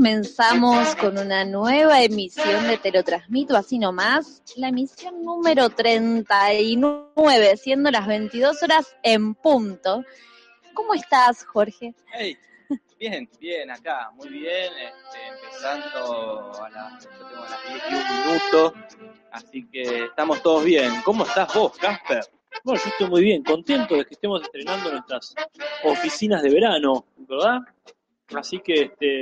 Comenzamos con una nueva emisión de Te lo transmito así nomás, la emisión número 39, siendo las 22 horas en punto. ¿Cómo estás, Jorge? Hey, bien, bien, acá, muy bien, este, empezando a las, yo tengo las 10 y un minutos, así que estamos todos bien. ¿Cómo estás vos, Casper? Bueno, yo estoy muy bien, contento de que estemos estrenando nuestras oficinas de verano, ¿verdad? Así que este,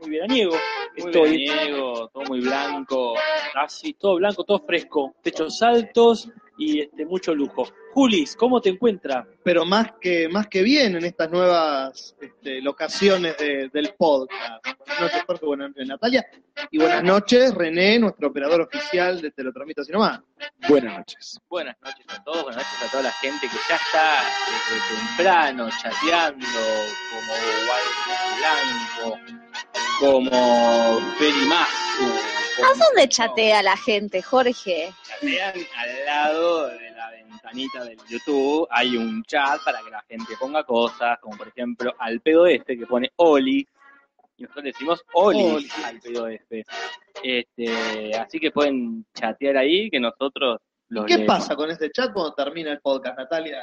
muy veraniego. Muy Estoy veraniego, todo muy blanco. así, todo blanco, todo fresco, techos altos y este, mucho lujo. Julis, ¿cómo te encuentras? pero más que más que bien en estas nuevas este, locaciones de- del podcast. Buenas noches, Jorge, buenas noches, Natalia. Y buenas noches, René, nuestro operador oficial de Te lo transmito así nomás. Buenas noches. Buenas noches a todos, buenas noches a toda la gente que ya está desde temprano chateando, como Walter Blanco, como Perimazu. ¿A dónde chatea la gente, Jorge? chatean al lado de la ventanita del YouTube hay un chat para que la gente ponga cosas, como por ejemplo al pedo este que pone Oli, y nosotros decimos Oli, Oli. al pedo este. este. Así que pueden chatear ahí que nosotros los ¿Qué leemos. pasa con este chat cuando termina el podcast, Natalia?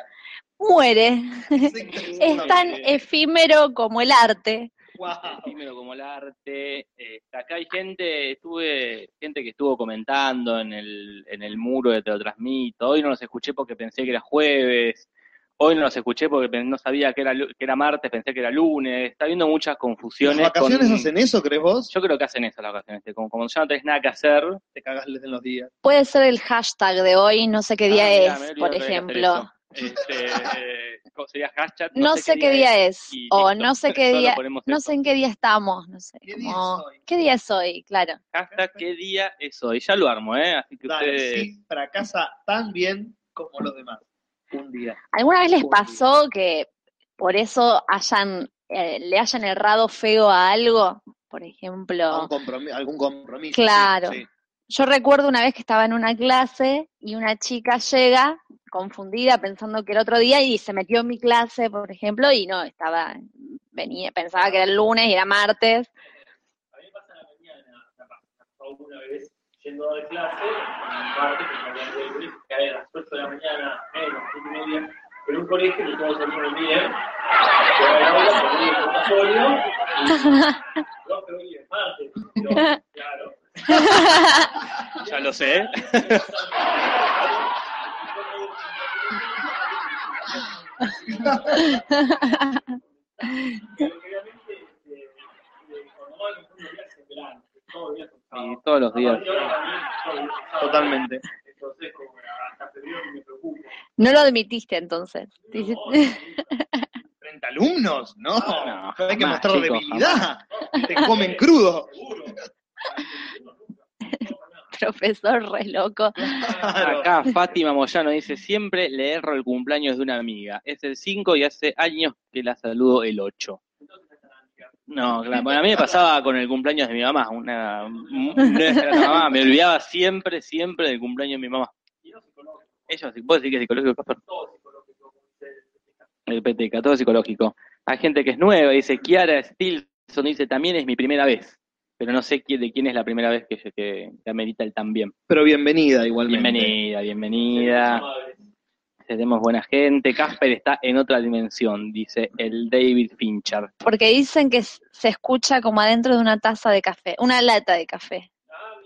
Muere. Es tan efímero como el arte. Wow. como el arte. Eh, acá hay gente, estuve, gente que estuvo comentando en el, en el muro de Te lo transmito. Hoy no los escuché porque pensé que era jueves. Hoy no los escuché porque no sabía que era, que era martes, pensé que era lunes. Está habiendo muchas ¿Las confusiones. vacaciones con- hacen eso, crees vos? Yo creo que hacen eso las vacaciones. Como, como ya no tenés nada que hacer. Te cagas en los días. Puede ser el hashtag de hoy, no sé qué día Ah, me es, por ejemplo. Eso. Este, ¿cómo sería hashtag? No, sé qué día es, o listo. no sé qué día, no sé en qué día estamos, no sé. ¿Qué día como- es hoy? ¿Qué día es hoy? Claro. Hashtag qué día es hoy. Ya lo armo, ¿eh? Así que Dale, ustedes. sí, fracasa tan bien como los demás. Un día. ¿Alguna vez les pasó que por eso hayan, eh, le hayan errado feo a algo? Por ejemplo, Algún compromiso. Algún compromiso Claro. sí, sí. Yo recuerdo una vez que estaba en una clase y una chica llega confundida pensando que era otro día y se metió en mi clase, por ejemplo, y no, estaba, venía, pensaba que era el lunes y era martes. A mí me pasa en la mañana, una vez yendo a dar clase, en parte, que a las 8 de la mañana, menos, 7 y media, pero un colegio que todos salimos bien, que a la hora ríe el portafolio, y no, pero hoy es martes, pero, claro. Ya lo sé. Sí, todos los días. Totalmente. Entonces, como hasta febrero que me preocupo. No lo admitiste entonces. Dice- ¿Frente a alumnos? No, No, hay que mostrar debilidad. Te comen crudo. Profesor re loco. Claro. Acá Fátima Moyano dice, siempre le erro el cumpleaños de una amiga. Es el 5 y hace años que la saludo el 8. No, claro. Bueno, a mí me pasaba con el cumpleaños de mi mamá. Una, nuestra mamá. Me olvidaba siempre, siempre del cumpleaños de mi mamá. Ellos, ¿vos decís que es psicológico, Casper? El PTK, todo psicológico. Hay gente que es nueva, dice Kiara Stilson, dice, también es mi primera vez. Pero no sé quién, de quién es la primera vez que, que, que amerita el también. Pero bienvenida igualmente. Bienvenida, bienvenida. Tenemos buena gente. Casper está en otra dimensión, dice el David Fincher. Porque dicen que se escucha como adentro de una taza de café, una lata de café.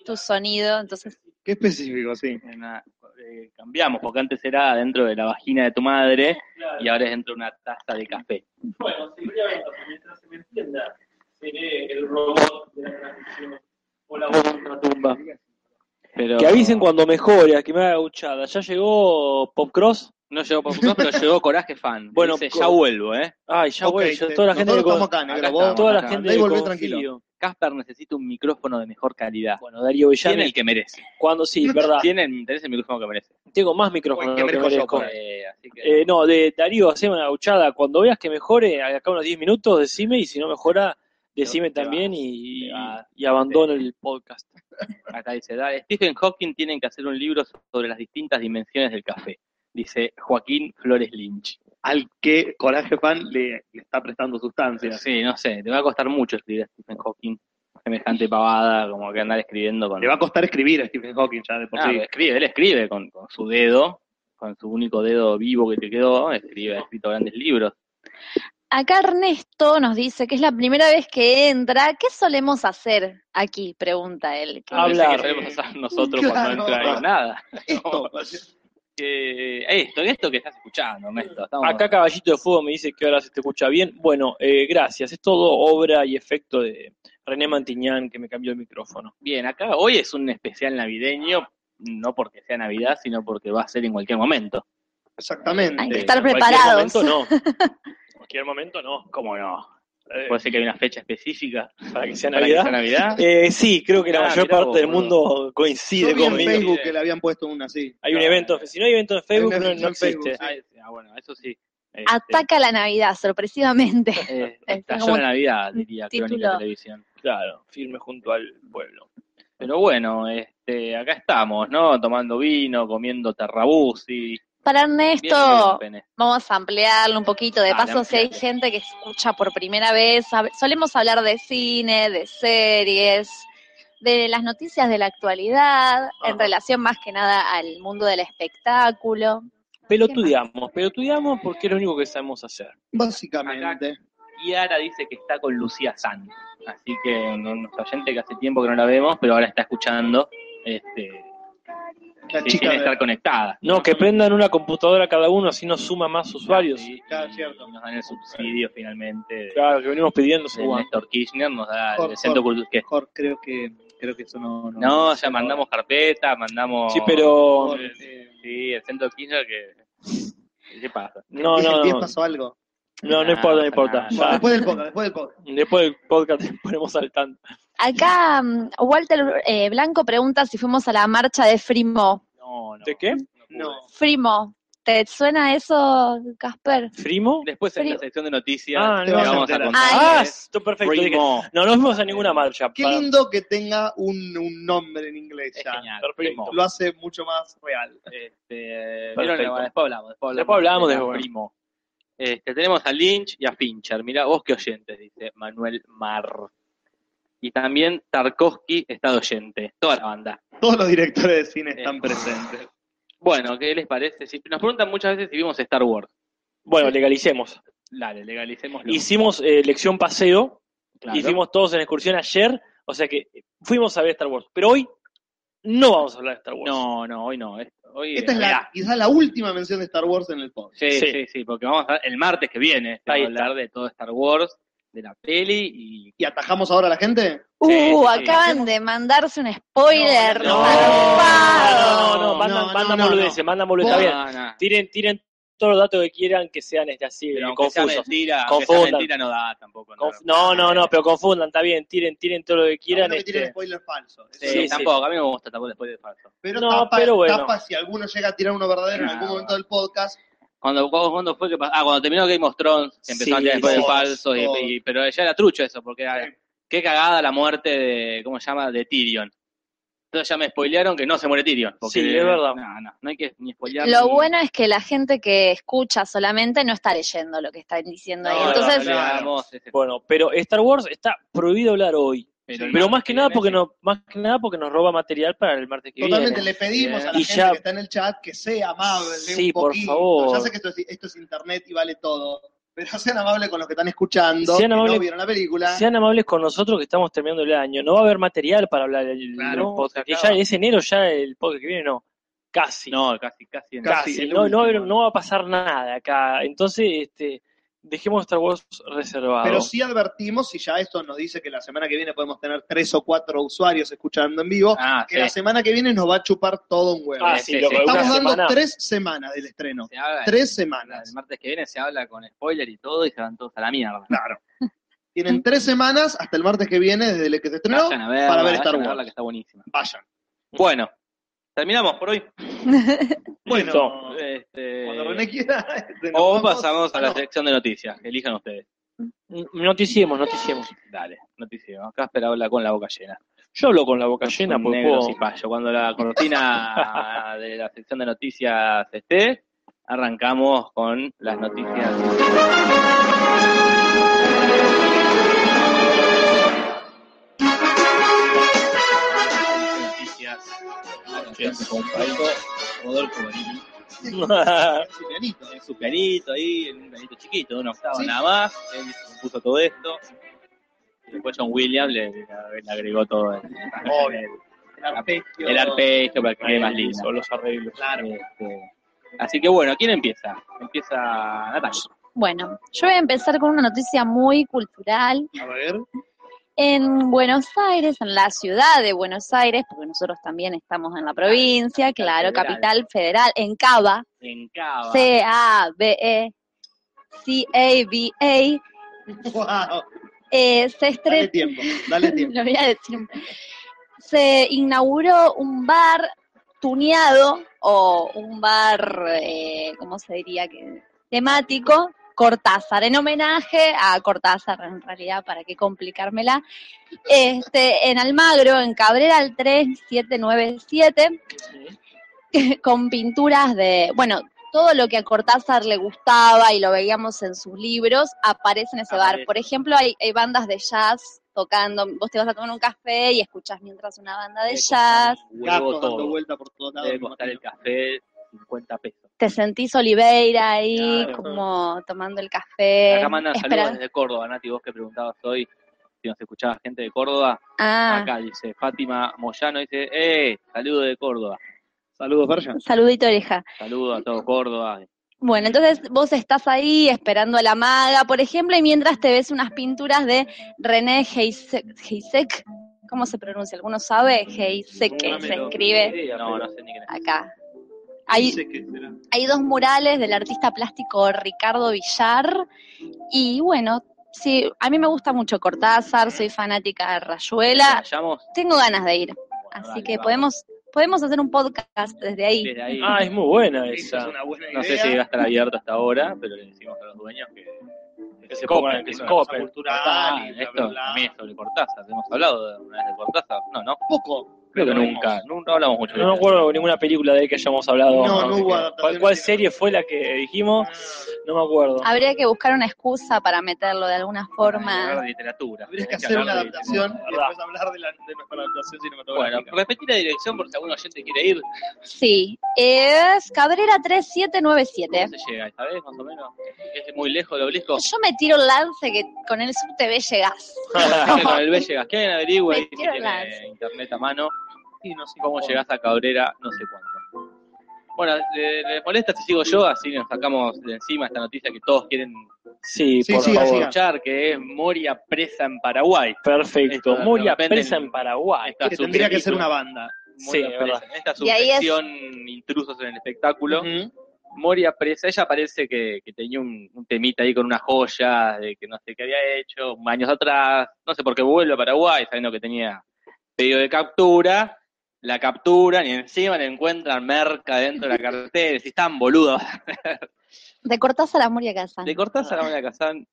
Tu sonido, entonces. Qué específico, sí. Una- eh, cambiamos, porque antes era dentro de la vagina de tu madre y ahora es dentro de una taza de café. Bueno, seguramente, mientras se me entienda, el robot de la transmisión. O la voz de la tumba. Pero Que avisen cuando mejore, que me haga gauchada. ¿Ya llegó Pop Cross? No llegó por pero llegó Coraje Fan. Bueno, dice, ya vuelvo, ¿eh? Ay, ya Ok, voy. yo- te- toda la gente que con- acá, negro. Vos, toda la gente volvé tranquilo. Casper necesita un micrófono de mejor calidad. Bueno, Darío Tiene Villani, el que merece. cuando sí, verdad. Tiene, tenés el micrófono que merece. Tengo más qué que merezco yo por. Eh, así que, Eh, no, de Darío, haceme una gauchada. Cuando veas que mejore, acá unos 10 minutos, decime. Y si no mejora, decime Te también vas, y, abandono el podcast. Acá dice, "Dale, Stephen Hawking tienen que hacer un libro sobre las distintas dimensiones del café, dice Joaquín Flores Lynch. al que Coraje Fan le, le está prestando sustancias. Sí, no sé, te va a costar mucho escribir a Stephen Hawking. Semejante pavada, como que andar escribiendo con. Le va a costar escribir a Stephen Hawking ya de por Ah, sí. escribe, él escribe con, con su dedo, con su único dedo vivo que te quedó, escribe, ha escrito grandes libros. Acá Ernesto nos dice que es la primera vez que entra. ¿Qué solemos hacer aquí? Pregunta él. Que- Hablar. qué solemos hacer nosotros Claro. cuando no entra ahí nada. Esto, Que esto, esto que estás escuchando, Ernesto. Estamos- Acá Caballito de Fuego me dice que ahora se te escucha bien. Bueno, eh, gracias. Es todo obra y efecto de René Mantiñán que me cambió el micrófono. Bien, acá hoy es un especial navideño, no porque sea Navidad, sino porque va a ser en cualquier momento. exactamente. Hay que estar En cualquier preparados. momento no. Cualquier momento no. ¿Cómo no? Eh, Puede ser que hay una fecha específica para que sea para que Navidad. sea Navidad. Eh, sí, creo que la Ah, mayor parte vos, del mundo coincide Yo vi en conmigo. Facebook que le habían puesto una así. Hay un evento, si no hay evento en Facebook, no, evento no en Facebook, existe. sí. Ah, bueno, eso sí. Este, Ataca la Navidad, sorpresivamente. eh, Es estalló la Navidad, diría título. Crónica Televisión. Claro, firme junto al pueblo. Pero bueno, este, acá estamos, ¿no? Tomando vino, comiendo terrabusi. Para Ernesto, vamos a ampliarlo un poquito. De paso, si hay gente que escucha por primera vez, solemos hablar de cine, de series, de las noticias de la actualidad, en relación más que nada al mundo del espectáculo. Pelotudeamos, pelotudeamos porque es lo único que sabemos hacer. Básicamente. Y Ara dice que está con Lucía San. Así que no- nuestra oyente que hace tiempo que no la vemos, pero ahora está escuchando. Este, La chica de- estar conectada. No, que prendan una computadora cada uno, así nos suma más usuarios. Sí, Claro, y cierto. nos dan el subsidio finalmente. de- Claro, que venimos pidiendo. Néstor Kirchner, nos da Por el centro cultural. que Mejor creo que creo que eso no. No, ya mandamos carpeta, mandamos. Sí, pero. Eh, Sí, el centro Kirchner que. ¿Qué pasa? No, no, ¿diez no. pasó algo? No, no importa, no importa. Nah, Ya, Después del podcast, después del podcast. después del podcast ponemos al tanto. Acá mm, Walter eh, Blanco pregunta si fuimos a la marcha de Frimo. No, no. ¿De qué? No. Frimo, ¿te suena eso, Casper? ¿Frimo? Después en la sección de noticias Ah, te no, vamos a enterar. contar. Ah, Ah, es esto perfecto. No, no fuimos a ninguna marcha. Qué Para- lindo que tenga un, un nombre en inglés Es ya. genial. Lo hace mucho más real. Este, vieron, bueno, después hablamos. Después hablamos, Después hablamos de de-. Primo. Este, tenemos a Lynch y a Fincher. Mirá, vos qué oyentes, dice Manuel Mar. Y también Tarkovsky está oyente. Toda la banda. Todos los directores de cine están Eh. presentes. Bueno, ¿qué les parece? Si, nos preguntan muchas veces si vimos Star Wars. Bueno, legalicemos. Dale, legalicemos. Hicimos eh, lección paseo Claro. y fuimos todos en excursión ayer, o sea que fuimos a ver Star Wars. Pero hoy no vamos a hablar de Star Wars. No, no, hoy no. es- Hoy Esta es la, quizás la última mención de Star Wars en el podcast. Sí, Sí. sí, sí, porque vamos a el martes que viene vamos a hablar de todo Star Wars, de la peli y ¿Y atajamos ahora a la gente? Uh, Sí, sí, sí. acaban de mandarse un spoiler. No, no, no, no, mandan, no, mandan no, boludeces, no. mandan boludeces. Está bien. No, no. Tiren, tiren todos los datos que quieran que sean este, así, Pero aunque sea confusos. mentira, aunque sea Confundan. mentira no da tampoco. Conf- No, no, no, pero confundan, está bien, tiren, tiren todo lo que Quieran que tiren este, spoiler falso. Sí, Sí, no. sí. tampoco, a mí no me gusta tampoco después de falso. Pero, No, tapa, pero bueno. tapa si alguno llega a tirar uno verdadero en algún momento del podcast. Cuando, cuando, fue que pasó? Ah, cuando terminó Game of Thrones, que empezó Sí, a tirar después de falso, y, pero ya era trucho eso, porque era, Sí. qué cagada la muerte de, ¿cómo se llama? De Tyrion. Entonces ya me spoilearon que no se muere Tyrion. Porque, Sí, es verdad. No, no, no hay que ni spoilear. Lo ni- bueno es que la gente que escucha solamente no está leyendo lo que están diciendo ahí. No, Entonces, no, ese- Bueno, pero Star Wars está prohibido hablar hoy. Pero, más que nada porque sí. no, más que nada porque nos roba material para el martes que Totalmente viene. le pedimos a la Y gente ya- que está en el chat que sea amable Sí, un por favor. Ya sé que esto es, esto es internet y vale todo. Pero sean amables con los que están escuchando, Sean que no amables- vieron la película. Sean amables con nosotros que estamos terminando el año. No va a haber material para hablar el, Claro, el podcast. Que ya es enero, ya el podcast que viene, no. Casi. No, casi, casi. Casi. Casi. No, no, va a haber- último. no va a pasar nada acá. Entonces, este, dejemos Star Wars reservado. Pero sí advertimos, y ya esto nos dice que la semana que viene podemos tener tres o cuatro usuarios escuchando en vivo, Ah, que sí. la semana que viene nos va a chupar todo un huevo. Ah, sí, sí, Estamos dando semana. tres semanas del estreno. Se habla- Tres El semanas. martes que viene se habla con spoiler y todo y se van todos a la mierda. Claro. Tienen tres semanas hasta el martes que viene, desde el que se estrenó, para ver vayan Star Wars. que está buenísima. Vayan. Bueno, terminamos por hoy. Bueno, Este, cuando René quiera. este, o vamos. pasamos a la no. sección de noticias. Elijan ustedes. Noticiemos, noticiemos. Dale, noticias. Casper habla con la boca llena. Yo hablo con la boca llena Un porque negro puedo- cipayo. Cuando la cortina de la sección de noticias esté, arrancamos con las. Noticias. Rodolfo. Su pianito. En su pianito ahí, en un pianito chiquito, de una octava Sí. nada más. Él compuso todo esto. Y después John Williams le, le agregó todo el, El arpegio. el arpegio para que quede más lindo. Los arreglos. Claro. Este, así que bueno, ¿quién empieza? Empieza Natalia. Bueno, yo voy a empezar con una noticia muy cultural. A ver. En Buenos Aires, en la ciudad de Buenos Aires, porque nosotros también estamos en la provincia, claro, Federal. capital federal, en Cava, En Cava. C-A-B-E, C-A-B-A, Wow. eh, se Dale estrenó, tiempo, dale tiempo. lo voy a decir, se inauguró un bar tuneado o un bar, eh, ¿cómo se diría? que temático, Cortázar, en homenaje a Cortázar, en realidad, para qué complicármela, este, en Almagro, en Cabrera al 3797, con pinturas de, bueno, todo lo que a Cortázar le gustaba y lo veíamos en sus libros, aparece en ese bar. Por ejemplo, hay, hay bandas de jazz tocando, vos te vas a tomar un café y escuchás mientras una banda de Debe jazz, dando vuelta por todos lados. Debe costar el café 50 pesos. te sentís Oliveira ahí, Claro. como tomando el café. Acá mandan espera- saludos desde Córdoba, Nati, vos que preguntabas hoy si nos escuchaba gente de Córdoba. Ah, Acá dice Fátima Moyano, dice, ¡eh! Saludo de Córdoba. Saludos, Berja. saludito oreja. Saludo a todo Córdoba. Bueno, entonces vos estás ahí esperando a la maga, por ejemplo, y mientras te ves unas pinturas de René Heisek, ¿cómo se pronuncia? ¿Alguno sabe? Heisek, que se escribe No, no sé ni quién es. acá. Hay, dos murales del artista plástico Ricardo Villar, y bueno, sí, a mí me gusta mucho Cortázar, soy fanática de Rayuela, tengo ganas de ir, Bueno, así dale, que vamos. podemos, podemos hacer un podcast desde ahí. Desde ahí. Ah, es muy buena Esa es esa. una buena No sé si va a estar abierto hasta ahora, pero le decimos a los dueños que, Que se copan, que se copen. cultural Ah, y bla, esto bla, bla. también es sobre Cortázar. ¿Hemos hablado de una vez de Cortázar? No, no. Poco. Creo que nunca. Nunca hablamos mucho de No me acuerdo de ninguna película de él que hayamos hablado. No, no hubo ¿Cuál, cuál serie fue la que dijimos? No me acuerdo. Habría que buscar una excusa para meterlo de alguna Hablar forma. de literatura. Habría que hacer una hablar de adaptación y después hablar de, la, de nuestra adaptación Bueno, cinematográfica. repetir la dirección por si algún oyente quiere ir. Sí, es Cabrera ¿Cómo 3797. se llega esta vez, más o menos? ¿Es muy lejos del obelisco? Yo me tiro el lance que con el subtv llegás. que con el B alguien averigüe ahí si Metieron tiene las- internet a mano. Y no sé ¿Cómo llegás a Cabrera? No sé cuánto. Bueno, ¿le- ¿les molesta si sigo yo? Así nos sacamos de encima esta noticia que todos quieren Sí, Sí, por siga, favor. escuchar, que es Moria presa en Paraguay. Perfecto. Esto, Moria presa en- Paraguay. Esta Que tendría que ser una banda. Sí, Moria presa. verdad. En esta ahí es- intrusos en el espectáculo. Moria presa, ella parece que, que tenía un, un temita ahí con una joya de que no sé qué había hecho, años atrás, no sé por qué vuelve a Paraguay, sabiendo que tenía pedido de captura, la capturan y encima le encuentran merca dentro de la cartera, si están boludos. De Cortázar a Moria Kazan. De Cortázar a Moria Kazán,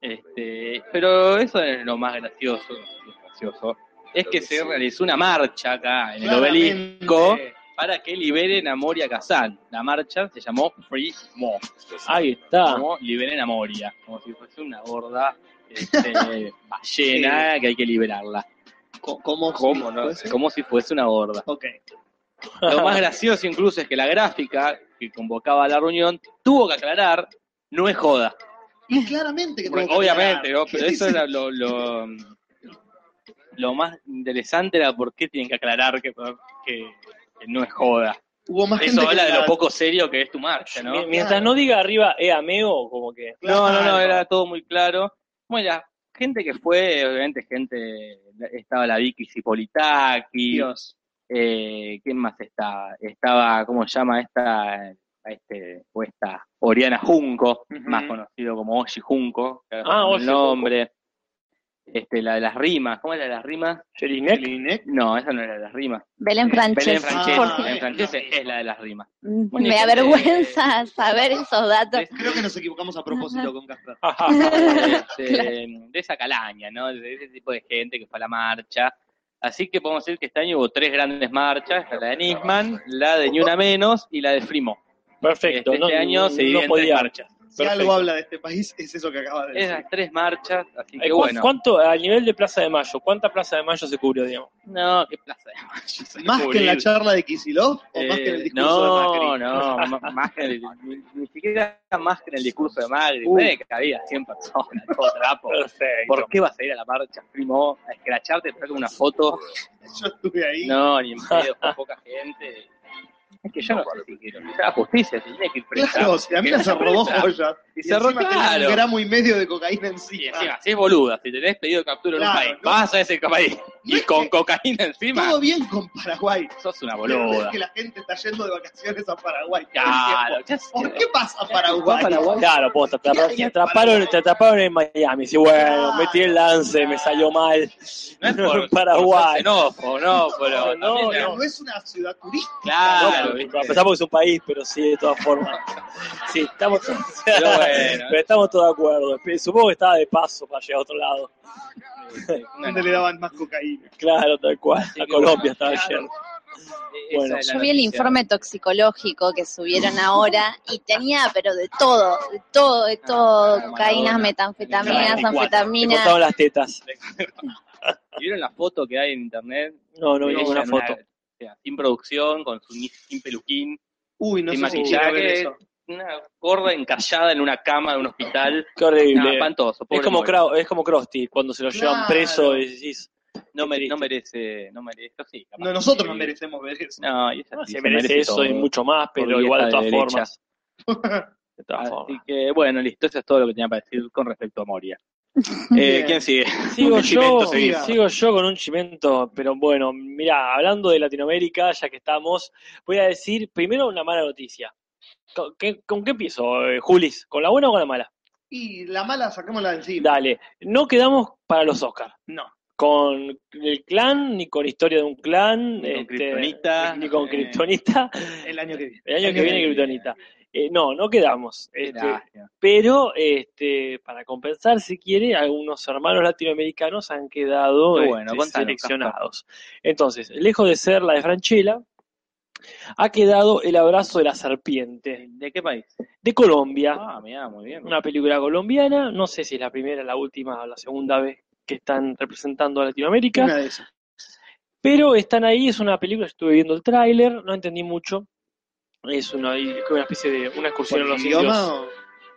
este, pero eso es lo más gracioso, lo gracioso, es que se realizó una marcha acá en el obelisco para que liberen a Moria Kazán. La marcha se llamó Free Mo. Ahí está. como liberen a Moria, como si fuese una gorda este, ballena que hay que liberarla, Co- ¿Cómo? como, no? ¿Puede ser? como si fuese una gorda. Lo más gracioso incluso es que la gráfica que convocaba a la reunión tuvo que aclarar, no es joda. Y claramente que Obviamente, pero eso era lo, lo, lo más interesante era por qué tienen que aclarar que, que, que no es joda. Hubo más Eso habla de la- lo poco serio que es tu marcha, ¿no? Mi- Mientras no diga arriba e ameo, como que. No, no, no, era todo muy claro. Bueno, gente que fue, obviamente, gente, estaba la Vicky Cipolitaki, Dios. eh, ¿quién más estaba? Estaba, ¿cómo se llama esta? Este, o esta Oriana Junco, más conocido como Oshi Junco, Ah, Oshi nombre. Este, la de las rimas, ¿cómo era la de las rimas? Jelinek. No, esa no era de las rimas. Belén Francés. Belén Francese, Ah, Belén Francese no. es la de las rimas. Mm, Bueno, Me avergüenza saber esos datos. Creo que nos equivocamos a propósito con Casper. este, de esa calaña, ¿no? De ese tipo de gente que fue a la marcha. Así que podemos decir que este año hubo tres grandes marchas, la de Nisman, la de Ni Una Menos y la de Frimo. Perfecto. Este, no, este año se no podía. marchas. Si Perfecto. algo habla de este país, es eso que acabas de decir. Esas tres marchas, así Eh, que ¿cu- bueno. ¿Cuánto, a nivel de Plaza de Mayo, cuánta Plaza de Mayo se cubrió, digamos? No, qué plaza de mayo. se ¿Más que en la charla de Kisilov o más Eh, que en el discurso de Macri? no, no, más que en el, ni, ni siquiera más que en el discurso de Macri. Uh. Eh, que había 100 personas, todo trapo. Perfecto. ¿Por qué vas a ir a la marcha, primo? A escracharte, te saco una foto. Yo estuve ahí. No, ni en con poca gente. Es que yo no sé si quiero. La justicia se tiene que ir presa. Claro, si a mí se robó joyas. Y se robó, encima tenía claro. un gramo y medio de cocaína Y encima. encima, si es boluda, si tenés pedido de captura en un país, no. vas a ese país No y con cocaína encima, Todo bien con Paraguay. sos una no es boluda. que la gente está yendo de vacaciones a Paraguay. Claro, ya. ¿Por qué pasa a Paraguay? Claro, pues, te, ¿Qué atrapa- hay te atraparon, Paraguay? te atraparon en Miami. Sí, bueno, Claro. metí el lance, me salió mal. No es por, Paraguay. no, pero No, es- no es una ciudad turística. Claro, No, ¿viste? Empezamos que es un país, pero sí, de todas formas. Sí, estamos, Pero bueno. pero estamos todos de acuerdo. Supongo que estaba de paso para llegar a otro lado. Donde le daban más cocaína. Claro, tal cual. A Colombia estaba claro. ayer. Bueno, es Yo vi el informe toxicológico que subieron ahora y tenía, pero de todo, de todo, de todo, Ah, cocaínas, metanfetaminas, 24. Te anfetaminas. cortaban las tetas. ¿Vieron la foto que hay en internet? No, no vi ninguna foto. Sea, sin producción, con su sin peluquín, Uy, no sin sé si quiero ver maquillaje, eso. una gorda encallada en una cama de un hospital. Qué horrible. Espantoso. es como mujer. Krau- es como Krusty, cuando se lo llevan Claro. preso y decís, no, qué me- triste. no merece, no merece, sí, capaz No, nosotros no merecemos ver eso. No, y no, sí se merece eso todo. y mucho más, Por pero igual de todas de derecha. formas. De todas Así formas. que, bueno, listo, eso es todo lo que tenía para decir con respecto a Moria. Eh. ¿Quién sigue? Sigo ¿Qué chimento yo, sigo yo con un chimento, pero bueno, mira, hablando de Latinoamérica, ya que estamos, voy a decir primero una mala noticia. ¿Con qué, con qué empiezo, eh, Julis? ¿Con la buena o con la mala? Y la mala, saquémosla de encima. Dale, no quedamos para los Oscars. No. Con el clan, ni con historia de un clan, Ni con este, Kryptonita, ni con eh, Kryptonita. El año que viene. El año que viene Kryptonita. Eh, no, no quedamos. Este, pero este, para compensar, si quiere, algunos hermanos latinoamericanos han quedado bueno, este, contanos, seleccionados. Entonces, lejos de ser la de Franchella, ha quedado El abrazo de la serpiente, ¿De qué país? de Colombia. Ah, mira, muy bien. Una película colombiana, no sé si es la primera, la última o la segunda vez que están representando a Latinoamérica, Una de esas. pero están ahí, es una película, estuve viendo el tráiler, no entendí mucho. Es una, una especie de una excursión a ¿Por los el idioma indios. o-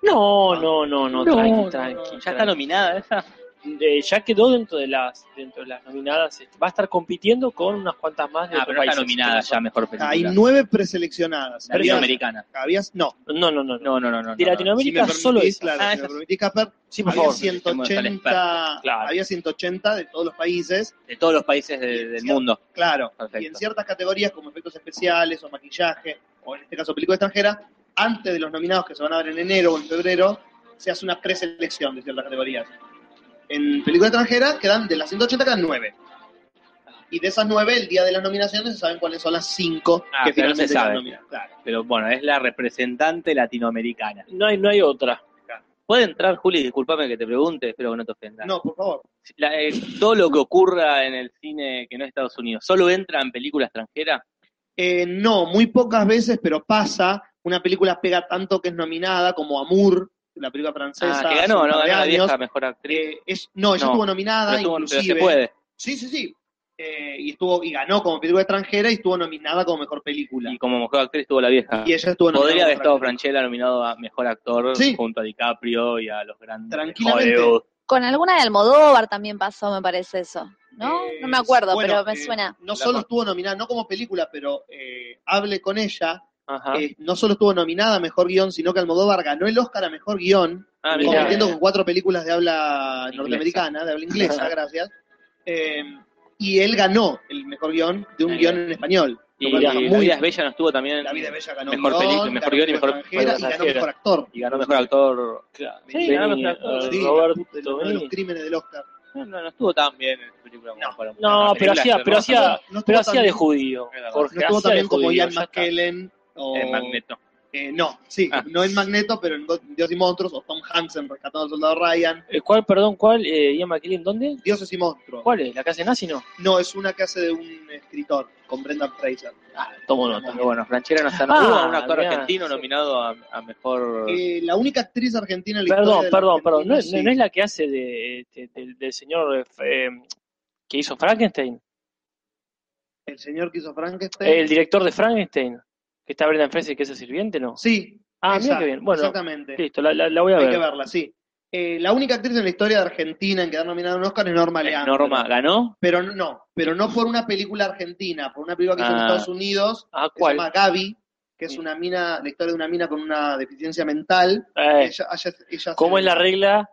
No, no, no, no, tranqui, no, tranqui. no, ¿Ya tranqui. está nominada esa? Eh, ya quedó dentro de las dentro de las nominadas. este, Va a estar compitiendo con unas cuantas más de Ah, pero está países. nominada ya mejor película. Hay nueve preseleccionadas. Habías, Latinoamericana. habías, no. No, no, no. no. No, no, no, no. De no, Latinoamérica si solo esa. claro, Ah, si me sí. permitís, Casper, Sí, por había favor. 180, Claro. había 180 de todos los países, De todos los países de- del mundo. claro. Perfecto. Y en ciertas categorías como efectos especiales o maquillaje, o en este caso película extranjera, antes de los nominados que se van a ver en enero o en febrero, se hace una preselección de ciertas categorías. En película extranjera quedan, de las 180 quedan 9. Y de esas 9, el día de las nominaciones se saben cuáles son las 5 Ah, que se finalmente quedan sabe. Claro. Pero bueno, es la representante latinoamericana. No hay, no hay otra. ¿Puede entrar, Juli? Disculpame que te pregunte, espero que no te ofenda. No, por favor. La- eh, todo lo que ocurra en el cine que no es Estados Unidos, ¿solo entra en película extranjera? Eh, no, muy pocas veces, pero pasa. Una película pega tanto que es nominada como Amour, la película francesa. Ah, que ganó, ¿no? Ganó la vieja mejor actriz. Eh, es, no, ella No, estuvo nominada, estuvo- pero inclusive. se puede. Sí, sí, sí. Eh, y estuvo y ganó como película extranjera y estuvo nominada como mejor película. Y como mejor actriz tuvo la vieja. Y ella estuvo nominada. Podría haber estado Franchella nominado a mejor actor Sí. junto a DiCaprio y a los grandes de Tranquilamente. Hollywood. Con alguna de Almodóvar también pasó, me parece eso, ¿no? Eh, no me acuerdo, bueno, pero me eh, suena. No solo estuvo nominada, no como película, pero eh, Hable con ella. Eh, no solo estuvo nominada a mejor guion, sino que Almodóvar ganó el Oscar a mejor guion, Ah, compitiendo con cuatro películas de habla Inglesa. norteamericana, de habla inglesa, gracias. Eh, y él ganó el mejor guion de un guion bien. en español. Y, La muy vida es bella no estuvo también. La vida es bella ganó Mejor guion, película, mejor guion y mejor extranjera, y ganó mejor actor. Y ganó mejor actor. Claro. Sí, Benny, ganó mejor actor. eh, Sí, de, los- de los Benny. crímenes del Oscar. No, no, no estuvo tan bien en película como No. para- No, pero hacía, pero hacía, pero tan hacía de bien- judío. Jorge, No estuvo hacía también de como judío, Ian. McKellen o en Magneto. Eh, no, sí, Ah. no en Magneto, pero en Dios y Monstruos, o Tom Hansen rescatando al soldado Ryan. Eh, ¿Cuál, perdón, cuál? Eh, Ian McKellen, ¿dónde? Dioses y Monstruos. ¿Cuál es? ¿La casa de nazi no? No, es una que hace de un escritor, con Brendan Fraser. Tomo nota. Bueno, Franchera no está. Ah, un actor mirá, argentino sí. nominado a, a mejor. Eh, la única actriz argentina en la Perdón, historia de la perdón, perdón. ¿No, es la que hace de, de- del- del señor eh, que hizo Frankenstein? El señor que hizo Frankenstein. El director de Frankenstein. Que está Brendan Fraser, que es el sirviente, ¿no? Sí. Ah, mira qué bien. Bueno, Exactamente. listo, la, la- la voy a Hay ver. que verla, sí. Eh, la única actriz en la historia de Argentina en quedar nominada a un Oscar es Norma Leandro. Norma ganó. Pero no, pero no por una película argentina, por una película que hizo en Ah. Estados Unidos, Ah, que se ¿cuál? llama Gaby, que es una mina, la historia de una mina con una deficiencia mental. Eh, Ella, ella- ella ¿Cómo es la regla?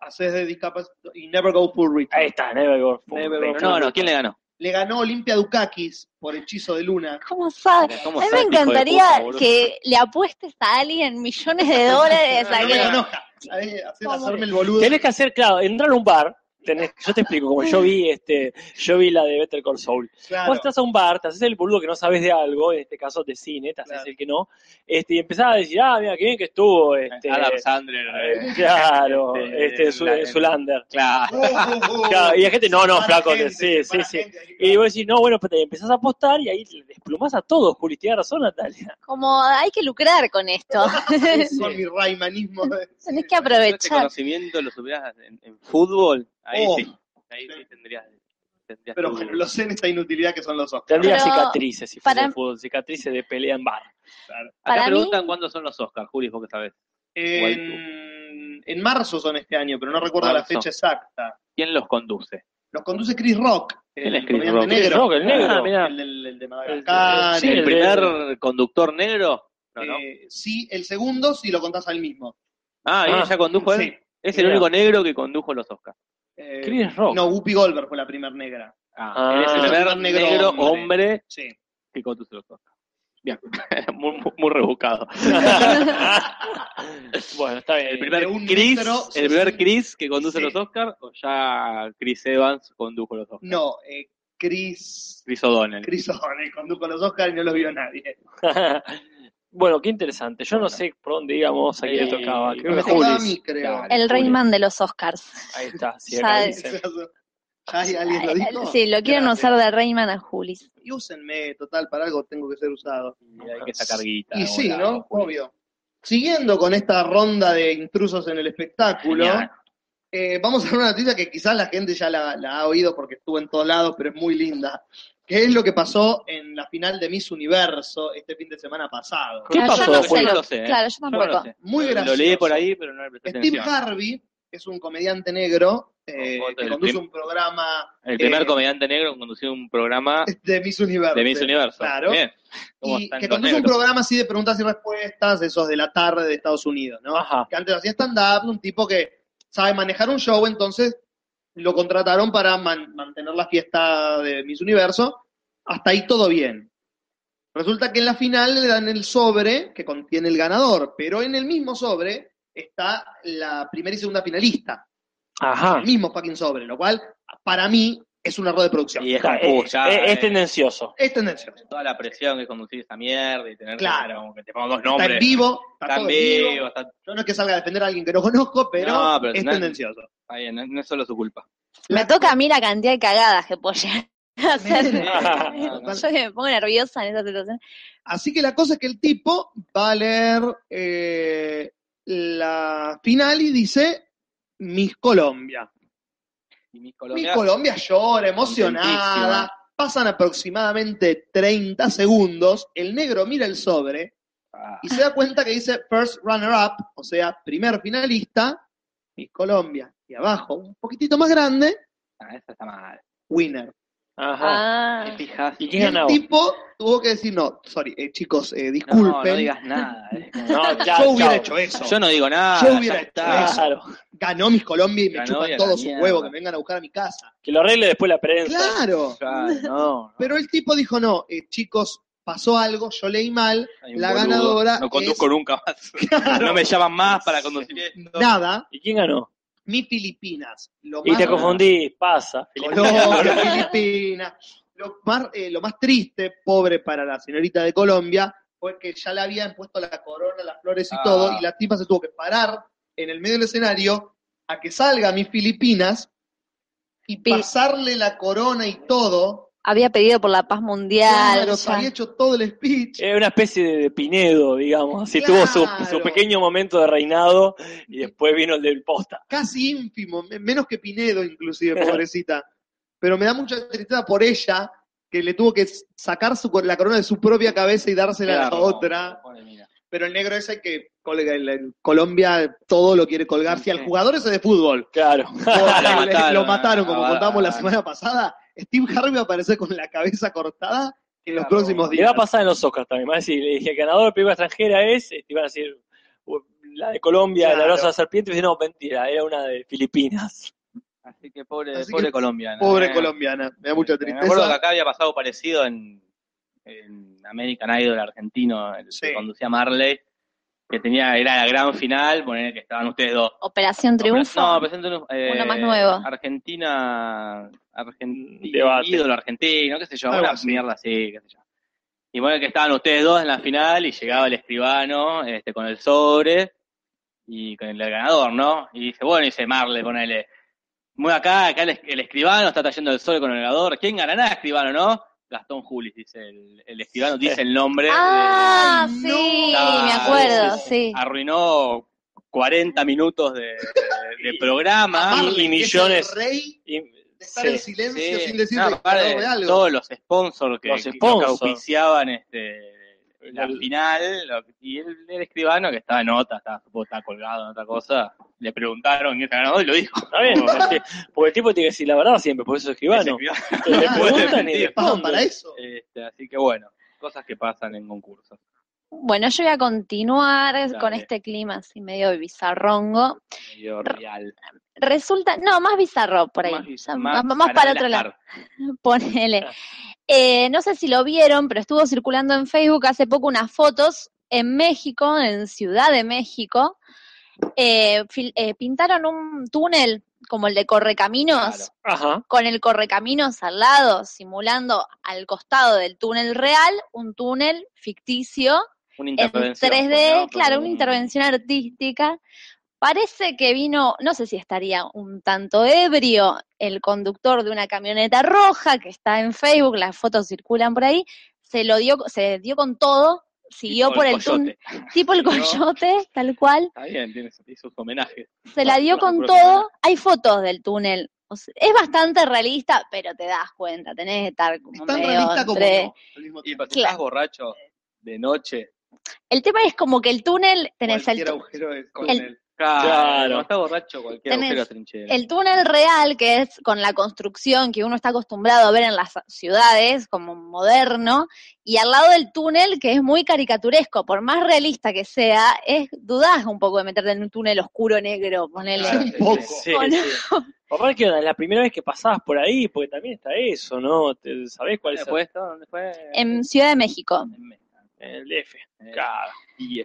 hace de discapacitado y Never Go Full Return. Ahí está, Never Go. Never Pero Go no, Full no, ¿quién le ganó? Le ganó Olimpia Dukakis por Hechizo de Luna. ¿Cómo sabe? ¿Cómo A mí me encantaría que le apuestes a alguien millones de dólares a No me que... enoja. Ahí, hacer- hacerme el boludo. Tenés que hacer, claro, entrar a un bar. Tenés, yo te explico, como yo vi este, yo vi la de Better Call Saul. Claro. Vos estás a un bar, te haces el boludo que no sabes de algo, en este caso de cine, te haces Claro. el que no, este, y empezás a decir, ah, mira, qué bien que estuvo, este, Adam Sandler. eh, eh, claro, este, este, la- Zulander. Claro. Uh, uh, uh. Claro, y la gente, no, no, flaco, gente, sí, sí, sí. gente, Y vos decís, no, bueno, pero te empezás a apostar y ahí desplumás a todos, Juli, tienes razón, Natalia. Como hay que lucrar con esto. Con mi raymanismo. de- Tenés que aprovechar. conocimiento lo supieras en, en fútbol. Ahí Oh. sí. Ahí sí tendrías. tendrías Pero tu- lo sé en esta inutilidad que son los ojos. Tendría Pero cicatrices si fuese para- de fútbol, cicatrices de pelea en bar. Acá para mí- preguntan cuándo son los Oscars, Juli, vos que sabés. En, en marzo son este año, pero no recuerdo la fecha exacta. ¿Quién los conduce? Los conduce Chris Rock. ¿Quién el es Chris comediante Rock? Chris negro. Rock, el negro. Ah, mirá. El, del- el de Madagascar. Sí, ¿El el primer conductor negro? No, no. eh, sí, el segundo si lo contás al mismo. Ah, ¿y ah, ella condujo él? Sí. Es el único negro que condujo los Oscars. Eh, Chris Rock. No, Whoopi Goldberg fue la primer negra. Ah, Ah. el primer Negro negro, hombre. hombre. Sí. que conduce los Oscars. Bien, muy, muy- muy rebuscado. bueno, está bien. El primer Chris, metro el primer Chris que conduce Sí. los Oscars, o ya Chris Evans condujo los Oscars. No, eh, Chris. Chris O'Donnell. Chris O'Donnell condujo los Oscars y no los vio nadie. bueno, qué interesante. Yo no sé por dónde íbamos, a quién le Eh, tocaba. Creo que a Julis. mí, creo. Dale. El Rayman de los Oscars. Ahí está, sí, Ya acá dice. ¿Ya hay- alguien lo dijo? Sí, lo quieren Gracias. usar de Rayman a Julis. Y úsenme, total, para algo tengo que ser usado. Y hay que sacar guita. Y sí, lado. ¿no? Obvio. Siguiendo con esta ronda de intrusos en el espectáculo, eh, vamos a ver una noticia que quizás la gente ya la, la ha oído porque estuvo en todos lados, pero es muy linda. Que es lo que pasó en la final de Miss Universo este fin de semana pasado. ¿Qué Claro, pasó, yo no sé lo- lo sé, ¿eh? Claro, yo no tampoco. lo sé. Muy Lo gracioso. leí por ahí, pero no le presté Steve atención. Harvey es un comediante negro eh, que el conduce prim- un programa El primer eh, comediante negro que condució un programa de Miss Universo. de Miss Universo. Claro. Bien. ¿Cómo Y están que conduce un programa así de preguntas y respuestas, esos de la tarde de Estados Unidos, ¿no? Ajá. Que antes hacía stand-up, un tipo que sabe manejar un show, entonces lo contrataron para man- mantener la fiesta de Miss Universo. Hasta ahí todo bien. Resulta que en la final le dan el sobre que contiene el ganador, pero en el mismo sobre está la primera y segunda finalista. Ajá. El mismo fucking sobre, lo cual para mí es un error de producción. Y es Está, es, es- es eh, tendencioso. Es tendencioso. toda la presión que conducir esa mierda y tener Claro. como que te pongo dos Está nombres. en vivo, está, Está en vivo. vivo, está, Yo no es que salga a defender a alguien que no conozco, pero, No, pero es no- tendencioso. está bien, no, no es solo su culpa. Me toca a mí la cantidad de cagadas que puedo llegar a hacer. No, no. Yo que me pongo nerviosa en esa situación. Así que la cosa es que el tipo va a leer eh, la final y dice Miss Colombia. Y Miss Colombia llora, emocionada. Pasan aproximadamente 30 segundos. El negro mira el sobre ah, y se da cuenta que dice First Runner Up, o sea, primer finalista, Miss Colombia. Y abajo, un poquitito más grande, ah, esa está mal. Winner. Ajá. ¿Qué Ah, fijas? ¿Y el tipo tuvo que decir, no, sorry, eh, chicos, eh, No, disculpen. no digas nada. eh. No, ya, yo hubiera chao. hecho eso. Yo no digo nada. Yo hubiera hecho eso. Ganó Miss Colombia y me Ganó chupan todos sus mierda. huevos que me vengan a buscar a mi casa. Que lo arregle después la prensa. Claro. Claro, no. Pero el tipo dijo, no, eh, chicos, pasó algo, yo leí mal, la boludo. ganadora No conduzco es nunca más. No me llaman más para conducir esto. nada, ¿Y quién ganó? Mi Filipinas. Lo Y más, te confundí, pasa. Colombia, Filipinas. Lo más, eh, lo más triste, pobre para la señorita de Colombia, fue que ya le habían puesto la corona, las flores y Ah. todo, y la tipa se tuvo que parar en el medio del escenario a que salga Miss Filipinas y pasarle la corona y todo. Había pedido por la paz mundial. Claro, ya. había hecho todo el speech. Es una especie de, de Pinedo, digamos. Así tuvo su, Claro. su pequeño momento de reinado y después vino el del posta. casi ínfimo, me- menos que Pinedo inclusive, pobrecita. Pero me da mucha tristeza por ella, que le tuvo que sacar su, la corona de su propia cabeza y dársela a la Claro, otra. Pero el negro ese que colga, en- Colombia todo lo quiere colgar. Si al Sí. jugador ese de fútbol Claro. Lo le- mataron, lo mataron, como ah, contábamos la ah, semana pasada, Steve Harvey va a aparecer con la cabeza cortada en los Claro. próximos Le días. va a pasar en los Oscars también. Va a decir, le dije, el ganador de película extranjera es, y van a decir, "Uh, la de Colombia, Claro. la rosa serpiente, y dice, no, mentira, era una de Filipinas. Así que pobre, Así pobre que colombiana. Pobre eh. colombiana, me da mucha Me acuerdo que tristeza. acá había pasado parecido en, en American Idol argentino, el Sí. que conducía Marley, que tenía, era la gran final, poner que estaban ustedes dos. Operación Triunfo. No, presente uno, eh, Uno más nuevo. Argentina, Argentina, ídolo argentino, qué sé yo, Algo una así. mierda así, qué sé yo. Y bueno, que estaban ustedes dos en la final y llegaba el escribano este, con el sobre y con el ganador, ¿no? Y dice, bueno, dice Marley, ponele, muy acá, acá el, el escribano está trayendo el sobre con el ganador. ¿Quién ganará, escribano, no? Gastón Julis, dice el, el escribano, dice el nombre. Ah, Ay, sí, no. me acuerdo, Sí, sí. Arruinó 40 minutos de, de- de programa. Marley, y que es el millones. rey Y- de estar en sí. silencio Sí. sin decir No, de algo. Todos los sponsors que, Los que- que sponsors. auspiciaban este, la El- final, lo- y el, el escribano que estaba en nota, estaba, supongo, estaba colgado en otra cosa, le preguntaron quién ganador y lo dijo. Está bien, porque, porque el tipo tiene que decir la verdad siempre, por eso es escribano. Le preguntan y responden. para eso. Este, así que bueno, cosas que pasan en concursos. Bueno, yo voy a continuar Dale. con este clima así medio bizarrongo. Medio real. Resulta, no, más bizarro por ahí. Más, más más, más para otro lado. Ponele. Eh, no sé si lo vieron, pero estuvo circulando en Facebook hace poco unas fotos en México, en Ciudad de México. Eh, eh, pintaron un túnel como el de Correcaminos, Claro. Ajá. con el Correcaminos al lado, simulando al costado del túnel real un túnel ficticio Una en intervención. 3D, ¿no? claro, una un- intervención artística. Parece que vino, no sé si estaría un tanto ebrio el conductor de una camioneta roja que está en Facebook, las fotos circulan por ahí, se lo dio, se dio con todo, siguió tipo por el el túnel, tipo el ¿No? coyote, tal cual, Está bien, tiene sus- homenajes. se la dio con todo, hay fotos del túnel. O sea, es bastante realista, pero te das cuenta, tenés que estar como Es tan medio realista como entre- no, al mismo Y tiempo. si Claro. estás borracho de noche. El tema es como que el túnel, tenés el, el- él. Claro. Estás borracho, cualquier Tenés agujero trinchera. El túnel real, que es con la construcción que uno está acostumbrado a ver en las ciudades, como moderno, y al lado del túnel, que es muy caricaturesco, por más realista que sea, es dudás un poco de meterte en un túnel oscuro negro, ponele. Claro, Un poco. Sí, ¿O no? sí. Aparte que es la primera vez que pasabas por ahí, porque también está eso, ¿no? Te- ¿Sabés cuál es ¿Dónde fue esto? ¿Dónde fue? En Ciudad de México. En el DF? Eh, Claro. y-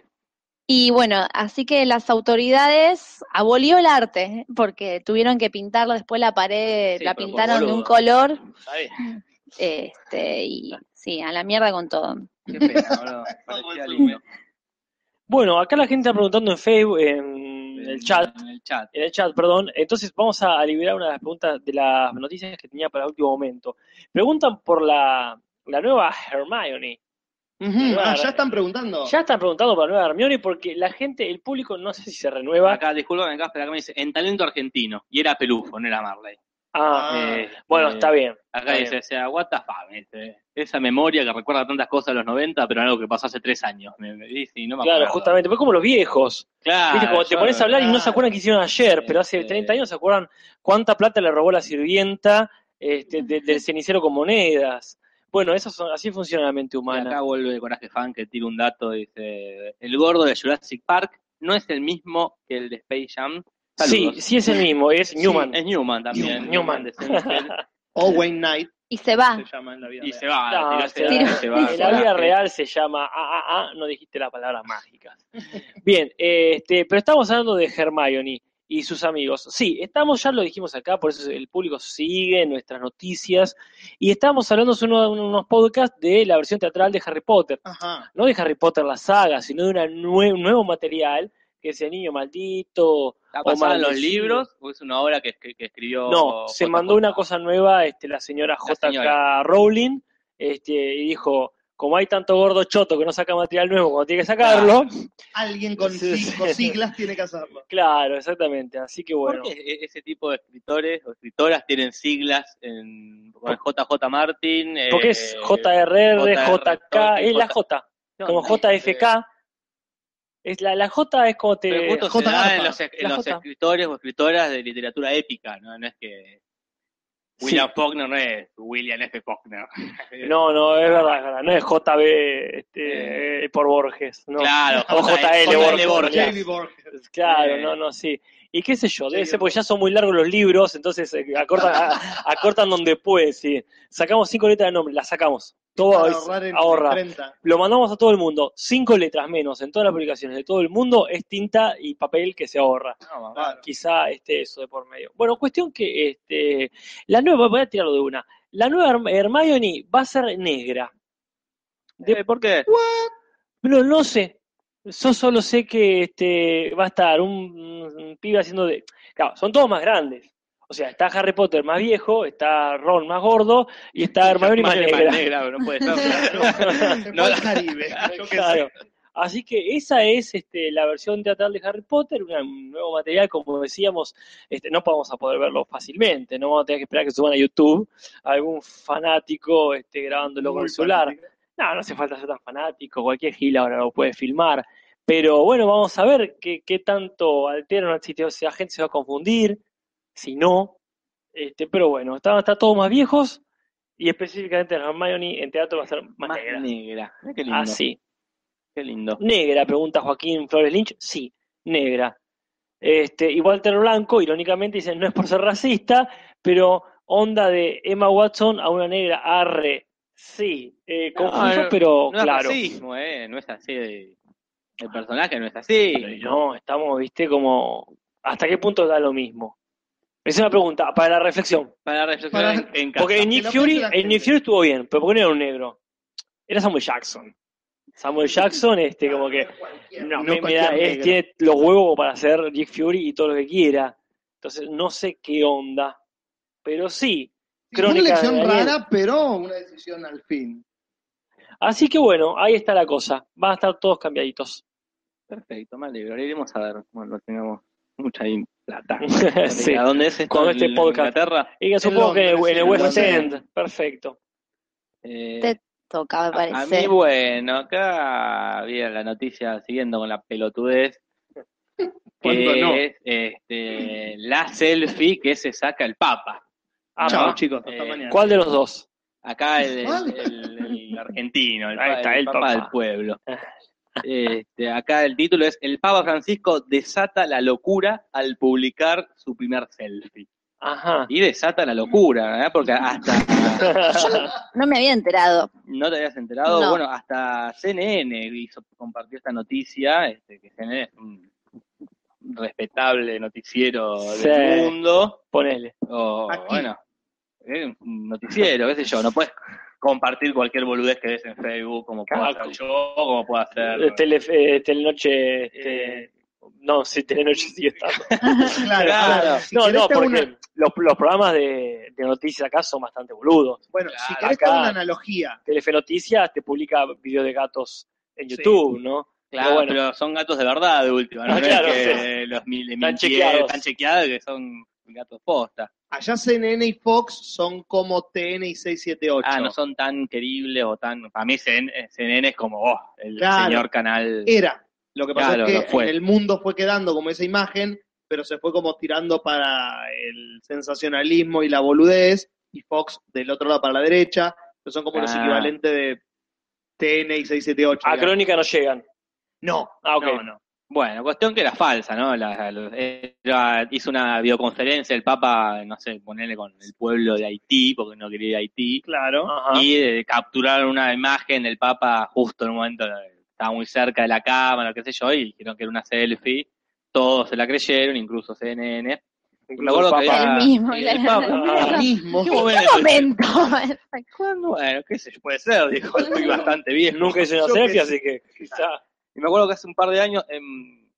Y bueno, así que las autoridades abolió el arte, porque tuvieron que pintarlo, después la pared Sí, la pintaron de un color, bien. este, y sí, a la mierda con todo. Qué pena, lindo. Bueno, acá la gente está preguntando en Facebook, en el chat, En el chat. en el chat, perdón. Entonces vamos a, a liberar una de las preguntas de las noticias que tenía para el último momento. Preguntan por la, la nueva Hermione. Ah, ya están preguntando. Ya están preguntando por la nueva Hermione porque la gente, el público, no sé si se renueva. Acá, disculpame, acá, pero acá me dice, en talento argentino. Y era Pelufo, no era Marley. Ah, Ah, Eh, bueno, eh, está bien. Acá está dice, bien. o sea, what the fuck, dice, esa memoria que recuerda tantas cosas de los 90, pero algo que pasó hace tres años. Me, me dice, y no me Claro, acuerdo. justamente. Pues como los viejos. Claro, Viste, como te pones a hablar y no se acuerdan qué hicieron ayer, pero hace Este- 30 años se acuerdan cuánta plata le robó la sirvienta este, de- del cenicero con monedas. Bueno, eso son, así funciona la mente Y humana. acá vuelve Coraje Fan que tira un dato, dice, el gordo de Jurassic Park no es el mismo que el de Space Jam. Sí, Saludos. sí es el mismo, es Sí, Newman. es Newman también. Newman. de Seinfeld, O Wayne Knight Y se va. se llama en la vida y real. se va, No, se va. se va, En la vida real se llama ah, ah, ah, no dijiste las palabras mágicas. Bien, este, pero estamos hablando de Hermione. Y sus amigos. Sí, estamos, ya lo dijimos acá, por eso el público sigue nuestras noticias, y estamos hablando de uno- unos podcasts de la versión teatral de Harry Potter. Ajá. No de Harry Potter la saga, sino de una nue- un nuevo material, que es El Niño Maldito. ¿Está o basada en los libros o es una obra que, que- que escribió? No, se mandó una cosa nueva este, la señora La J.K. Rowling este, y dijo, como hay tanto gordo choto que no saca material nuevo cuando tiene que sacarlo, Alguien con Sí, cinco sí. siglas tiene que hacerlo. claro, exactamente, así que bueno. ¿Por qué e- ese tipo de escritores o escritoras tienen siglas en JJ Martin? eh, Porque es JRR, JR, JK, es la J, no, como JFK. Es la, la J es como te... Pero justo se da en los, en los escritores o escritoras de literatura épica, ¿no? No es que Sí. William Faulkner no es William F. Faulkner. No, no, es verdad, es verdad, no es JB este, eh, por Borges, no. Claro, O JL JL Borges. Borges. Claro, Eh. no, no, sí. Y qué sé yo, debe ser porque ya son muy largos los libros, entonces eh, acortan, acortan donde pueden, sí. Sacamos cinco letras de nombre, las sacamos. Todo es- ahorrar en ahorra. imprenta. Lo mandamos a todo el mundo. Cinco letras menos en todas las publicaciones de todo el mundo es tinta y papel que se ahorra. No, Claro. Quizá esté eso de por medio. Bueno, cuestión que este, la nueva, voy a tirarlo de una. La nueva Herm- Hermione va a ser negra. Eh, ¿Por qué? No, no sé. Yo solo sé que este, va a estar un, un pibe haciendo de. Claro, son todos más grandes. O sea, está Harry Potter más viejo, está Ron más gordo y está Hermione más Más negra. negra, no puede. Se No, al Caribe. Claro. Así que esa es este, la versión teatral de Harry Potter, un nuevo material, como decíamos, este, no vamos a poder verlo fácilmente, no vamos a tener que esperar que suban a YouTube algún fanático este, grabándolo con Muy el celular. fanático. No, no hace falta ser tan fanático, cualquier gil ahora lo puede filmar. Pero bueno, vamos a ver qué, qué tanto altera una si la gente se va a confundir, si no. Este, pero bueno, está, está todo más viejos y específicamente Hermione en teatro va a ser más, Más negra. negra. Qué lindo. Ah, sí. Qué lindo. Negra, pregunta Joaquín Flores Lynch. Sí, negra. Este, y Walter Blanco, irónicamente, dice, no es por ser racista, pero onda de Emma Watson a una negra, arre. Sí, eh, confuso, no, pero No es claro. racismo, ¿eh? No es así. de- El personaje no es así. Pero no, estamos, viste, como, ¿hasta qué punto da lo mismo? Es una pregunta, para la reflexión. Para reflexionar Para- en, en casa. Porque en Nick Fury, la en Nick gente. Fury estuvo bien, pero ¿por qué no era un negro? Era Samuel Jackson. Samuel Jackson, este, como que no, No me- da- es- negro. tiene los huevos para hacer Nick Fury y todo lo que quiera. Entonces, no sé qué onda. Pero sí, Fue una Crónica elección de rara, pero una decisión al fin. Así que bueno, ahí está la cosa. Van a estar todos cambiaditos. Perfecto, me alegro. Iremos a ver cuando tengamos mucha plata. Sí. ¿A dónde es esto? Con este ¿En podcast. Inglaterra? Y que supongo que en el, West Londres. End. Perfecto. Eh, Te toca, me a, a parece. mí, bueno, acá había la noticia siguiendo con la pelotudez. ¿Cuándo Que no? es este, la selfie que se saca el Papa. Ah, Chao, no. chicos. Hasta Eh, mañana. ¿Cuál de los dos? Acá el, el- ¿Cuál? el- el argentino, el, Ahí está, el Papa. del pueblo. Este, acá el título es El Papa Francisco desata la locura al publicar su primer selfie. Ajá. Y desata la locura, ¿eh? porque hasta No me había enterado. no te habías enterado, No. bueno, hasta CNN hizo, compartió esta noticia, este, que CNN es un respetable noticiero Sí. del mundo, Ponele. o bueno, es un noticiero, qué sé yo, no puedes compartir cualquier boludez que ves en Facebook como puedo hacer yo, como puedo hacer... Eh, Tele, eh, Telenoche. este, Eh. no, sí, Telenoche sigue estando. Claro, si no, no, porque una- los, los programas de, de noticias acá son bastante boludos. bueno, Claro, si querés acá- una analogía. Telefe Noticias te publica videos de gatos en Sí. YouTube, ¿no? Claro, Pero pero, bueno. son gatos de verdad de última, no Ah, es que los mil, Están mintieron, chequeados. están chequeados que son gatos posta. Allá CNN y Fox son como TN y 678. Ah, no son tan queribles o tan... Para mí CNN, CNN es como oh, el Claro. señor canal... Era. Lo que pasa Claro, es que fue. en el mundo fue quedando como esa imagen, pero se fue como tirando para el sensacionalismo y la boludez, y Fox del otro lado para la derecha, que son como los Ah. equivalentes de TN y 678. A digamos. Crónica no llegan. No, Ah, ok. no, no. Bueno, cuestión que era falsa, ¿no? La- la- era- hizo una videoconferencia el Papa, no sé, ponerle con el pueblo de Haití, porque no quería ir a Haití, Claro. Ajá. y eh, capturaron una imagen del Papa justo en un momento, eh, estaba muy cerca de la cámara, qué sé yo, y dijeron que era una selfie, todos se la creyeron, incluso CNN. Incluso Me acuerdo el había- El mismo, el claro. Papa- mismo. ¿Qué qué momento? ¿Cuándo? Bueno, qué sé yo, puede ser, dijo, estoy bastante bien. Nunca hice una selfie, así que quizá. Y me acuerdo que hace un par de años en,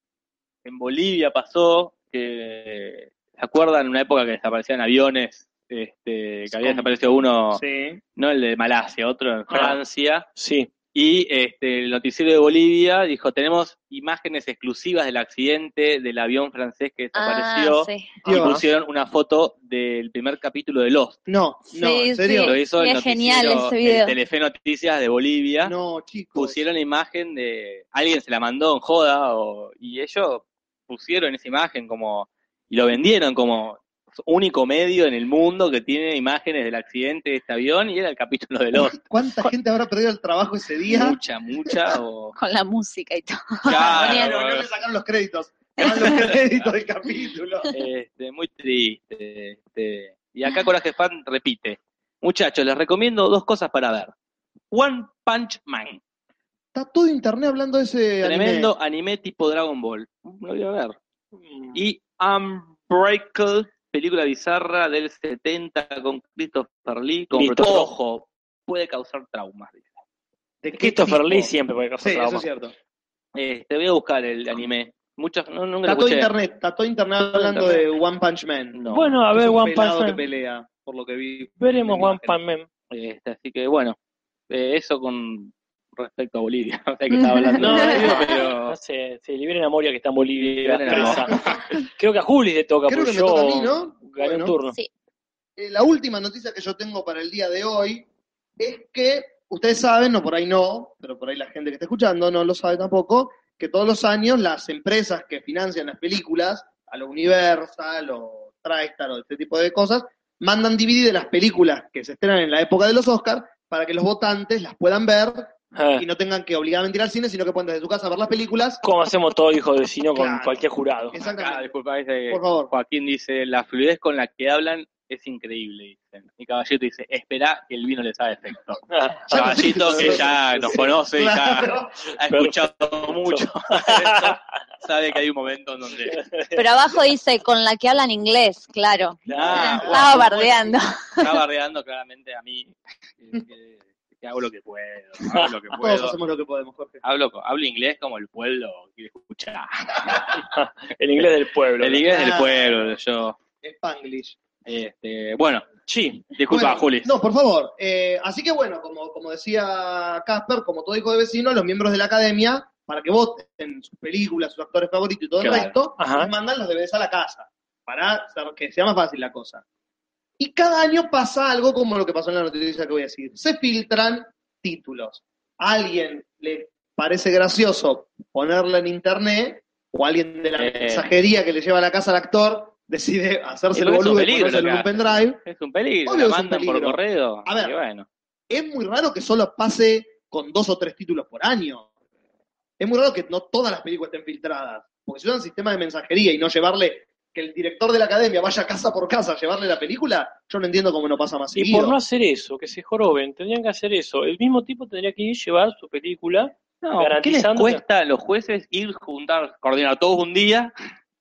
en Bolivia pasó que, ¿se acuerdan? En una época que desaparecían aviones, este, que había desaparecido uno, Sí. no el de Malasia, otro en Francia, Sí. Y este, el noticiero de Bolivia dijo, tenemos imágenes exclusivas del accidente del avión francés que desapareció, Ah, sí. y Dios. pusieron una foto del primer capítulo de Lost. No, no, Sí, ¿en serio? sí. Lo hizo el es genial noticiero, ese video. el Telefe Noticias de Bolivia. No, chicos. pusieron la imagen de alguien se la mandó en joda o, y ellos pusieron esa imagen como y lo vendieron como único medio en el mundo que tiene imágenes del accidente de este avión y era el capítulo de Lost. ¿Cuánta gente habrá perdido el trabajo ese día? mucha, mucha o Con la música y todo. Claro, Bueno, no le sacaron los créditos. Los créditos del capítulo. este, muy triste. este. Y acá Coraje Fan repite. Muchachos, les recomiendo dos cosas para ver. One Punch Man, Está todo internet hablando de ese tremendo anime tipo Dragon Ball. Lo voy a ver. Y Unbreakable, película bizarra del 70 con Christopher Lee. Con ojo, puede causar traumas. ¿De Christopher tipo? Lee siempre puede causar Sí, eso trauma. es cierto. Este, voy a buscar el anime. Muchas, no, nunca Está todo internet, está todo internet hablando internet. de One Punch Man. No. Bueno, a Es ver, un One Punch que Man. pelea, por lo que vi. Veremos One. Punch Man. Este, así que bueno, eh, eso con respecto a Bolivia. No sé qué estaba hablando. No, de Bolivia, pero No sé, sí, liberen a Moria que está en Bolivia, presa. Creo que a Juli le toca, Creo porque que yo toca a mí, ¿no? gané Bueno. un turno. Sí. Eh, la última noticia que yo tengo para el día de hoy es que ustedes saben, no por ahí no, pero por ahí la gente que está escuchando no lo sabe tampoco, que todos los años las empresas que financian las películas, a lo Universal o TriStar o este tipo de cosas, mandan DVD de las películas que se estrenan en la época de los Oscars para que los votantes las puedan ver Ah, y no tengan que obligadamente ir al cine, sino que puedan desde su casa ver las películas. Como hacemos todo hijo de vecino con Claro. cualquier jurado. acá, Exactamente. disculpa, dice, Por favor. Joaquín dice, la fluidez con la que hablan es increíble, dicen. Y Caballito dice, espera que el vino les haga efecto. Ah, Ya Caballito que ya nos conoce y ya Claro. ha escuchado mucho sabe que hay un momento en donde... Pero abajo dice con la que hablan inglés, claro. Ah, Estaba bueno, bardeando. Está bardeando claramente a mí, que, que- que hago lo que puedo, hago lo que Todos puedo. hacemos lo que podemos, Jorge. Hablo, hablo inglés como el pueblo quiere escuchar. el inglés del pueblo. El inglés del Ah. pueblo, yo. Spanglish. Este, bueno, Sí. disculpa, Bueno, Juli. No, por favor. Eh, así que bueno, como, como decía Casper, como todo hijo de vecino, los miembros de la academia, para que voten sus películas, sus actores favoritos y todo el resto, les mandan los DVDs a la casa, para que sea más fácil la cosa. Y cada año pasa algo como lo que pasó en la noticia que voy a decir. Se filtran títulos. A alguien le parece gracioso ponerla en internet, o alguien de la Eh. mensajería que le lleva a la casa al actor decide hacerse el boludo y ponérselo en lo un pendrive. Es un peligro, Obvio un mandan por peligro. correo. A ver. bueno. es muy raro que solo pase con dos o tres títulos por año. Es muy raro que no todas las películas estén filtradas. Porque si usan sistema de mensajería y no llevarle, que el director de la academia vaya casa por casa a llevarle la película, yo no entiendo cómo no pasa más Y seguido. por no hacer eso, que se joroben, tendrían que hacer eso. El mismo tipo tendría que ir llevar su película. No, ¿qué les cuesta a los jueces ir juntar, coordinar todos un día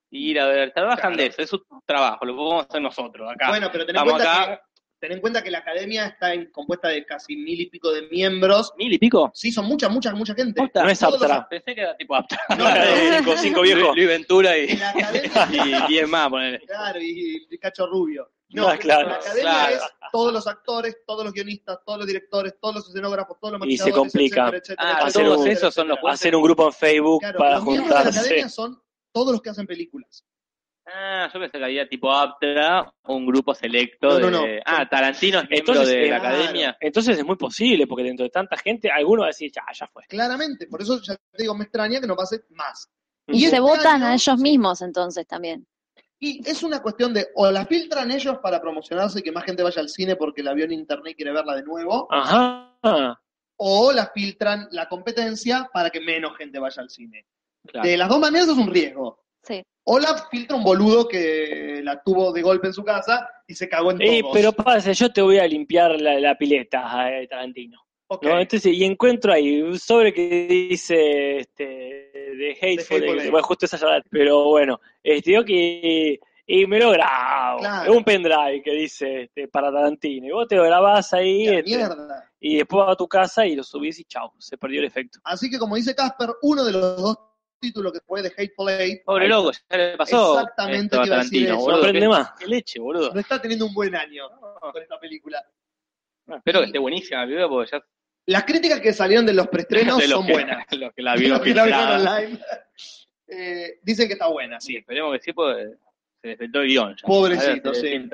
y ir a ver? Trabajan Claro. de eso, es su trabajo, lo podemos hacer nosotros acá. Bueno, pero ten en, Estamos cuenta acá, que, ten en cuenta que la academia está en- compuesta de casi mil y pico de miembros. mil y pico. Sí, son mucha, mucha, mucha gente. Posta. No es los- aptra. Pensé que era tipo apta. No, no, cinco, cinco viejos. Luis Ventura y, y 10 más, ponele. claro, y, y Cacho Rubio. No, Ah, claro, la academia claro. es todos los actores, todos los guionistas, todos los directores, todos los escenógrafos, todos los Y se maquilladores, complica. etcétera, etcétera, Ah, etcétera, hacer un- esos son los etcétera. jueces. Hacer un grupo en Facebook Claro, para los de la juntarse. academia son todos los que hacen películas. Ah, yo pensé que había tipo aptra, un grupo selecto No, no, de... no. Ah, Tarantino es miembro Entonces, de la claro. academia. Entonces es muy posible, porque dentro de tanta gente, alguno va a decir, ya, ya fue. Claramente, por eso ya te digo, me extraña que no pase más. Y Y se este votan año- a ellos mismos entonces también. Y es una cuestión de, o la filtran ellos para promocionarse y que más gente vaya al cine porque la vio en internet y quiere verla de nuevo, Ajá. o la filtran la competencia para que menos gente vaya al cine. Claro. De las dos maneras es un riesgo. Sí. O la filtra un boludo que la tuvo de golpe en su casa y se cagó en Eh, todos. pero pasa, yo te voy a limpiar la, la pileta, eh, Tarantino. Ok. ¿no? Entonces, y encuentro ahí un sobre que dice este, de Hateful, Hateful bueno, justo esa pero bueno, este, digo que y me lo grabo, Claro. es un pendrive que dice este, para Tarantino, y vos te lo grabás ahí este, y después vas a tu casa y lo subís y chao, se perdió el efecto. Así que como dice Casper, uno de los dos títulos que fue de Hateful Eight Pobre loco, ya le pasó. Exactamente te iba a decir eso. boludo. Aprende más. Qué leche, boludo. no está teniendo un buen año con esta película. Espero que esté buenísima la película porque ya Las críticas que salieron de los preestrenos de los son que, buenas. los que la Los vieron que la vieron filtrada. online eh, dicen que está buena, Sí, sí. esperemos que sí, porque se les faltó el guion. ya. Pobrecito, ver, sí.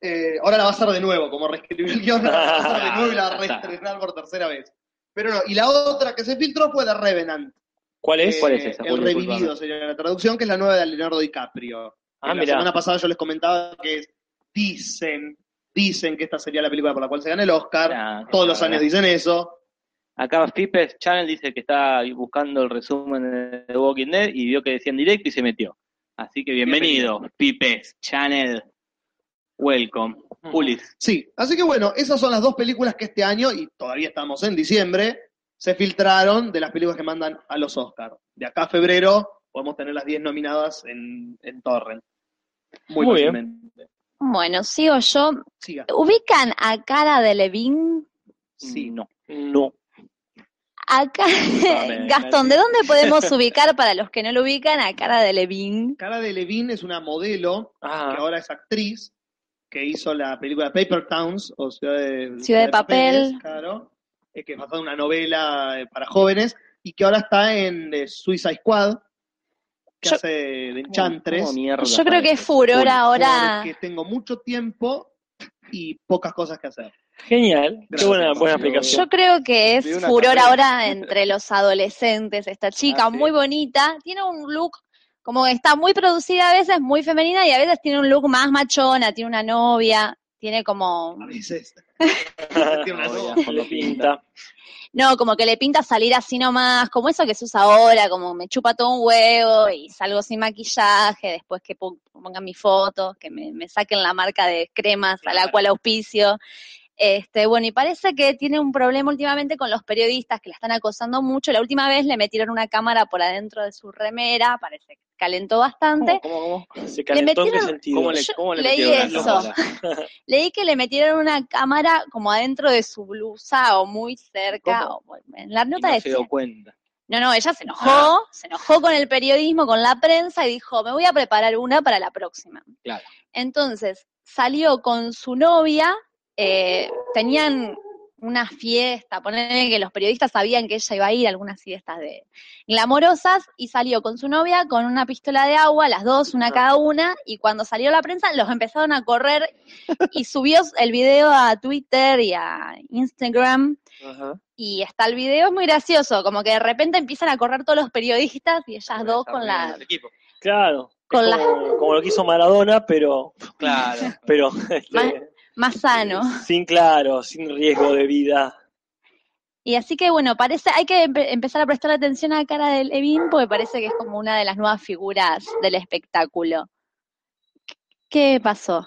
Eh, ahora la va a hacer de nuevo, como reescribió el guion, la va a hacer de nuevo y la va a reestrenar por tercera vez. Pero no, y la otra que se filtró fue The Revenant. ¿Cuál es? Eh, ¿Cuál es esa, El revivido sería la traducción, que es la nueva de Leonardo DiCaprio. Ah, la semana pasada yo les comentaba que es- dicen, dicen que esta sería la película por la cual se gana el Oscar. Ah, Todos los años dicen eso. Acá Fipes Channel dice que está buscando el resumen de The Walking Dead y vio que decía en directo y se metió. Así que bienvenido, Pipes Channel. Welcome. Pulis. Sí, así que bueno, esas son las dos películas que este año, y todavía estamos en diciembre, se filtraron de las películas que mandan a los Oscars. De acá a febrero podemos tener las 10 nominadas en, en Torrent. Muy, Muy bien. Bueno, sigo yo. Siga. ¿Ubican a Cara de Levine? Sí. No. No. Acá, Gastón, ¿de dónde podemos ubicar para los que no lo ubican a Cara de Levine? Cara de Levine es una modelo que Ah, ahora es actriz, que hizo la película Paper Towns, o Ciudad de, Ciudad de Papel. Papeles, claro, eh, que es basada en una novela eh, para jóvenes, y que ahora está en eh, Suicide Squad, que Yo- hace de Enchantress. ¿Cómo mierda Yo creo que es furor ahora. Porque tengo mucho tiempo y pocas cosas que hacer. genial. Qué buena, buena. Yo creo que es furor carrera. ahora entre los adolescentes. Esta chica Ah, sí. muy bonita, tiene un look como que está muy producida a veces, muy femenina y a veces tiene un look más machona, tiene una novia, tiene como A veces. Pinta. No, como que le pinta salir así nomás, como eso que se usa ahora, como me chupa todo un huevo y salgo sin maquillaje, después que pon- pongan mi foto, que me, me saquen la marca de cremas a la cual auspicio. Este, bueno, y parece que tiene un problema últimamente con los periodistas que la están acosando mucho. La última vez le metieron una cámara por adentro de su remera, parece que calentó bastante. ¿Cómo, cómo, cómo? ¿Se calentó en qué metieron- sentido? ¿Cómo le, cómo le leí eso. cámara? Leí que le metieron una cámara como adentro de su blusa o muy cerca. ¿Cómo? o- en la Y nota no se dio cuenta. No, no, ella se enojó, se enojó con el periodismo, con la prensa y dijo, me voy a preparar una para la próxima. Claro. Entonces, salió con su novia, eh, tenían una fiesta, ponerle que los periodistas sabían que ella iba a ir a algunas fiestas de glamorosas, y salió con su novia con una pistola de agua, las dos, una cada una, y cuando salió la prensa los empezaron a correr y subió el video a Twitter y a Instagram Ajá. y está el video, es muy gracioso, como que de repente empiezan a correr todos los periodistas y ellas dos con la... Claro. Con Es la- como, como lo que hizo Maradona, pero, Claro. pero este, Más- sano. sin claro, sin riesgo de vida. Y así que bueno, parece, hay que empe- empezar a prestar atención a la cara de Levin porque parece que es como una de las nuevas figuras del espectáculo. ¿Qué pasó?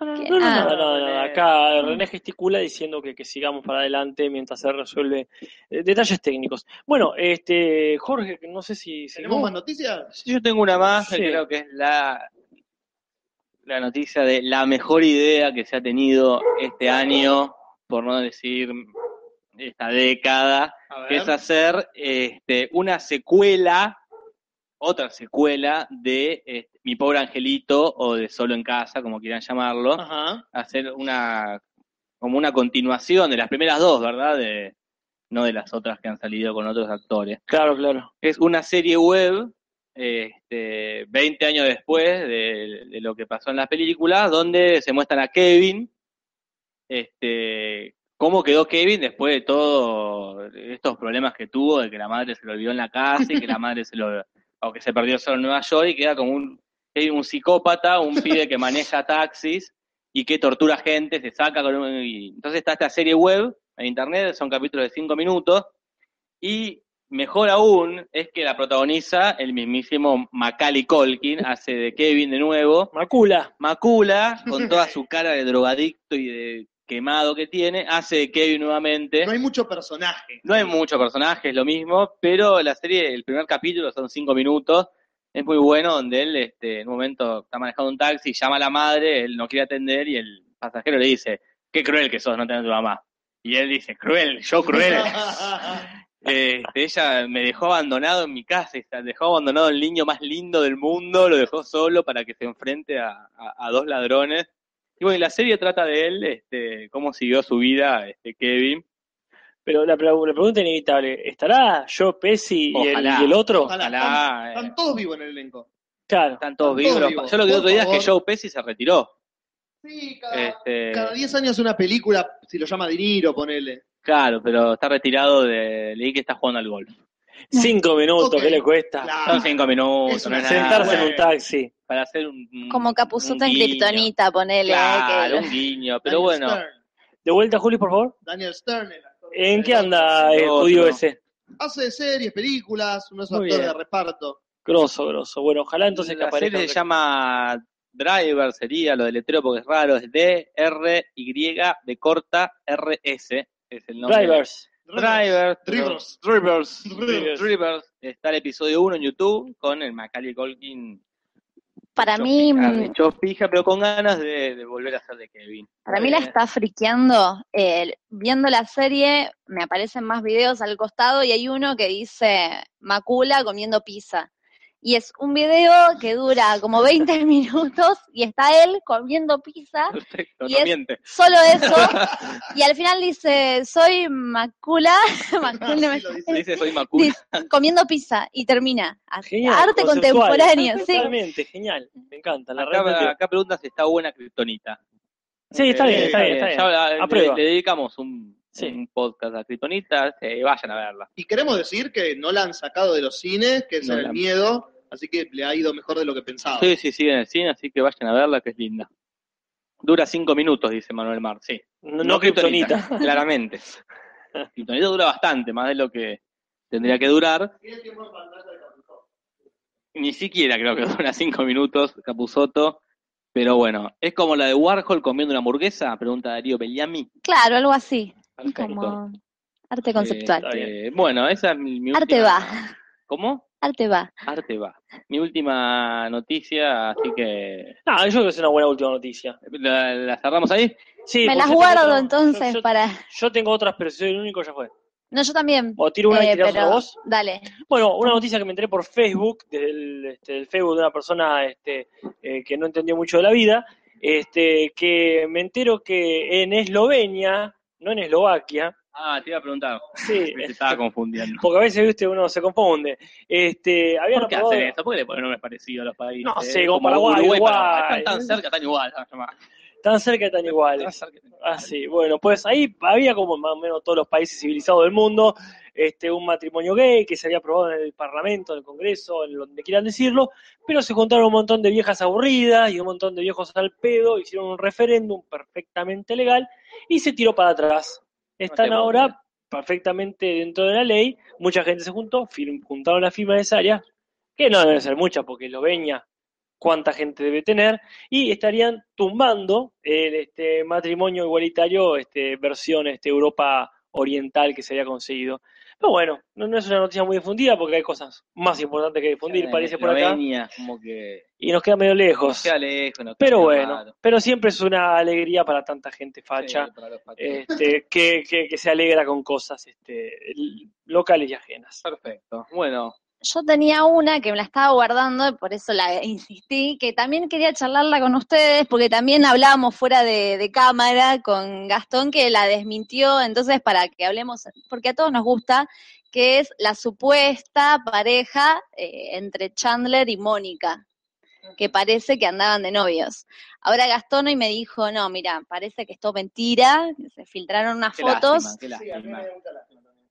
No, no, no, no, Ah. no, no, no. Acá René gesticula diciendo que, que sigamos para adelante mientras se resuelve eh, detalles técnicos. Bueno, este Jorge, no sé si... si ¿Tenemos vos- más noticias? Yo tengo una más, que Sí. creo que es la, la noticia de la mejor idea que se ha tenido este año, por no decir esta década, que es hacer este, una secuela, otra secuela de este, Mi pobre angelito o de Solo en casa, como quieran llamarlo, Ajá. hacer una como una continuación de las primeras dos, ¿verdad? De, no de las otras que han salido con otros actores. Claro, claro. Es una serie web, este, 20 años después de, lo que pasó en las películas, donde se muestran a Kevin, este, cómo quedó Kevin después de todos estos problemas que tuvo, de que la madre se lo olvidó en la casa y que la madre se lo, o que se perdió solo en Nueva York y queda como un, un psicópata, un pibe que maneja taxis y que tortura gente, se saca con un, entonces está esta serie web en internet, son capítulos de 5 minutos, y mejor aún es que la protagoniza el mismísimo Macaulay Colkin, hace de Kevin de nuevo, Macula. Macula, con toda su cara de drogadicto y de quemado que tiene, hace de Kevin nuevamente. No hay mucho personaje. No hay mucho personaje, es lo mismo, pero la serie, el primer capítulo son cinco minutos, es muy bueno, donde él este, en un momento está manejando un taxi, llama a la madre, él no quiere atender y el pasajero le dice, qué cruel que sos no tener a tu mamá. Y él dice, cruel, yo cruel. Este, ella me dejó abandonado en mi casa, dejó abandonado el niño más lindo del mundo, lo dejó solo para que se enfrente a, a- a dos ladrones. Y bueno, y la serie trata de él, este, cómo siguió su vida este, Kevin. Pero la, la pregunta inevitable, ¿estará Joe Pesci y el, Ojalá. y el otro? Ojalá. Ojalá, Están, eh, están todos vivos en el elenco. Claro. están todos están todos vivos. vivos. Yo lo que otro día es que. Joe Pesci se retiró. Sí, cada, Este, cada 10 años una película, si lo llama De Niro, ponele. Claro, pero está retirado de. Leí que está jugando al golf. Cinco minutos, Ok. ¿qué le cuesta? Claro. Son cinco minutos, no. Sentarse en un taxi. Para hacer un. un- Como Capuzoto un en. Kryptonita, ponele. eh, Claro, que- un guiño. Pero Daniel bueno, Stern. De vuelta, Juli, por favor. Daniel Stern. el actor ¿En qué anda el Otro. judío ese? Hace series, películas, unos actores de reparto. Grosso, grosso. Bueno, ojalá entonces que la aparezca. serie se llama Driver, sería lo del letrero porque es raro. Es D-R-Y de corta R-S. Es el nombre. Drivers. Drivers. Drivers. Drivers. Drivers. Drivers. Está el episodio 1 en YouTube con el Macaulay Culkin. Para mí, mm, hecho pija, pero con ganas de, de volver a ser de Kevin. Para mí la Eh, está friqueando. eh, viendo la serie, me aparecen más videos al costado y hay uno que dice Macula comiendo pizza. Y es un video que dura como 20 minutos y está él comiendo pizza, Perfecto, y no es- miente. solo eso. y al final dice, soy Macula, Macula dice. Dice soy Macula. dice, comiendo pizza y termina. Genial. Arte contemporáneo, sí. Totalmente, genial. Me encanta. La Acá, realmente- acá pregunta si está buena Kryptonita. Sí, está bien, Eh, está bien, está bien. ya le-. Le, dedicamos un, Sí. un podcast a Kryptonita, eh, vayan a verla. Y queremos decir que no la han sacado de los cines, que es No el la- miedo, así que le ha ido mejor de lo que pensaba. Sí, sí, sigue en el cine, así que vayan a verla, que es linda. Dura cinco minutos, dice Manuel Mar, sí. No, no Kryptonita. claramente. Kryptonita dura bastante, más de lo que tendría que durar. Tiene tiempo en pantalla de Capuzotto. Ni siquiera creo que dura cinco minutos, Capuzoto. Pero bueno, ¿es como la de Warhol comiendo una hamburguesa? Pregunta Darío Belliami. Claro, algo así. Como arte conceptual. Eh, bueno, esa es mi, mi Arte última- va. ¿Cómo? Arte va. Arte va. Mi última noticia, así que No, yo creo que es una buena última noticia. la, la cerramos ahí. Sí, Me las guardo otra- entonces yo, yo- para... yo tengo otras, pero si soy el único, ya fue. No, yo también. O tiro una Eh, y tirás pero vos. Dale. Bueno, una noticia que me enteré por Facebook, desde el, este, el Facebook de una persona este, eh, que no entendió mucho de la vida, este, que me entero que en Eslovenia, no en Eslovaquia, Ah, te iba a preguntar. sí, Me estaba confundiendo. porque a veces ¿viste? uno se confunde, este, habían ¿Por qué aprobado- hacen eso? ¿Por qué le ponen nombres parecidos a los países? No sé, como Paraguay, Uruguay. Paraguay. Están tan cerca, están igual. tan cerca y tan iguales. Ah, sí, bueno, pues ahí había como más o menos todos los países civilizados del mundo, este, un matrimonio gay que se había aprobado en el Parlamento, en el Congreso, en donde quieran decirlo, pero se juntaron un montón de viejas aburridas y un montón de viejos al pedo, hicieron un referéndum perfectamente legal y se tiró para atrás. Están ahora perfectamente dentro de la ley, mucha gente se juntó, juntaron la firma necesaria, que no debe ser mucha porque Eslovenia cuánta gente debe tener, y estarían tumbando el este, matrimonio igualitario, este, versión este, Europa Oriental que se había conseguido. Pero bueno, no, no es una noticia muy difundida porque hay cosas más importantes que difundir, parece por acá, como que y nos queda medio lejos. queda lejos. nos Pero bueno, raro. pero siempre es una alegría para tanta gente facha Sí, este, que, que, que se alegra con cosas este, locales y ajenas. Perfecto. Bueno, Yo tenía una que me la estaba guardando y por eso la insistí, que también quería charlarla con ustedes, porque también hablábamos fuera de, de cámara con Gastón que la desmintió, entonces para que hablemos, porque a todos nos gusta, que es la supuesta pareja eh, entre Chandler y Mónica, que parece que andaban de novios. Ahora Gastón hoy me dijo, no, mira, parece que esto es mentira, que se filtraron unas qué fotos. lástima, qué Sí, a mí lástima. me da mucha lástima también.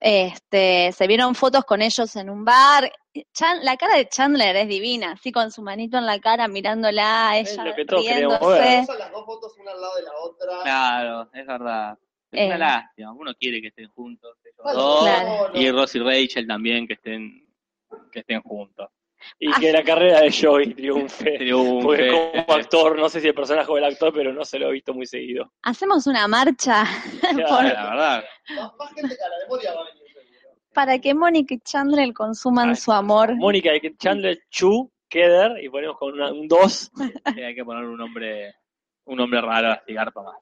Este, se vieron fotos con ellos en un bar. Chan- la cara de Chandler es divina, así con su manito en la cara, mirándola a Es ella, lo que todos queríamos ver. riéndose. Son las dos fotos una al lado de la otra. Claro, es verdad. Es una Eh. lástima. Uno quiere que estén juntos ellos Bueno, dos. Claro. Y Ross y Rachel también que estén, que estén juntos. Y que la carrera de Joey triunfe. Triunfe. Porque como actor, no sé si el personaje o el actor, pero no se lo he visto muy seguido. Hacemos una marcha por- La verdad. A a para que Mónica y Chandler consuman Ay, su amor. Mónica y Chandler Chu, Keder, y ponemos con una- un 2. Sí, hay que poner un nombre, un nombre raro así garpa más.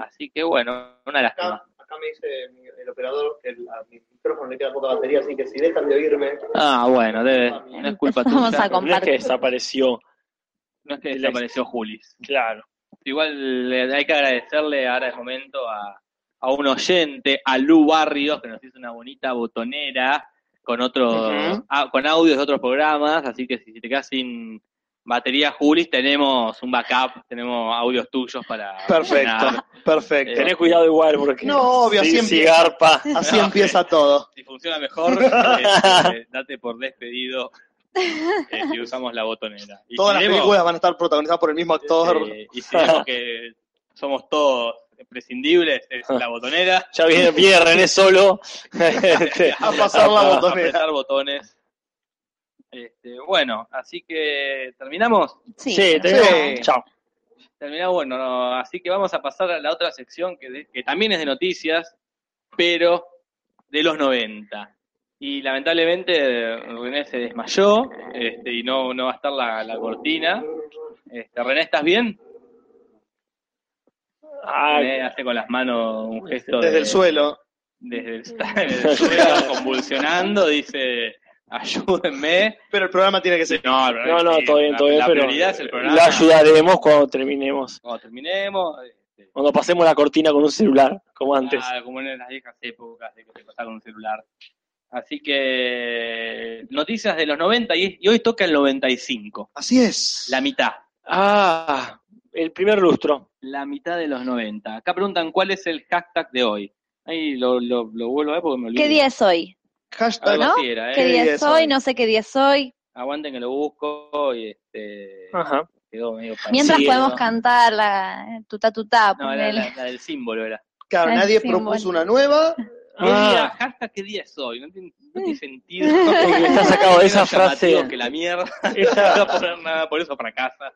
Así que bueno, una lástima. Acá, me dice mi- el operador que el- a mi micrófono le queda poca batería, así que si dejan de oírme, Ah, bueno, debe, no es culpa Empezamos tuya. a No es que desapareció, No es que desapareció Julis. claro. Igual le- hay que agradecerle ahora es momento a, a un oyente, a Lu Barrios, que nos hizo una bonita botonera con otros, ah, con audios de otros programas, así que si te quedas sin batería Julis, tenemos un backup, tenemos audios tuyos para perfecto, llenar. perfecto. Eh, Tenés cuidado igual porque No, obvio, así garpa. Así No, empieza todo. Si funciona mejor, este, date por despedido eh, si usamos la botonera. Y Todas las películas van a estar protagonizadas por el mismo actor. eh, y si vemos que somos todos prescindibles, es la botonera. Ya viene, viene René solo. Este, A pasar la a botonera. apretar botones. Este, bueno, así que terminamos. Sí, Sí. Chao. Terminamos, bueno, no, así que vamos a pasar a la otra sección que, de- que también es de noticias, pero de los 90. Y lamentablemente René se desmayó este, y no, no va a estar la, la cortina. Este, René, ¿estás bien? René hace con las manos un gesto Desde de- el suelo. Desde el suelo convulsionando, dice, ayúdenme. Pero el programa tiene que ser. No, no, no, todo bien, la- todo bien, la pero prioridad es el programa. lo ayudaremos cuando terminemos. Cuando terminemos, este, Cuando pasemos la cortina con un celular, como antes. Ah, como en las viejas épocas de que se pasaba con un celular. Así que noticias de los 90 y, y hoy toca el 95, Así es. la mitad, Ah, el primer lustro. la mitad de los 90. Acá preguntan cuál es el hashtag de hoy. Ahí lo, lo, lo vuelvo a ver porque me olvidé. ¿Qué día es hoy? Hashtag. ¿no? así era, ¿eh? ¿Qué día día es es hoy? hoy? No sé qué día es hoy. Aguanten que lo busco y este Ajá. quedó medio Mientras podemos cantar la tuta tuta. No, era ponele. la, la del símbolo era. Claro, Ah, nadie sí, propuso una nueva. ¿Qué día? Ah, Hashtag qué día es hoy. No tiene, no tiene sentido. porque está sacado de esa frase. Que la mierda. Esa- No voy a poner nada por eso para casa.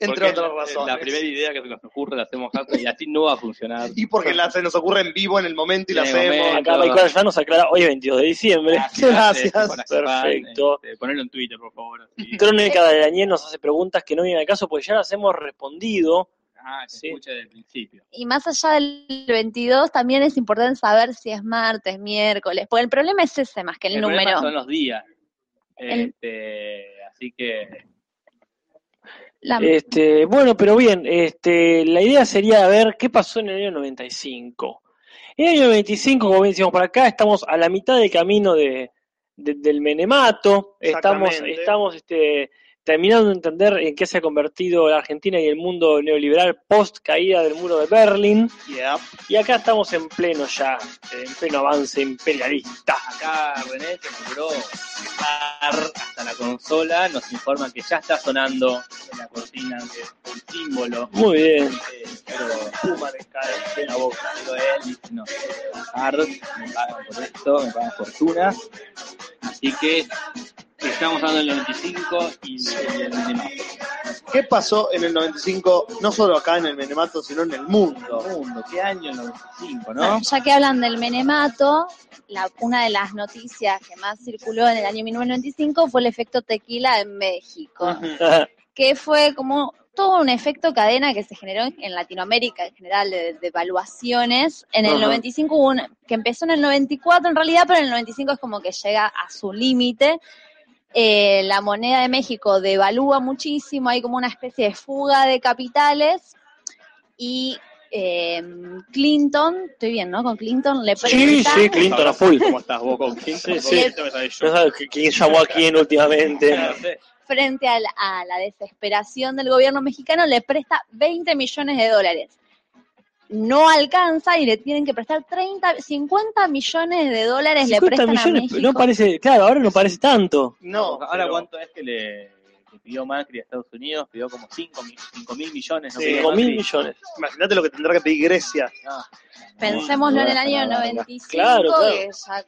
Entre otras la- razones. La primera idea que se nos ocurre la hacemos hashtag y así no va a funcionar. Y porque la, se nos ocurre en vivo en el momento y la hacemos. momento. Acá Michael ya nos aclara, hoy es 22 de diciembre. Gracias. Perfecto. Este, ponelo en Twitter, por favor. así. Crónica de Daniel nos hace preguntas que no vienen al caso porque ya las hemos respondido. Ah, que Sí. escuche desde el principio. Y más allá del 22, también es importante saber si es martes, miércoles. Porque el problema es ese más que el, El problema número. son los días. El- Este, así que La- Este, bueno, pero bien, este, la idea sería ver qué pasó en el año 95. En el año 95, como bien decíamos por acá, estamos a la mitad del camino de, de- del Menemato. Estamos, estamos este, terminando de entender en qué se ha convertido la Argentina y el mundo neoliberal post caída del muro de Berlín. Yeah. Y acá estamos en pleno ya, en pleno avance imperialista. acá René que logró hasta la consola, nos informa que ya está sonando en la cortina que es el símbolo. Muy bien. Eh, pero me cae en la boca. Digo él, dice, no, trabajar, me pagan por esto, me pagan fortuna. Así que estamos hablando del 95 y del demás. ¿Qué pasó en el 95, no solo acá en el Menemato, sino en el mundo? Mundo, ¿qué año? El 95, ¿no? Ya que hablan del Menemato, la, una de las noticias que más circuló en el año 1995 fue el efecto tequila en México, que fue como todo un efecto cadena que se generó en Latinoamérica en general de, de evaluaciones. En el Ajá. 95 hubo un- que empezó en el 94 en realidad, pero en el 95 es como que llega a su límite. Eh, la moneda de México devalúa muchísimo, hay como una especie de fuga de capitales y eh, Clinton, estoy bien, ¿no? Con Clinton le Sí, presta, sí, Clinton a full. ¿Cómo estás vos con Clinton? Sí, sí. No sabes quién llamó a quién últimamente. Frente a la, a la desesperación del gobierno mexicano, le presta 20 millones de dólares. No alcanza y le tienen que prestar 30, 50 millones de dólares le 50 prestan a millones, México. no parece, claro, ahora no parece tanto. No, Ahora, pero- ¿cuánto es que le que pidió Macri a Estados Unidos? Pidió como 5 mil millones. ¿no? Sí, pidió 5 mil millones. Imagínate lo que tendrá que pedir Grecia. Ah, Pensémoslo en el año Claro, 95, claro. que ya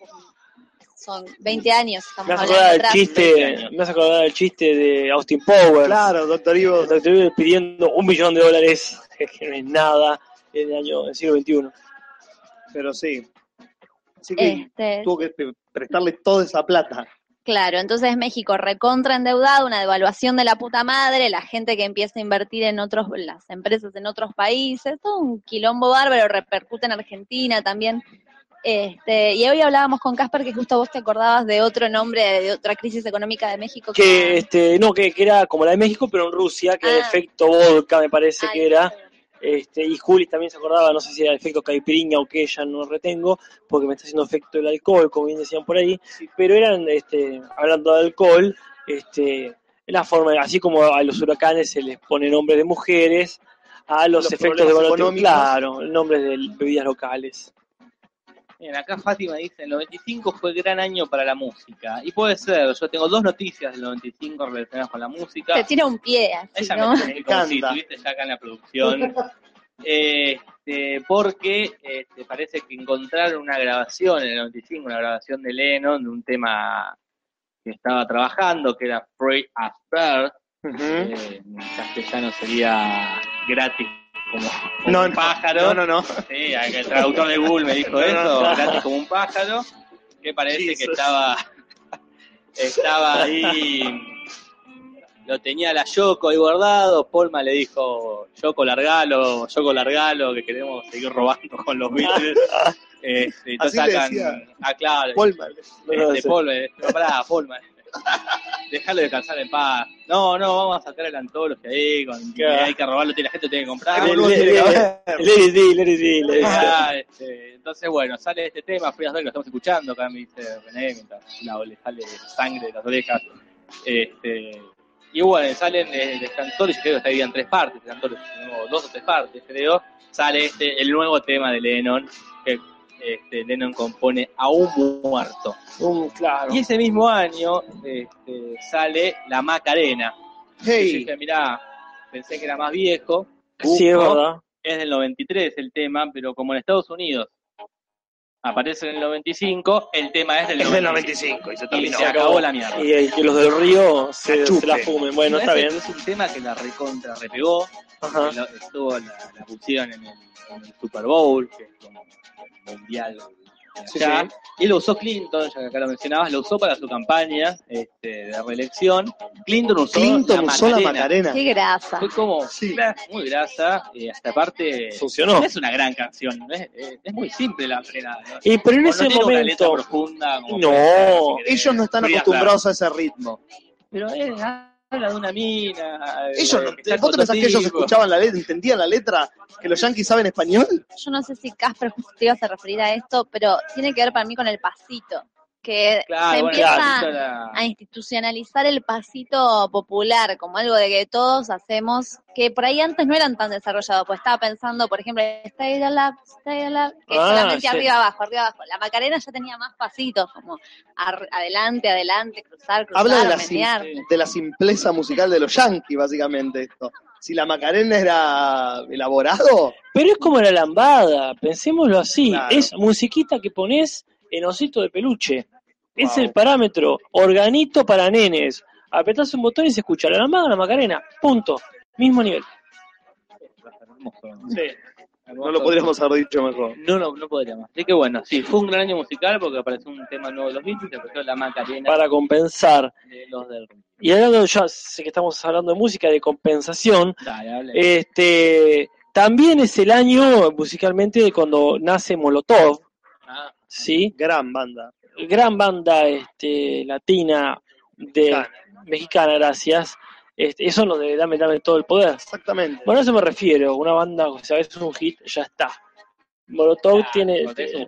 son 20 años, estamos Me hablando acordar el atrás. 20 chiste, me hace acordar el chiste de Austin Powers. Claro, doctor Ivo. Dr. Evil pidiendo un millón de dólares, que no es nada en el año del siglo XXI. Pero sí. Así que Este, tuvo que prestarle toda esa plata. Claro, entonces México recontra endeudado, una devaluación de la puta madre, la gente que empieza a invertir en otros, las empresas en otros países, todo un quilombo bárbaro, repercute en Argentina también. Este, y hoy hablábamos con Casper que justo vos te acordabas de otro nombre, de otra crisis económica de México. Que, este, no, que, que era como la de México, pero en Rusia, que era Ah. efecto vodka, me parece Ay, que era. Este, y Juli también se acordaba, no sé si era efecto caipirinha o qué, ya no retengo, porque me está haciendo efecto el alcohol, como bien decían por ahí, pero eran, este, hablando de alcohol, este, la forma, así como a los huracanes se les pone nombres de mujeres, a los, Los efectos de valor, claro, nombres de bebidas locales. Bien, acá Fátima dice, el 95 fue gran año para la música. Y puede ser, yo tengo dos noticias del 95 relacionadas con la música. Te tira un pie, así, Ella ¿no? me tiene como si estuviste ya acá en la producción. Este, porque este, parece que encontraron una grabación en el 95, una grabación de Lennon de un tema que estaba trabajando, que era Free as Bird, eh, en castellano sería gratis como, como No, un pájaro. No, no, no. Sí, el traductor de Google me dijo No, no, eso, no. como un pájaro, que parece que estaba, estaba ahí, lo tenía la Yoko ahí guardado, Polma le dijo, Yoko largalo, Yoko largalo, que queremos seguir robando con los Beatles. Este, entonces Así le sacan, decía. ah, claro, Polman. este, Paul, eh, no, pará, Paulman. Dejarlo descansar en paz. No, no, vamos a sacar el antología ahí, con, Claro. hay que robarlo, la gente tiene que comprar. Que entonces, bueno, sale este tema, Free as Bird, lo estamos escuchando, acá me dice René, mientras la- le sale sangre de las orejas. Este, y bueno, salen eh, de cantores, creo que está dividido en tres partes, de cantores, dos o tres partes, creo. Sale este, el nuevo tema de Lennon, que este, Lennon compone Aún Muerto. Un- claro. Y ese mismo año este, sale La Macarena. Y yo Hey, dije, mirá, pensé que era más viejo. Sí, es verdad. es del 93 el tema, pero como en Estados Unidos aparece en el 95, el tema es del es del 95. 95 y se Y terminó. se acabó la mierda. Y, y que los del río se, se la fumen. Bueno, No, está es, bien. es un tema que la recontra repegó, Ajá. estuvo la, la pusieron en el, en el Super Bowl, que es como mundial Sí. Y lo usó Clinton, ya que acá lo mencionabas, lo usó para su campaña este, de reelección. Clinton usó Clinton la usó la Macarena. Qué grasa. Fue como Sí. muy grasa, y hasta parte Funcionó. no es una gran canción, es, es- muy simple la Macarena. ¿no? Y pero en ese no tiene una letra momento. profunda. como No, si. Ellos no están acostumbrados a ese ritmo. Pero es, habla de una mina. de- Ellos, está ¿Vos te pensás que ellos escuchaban la letra, entendían la letra? ¿Que los yankees saben español? Yo no sé si Casper te ibas a referir a esto, pero tiene que ver para mí con el pasito, que Claro, se bueno, empieza claro, la- a institucionalizar el pasito popular como algo de que todos hacemos, que por ahí antes no eran tan desarrollados, pues estaba pensando, por ejemplo, Stay Alive, Stay Alive, que Ah, solamente sí. arriba abajo, arriba abajo. La Macarena ya tenía más pasitos, como ar- adelante, adelante, cruzar, cruzar, Habla de la, sim- menear. de la simpleza musical de los yankees, básicamente, esto. Si la Macarena era elaborado, Pero es como la lambada, pensémoslo así. Claro. Es musiquita que pones en osito de peluche. Es Wow. el parámetro. Organito para nenes. Apretás un botón y se escucha la lambada o la macarena. Punto. Mismo nivel. no lo podríamos haber dicho mejor. No, no, no podríamos. Así que bueno, sí, fue un gran año musical porque apareció un tema nuevo de los Beatles, se apareció la Macarena Para compensar. de los del Y hablando, ya sé que estamos hablando de música, de compensación. Dale. Este, también es el año musicalmente de cuando nace Molotov. Ah, ¿sí? Gran banda. Gran banda este, latina de Mexicana. mexicana, gracias. Este, eso no de dame, dame todo el poder. Exactamente. Bueno, a eso me refiero. Una banda, o sea, es un hit, ya está. Molotov claro, tiene.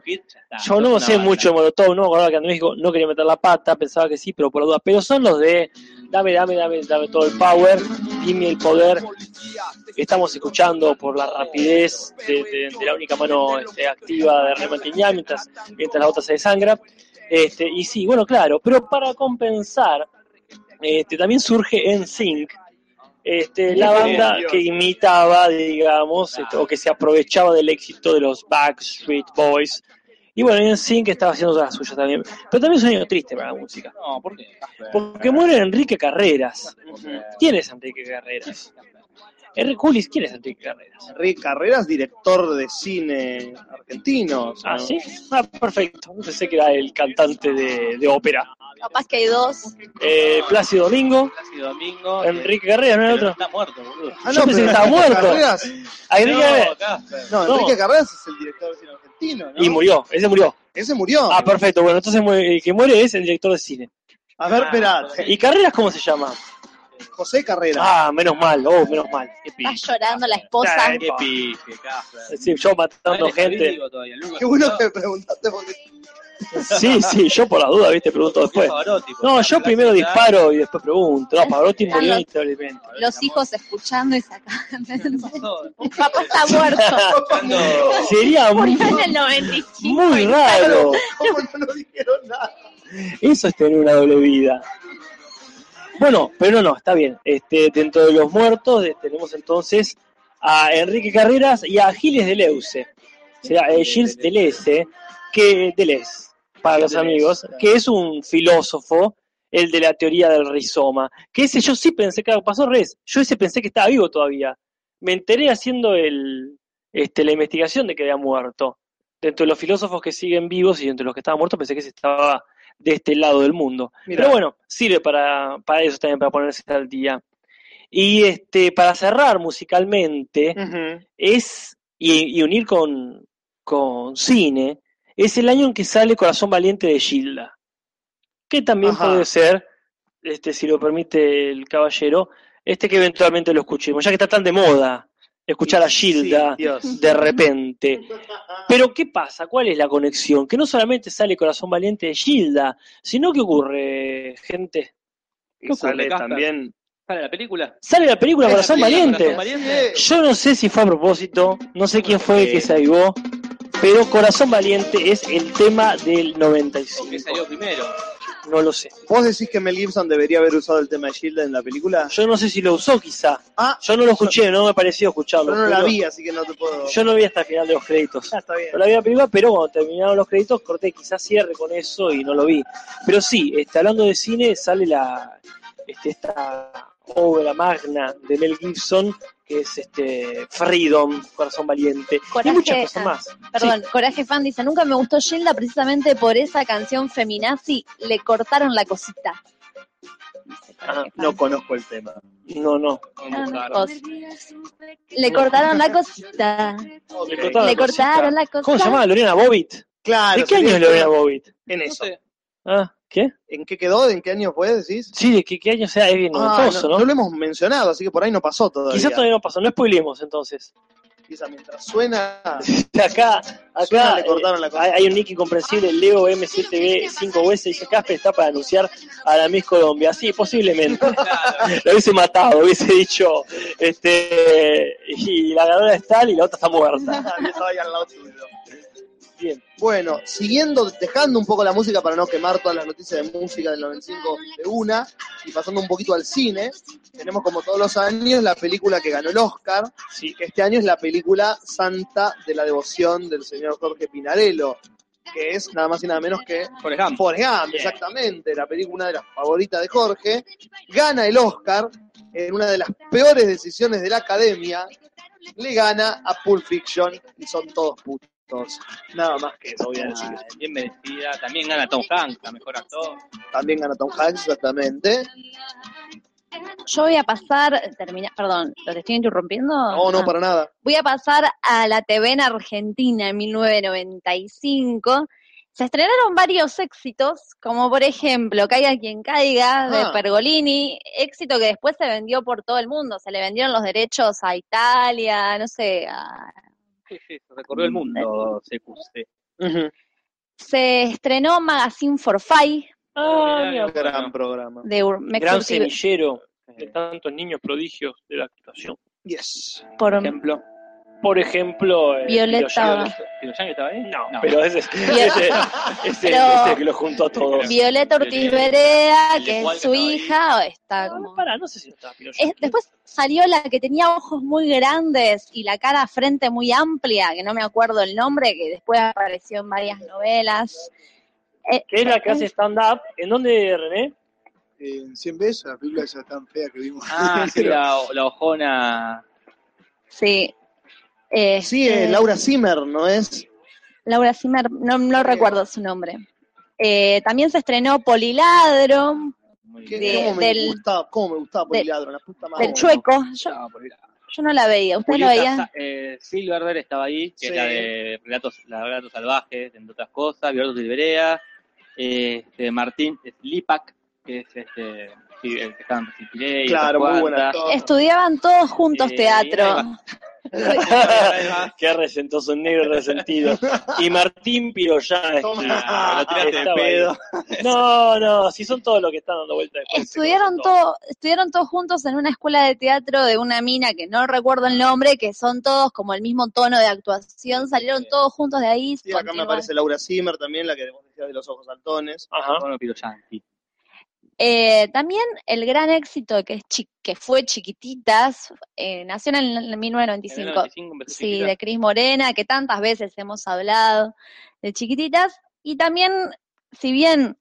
hit, está, yo no sé banda. mucho de Molotov, no me acordaba que en México no quería meter la pata, pensaba que sí, pero por la duda. Pero son los de dame, dame, dame, dame todo el power, dime el poder. Estamos escuchando por la rapidez de, de- de la única mano este, activa de René Mantiñán mientras, mientras la otra se desangra. Este, y sí, bueno, claro, pero para compensar, este, también surge en Sync, este, la banda Dios. que imitaba, digamos, este, o que se aprovechaba del éxito de los Backstreet Boys Y bueno, en Sync estaba haciendo las suyas también. Pero también es un año triste para la música. No, ¿por qué? Porque muere Enrique Carreras. ¿Quién es Enrique Carreras? Enrique Julis, ¿quién es Enrique Carreras? Enrique Carreras, director de cine argentino. Ah, ¿no? ¿sí? Ah, perfecto. Pensé que era el cantante de, de ópera. Capaz que hay dos. Eh, Plácido Domingo, Plácido Domingo. Enrique Carreras, ¿no era otro? Está muerto, boludo. Ah, Yo pensé que pero estaba Enrique muerto. Carreras, Enrique Carreras. No, No. Enrique Carreras es el director de cine argentino, ¿no? Y murió, ese murió. Ese murió. Ah, perfecto. Bueno, entonces el que muere es el director de cine. A ver, Ah, esperá. ¿Y Carreras cómo se llama? José Carreras. Ah, menos mal, oh, menos mal. Qué Está llorando la esposa. Ay, Qué pique, Casper. Sí, yo matando gente. todavía. Qué bueno que preguntaste porque Sí, sí, yo por la duda, viste, pregunto después. No, yo primero disparo y después pregunto. No, Pavarotti murió. Los hijos escuchando y sacando. Papá está muerto. Sería muy, Murió en el 95. muy raro. ¿Cómo no nos dijeron nada? Eso es tener una doble vida. Bueno, pero no, está bien. Este, dentro de los muertos tenemos entonces a Enrique Carreras y a Giles Deleuze. O sea, eh, Gilles Deleuze, que Deleuze, para los amigos, que es un filósofo, el de la teoría del rizoma. Que ese yo sí pensé, claro, pasó revés. Yo ese pensé que estaba vivo todavía. Me enteré haciendo el, este, la investigación de que había muerto. Dentro de los filósofos que siguen vivos y entre los que estaban muertos pensé que se estaba de este lado del mundo. Mirá. Pero bueno, sirve para, para eso también, para ponerse al día. Y este, para cerrar musicalmente, es, y, y unir con, con cine, es el año en que sale Corazón Valiente de Gilda. Que también Ajá. puede ser, este, si lo permite el caballero, este que eventualmente lo escuchemos, ya que está tan de moda escuchar a Sí, Gilda Dios. de repente. Pero ¿qué pasa? ¿Cuál es la conexión? Que no solamente sale Corazón Valiente de Gilda, sino que ocurre, gente. Y sale Casper? también. ¿Sale la película? Sale la película Es la Corazón película Valiente. Corazón Valiente. Yo no sé si fue a propósito, no sé quién fue el que se avivó, pero Corazón Valiente es el tema del ¿Qué 95. salió primero? No lo sé. ¿Vos decís que Mel Gibson debería haber usado el tema de Gilda en la película? Yo no sé si lo usó quizá. Ah, Yo no lo escuché, no me pareció escucharlo. pero no la vi, así que no te puedo. Yo no vi hasta el final de los créditos. Ah, está bien. No la vi la película, pero cuando terminaron los créditos corté quizás cierre con eso y no lo vi. Pero sí, este, hablando de cine, sale la este, esta obra magna de Mel Gibson, que es este Freedom, Corazón Valiente, Coraje, y muchas cosas ah, más. Perdón, Coraje Fan dice, nunca me gustó Gilda precisamente por esa canción feminazi, le cortaron la cosita. Fan. No conozco el tema. No, no. Le cortaron la cosita. Le cortaron Le la cosita. cortaron la cosita. ¿Cómo se llama? Lorena Bobbitt. Claro. ¿De qué año es Lorena Bobbitt? En No eso. sé. Ah, ¿qué? ¿En qué quedó? ¿En qué año fue, decís? Sí, ¿de qué, qué año sea? Es Ah, no, ¿no? no lo hemos mencionado, así que por ahí no pasó todavía. Quizás todavía no pasó, no spoilemos entonces. Quizá mientras suena. acá, Suena, acá le cortaron la eh, hay, hay un nick incomprensible, Leo M7B5US, dice Casper está para anunciar a la Miss Colombia. Sí, posiblemente. Lo hubiese matado, hubiese dicho, este, y la ganadora es tal y la otra está muerta. Bien. Bueno, siguiendo, dejando un poco la música para no quemar todas las noticias de música del 95 de una, y pasando un poquito al cine, tenemos como todos los años la película que ganó el Oscar, Sí. que este año es la película Santa de la Devoción del señor Jorge Pinarello, que es nada más y nada menos que Forrest Gump. Forrest Gump, exactamente, la película, de las favoritas de Jorge, gana el Oscar en una de las peores decisiones de la academia, le gana a Pulp Fiction y son todos putos. Nada más que eso voy a decir. Ah, bien merecida. También gana Tom Hanks, la mejor actor. También gana Tom Hanks, exactamente. Yo voy a pasar, termina, perdón, ¿lo te estoy interrumpiendo? No, no, Ah. para nada. Voy a pasar a la TV en Argentina en 1995. Se estrenaron varios éxitos, como por ejemplo Caiga quien caiga, Ah. de Pergolini, éxito que después se vendió por todo el mundo, se le vendieron los derechos a Italia, no sé, a- Sí, sí, se recorrió el mundo, se estrenó Magazine for Five Ah, bueno. Gran programa. de Urmex gran semillero de tantos niños prodigios de la actuación. Yes. Por por, ejemplo. Por ejemplo, eh, Violeta- Piroyan. ¿Piroyan estaba ahí? No, pero ese, ese, ese, Pero- ese que lo juntó a todos. Violeta Ortiz El- el de que es su hija, está No, como... pará, no sé si no estaba Piroyan. Es- después salió la que tenía ojos muy grandes y la cara frente muy amplia, que no me acuerdo el nombre, que después apareció en varias novelas. Eh, que es la que hace stand-up. ¿En dónde, René? En 100 besos, la película esa tan fea que vimos. Ah, sí, la, la ojona. Sí. Este, Sí, eh, Laura Zimmer, ¿no es? Laura Zimmer, no, no recuerdo su nombre. Eh, también se estrenó Poliladro, ¿Qué- De- ¿Cómo, me del- gustaba, ¿Cómo me gustaba Poliladro? La puta madre. del Chueco. Yo, no la veía, ¿usted la Julieta veía? Sa- eh, Silverberg estaba ahí, que Sí. es la de Relatos, la de Relatos Salvajes, entre otras cosas, Violeta Silverea, eh, este, Martín Slipak, que es este, sí, el que estaba en Claro, muy. Estudiaban todos juntos Eh, teatro. Qué resentoso negro resentido. Y Martín Piroyan. Toma. este, Ah, pedo. No, no, si son todos los que están dando vuelta se conocen todo, estudiaron todos juntos en una escuela de teatro de una mina que no recuerdo el nombre, que son todos como el mismo tono de actuación, salieron todos juntos de ahí. Sí, acá me aparece Laura Zimmer también, la que vos decías de los ojos saltones. Ajá. Bueno, Piroyanqui. Eh, también el gran éxito que, es chi- que fue Chiquititas, eh, nació en el En el 1995. 95 empezó Sí, de Cris Morena, que tantas veces hemos hablado de chiquititas. Y también, si bien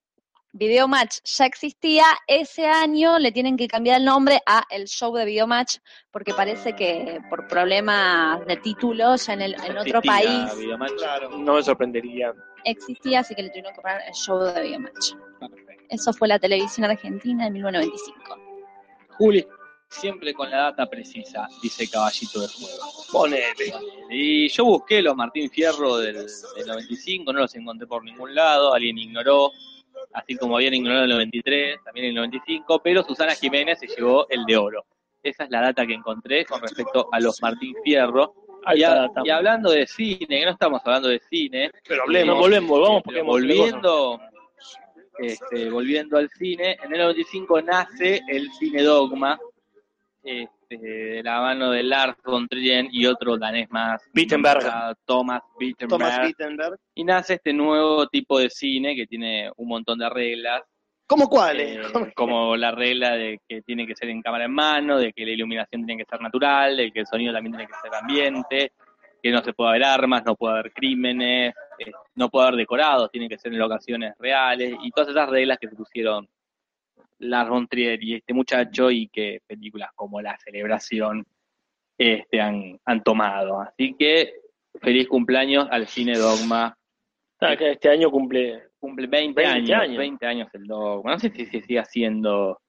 Videomatch ya existía, ese año le tienen que cambiar el nombre a el show de Videomatch, porque parece que por problemas de título ya en, el, en otro país Videomatch. Claro. No me sorprendería. existía, así que le tuvieron que poner el show de Videomatch. Eso fue la televisión argentina en 1995. Juli, siempre con la data precisa, dice Caballito de Fuego. Ponele. Y yo busqué los Martín Fierro del, del 95, no los encontré por ningún lado, alguien ignoró, así como habían ignorado el 93, también el 95, pero Susana Jiménez se llevó el de oro. Esa es la data que encontré con respecto a los Martín Fierro. Y, a- y hablando de cine, que no estamos hablando de cine, Pero hablemos. Volvemos, vamos, eh, porque volviendo, este, volviendo al cine, en el 95 nace el cine Dogma, este, de la mano de Lars von Trier y otro danés más, Wittenberg. Thomas Wittenberg, Thomas Wittenberg. y nace este nuevo tipo de cine que tiene un montón de reglas, ¿Cómo cuáles? eh, como la regla de que tiene que ser en cámara en mano, de que la iluminación tiene que ser natural, de que el sonido también tiene que ser ambiente, que no se puede haber armas, no puede haber crímenes, eh, no puede haber decorados, tiene que ser en locaciones reales, y todas esas reglas que se pusieron Lars von Trier y este muchacho y que películas como La Celebración este, han, han tomado. Así que feliz cumpleaños al cine Dogma. Ah, que este año cumple. Cumple 20, 20 años, años. 20 años el Dogma. No sé si se sigue haciendo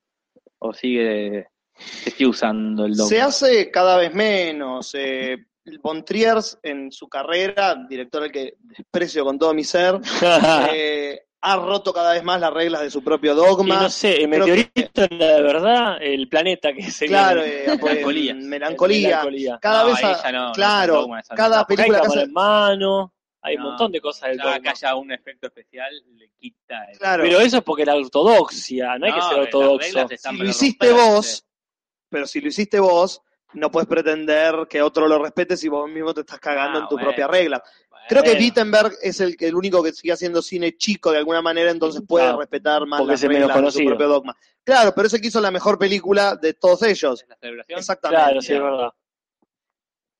o sigue se sigue usando el Dogma. Se hace cada vez menos. Eh, Von Trier, en su carrera, director al que desprecio con todo mi ser, eh, ha roto cada vez más las reglas de su propio Y dogma. no sé, el que- meteorito es la de verdad, el planeta que se claro, eh, pues, Melancolía. melancolía. Melancolía. Cada No, vez, a- no, claro, dogma, cada película que hace, en mano, hay un montón de cosas del dogma. que haya un efecto especial le quita el... claro, Pero eso es porque la ortodoxia, no hay que ser ortodoxo. si lo hiciste vos, pero si lo hiciste vos, no puedes pretender que otro lo respete si vos mismo te estás cagando Ah, en tu bueno. propia regla. Creo que. Wittenberg es el, el único que sigue haciendo cine chico de alguna manera, entonces puede Claro, respetar más las reglas de su propio dogma. Claro, pero ese que hizo la mejor película de todos ellos. ¿Es la celebración? Exactamente. Claro, sí, es verdad.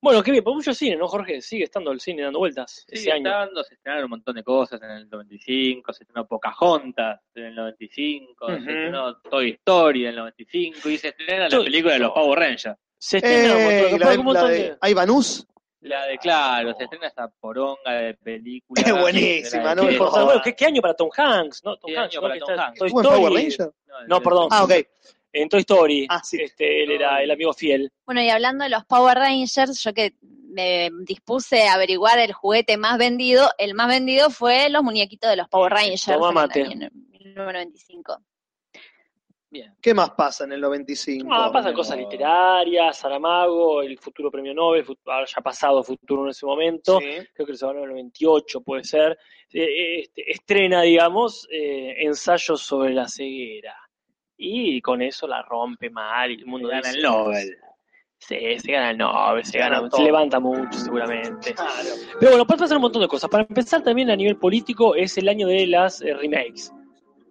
Bueno, qué bien, por mucho cine, ¿no, Jorge? Sigue estando el cine dando vueltas Sí, ese año. estando, se estrenaron un montón de cosas en el 95, se estrenó Pocahontas en el 95, Ujú. se estrenó Toy Story en el 95 y se estrena la película de los. Power Rangers. Se estrena Eh, la, de, que un montón la de- de Ivanus. La de, claro, se estrena esa poronga de película. Qué buenísima, no ¿Qué, bueno, ¿qué, qué año para Tom Hanks? ¿no? Tom ¿Qué Hanks, año ¿no? para Tom está- Hanks? Toy ¿Estuvo en Story. Power Ranger? No, perdón. Ah, ok. En Toy Story. Ah, sí. Este, él era el amigo fiel. Bueno, y hablando de los Power Rangers, yo que me dispuse a averiguar el juguete más vendido, el más vendido fue los muñequitos de los Power Rangers Toma en, mate. el año 1995. Bien. ¿Qué más pasa en el 95? Ah, pasan cosas literarias, Saramago, el futuro premio Nobel, fut- ah, ya pasado futuro en ese momento. Sí. creo que se ganó en el 98, puede ser, eh, este, estrena, digamos, eh, ensayos sobre la ceguera. Y con eso la rompe mal y el mundo Gana dice, el Nobel. Sí, se gana el Nobel, se, Se gana, gana se levanta mucho seguramente. Pero bueno, puede pasar un montón de cosas. Para empezar también a nivel político es el año de las eh, remakes.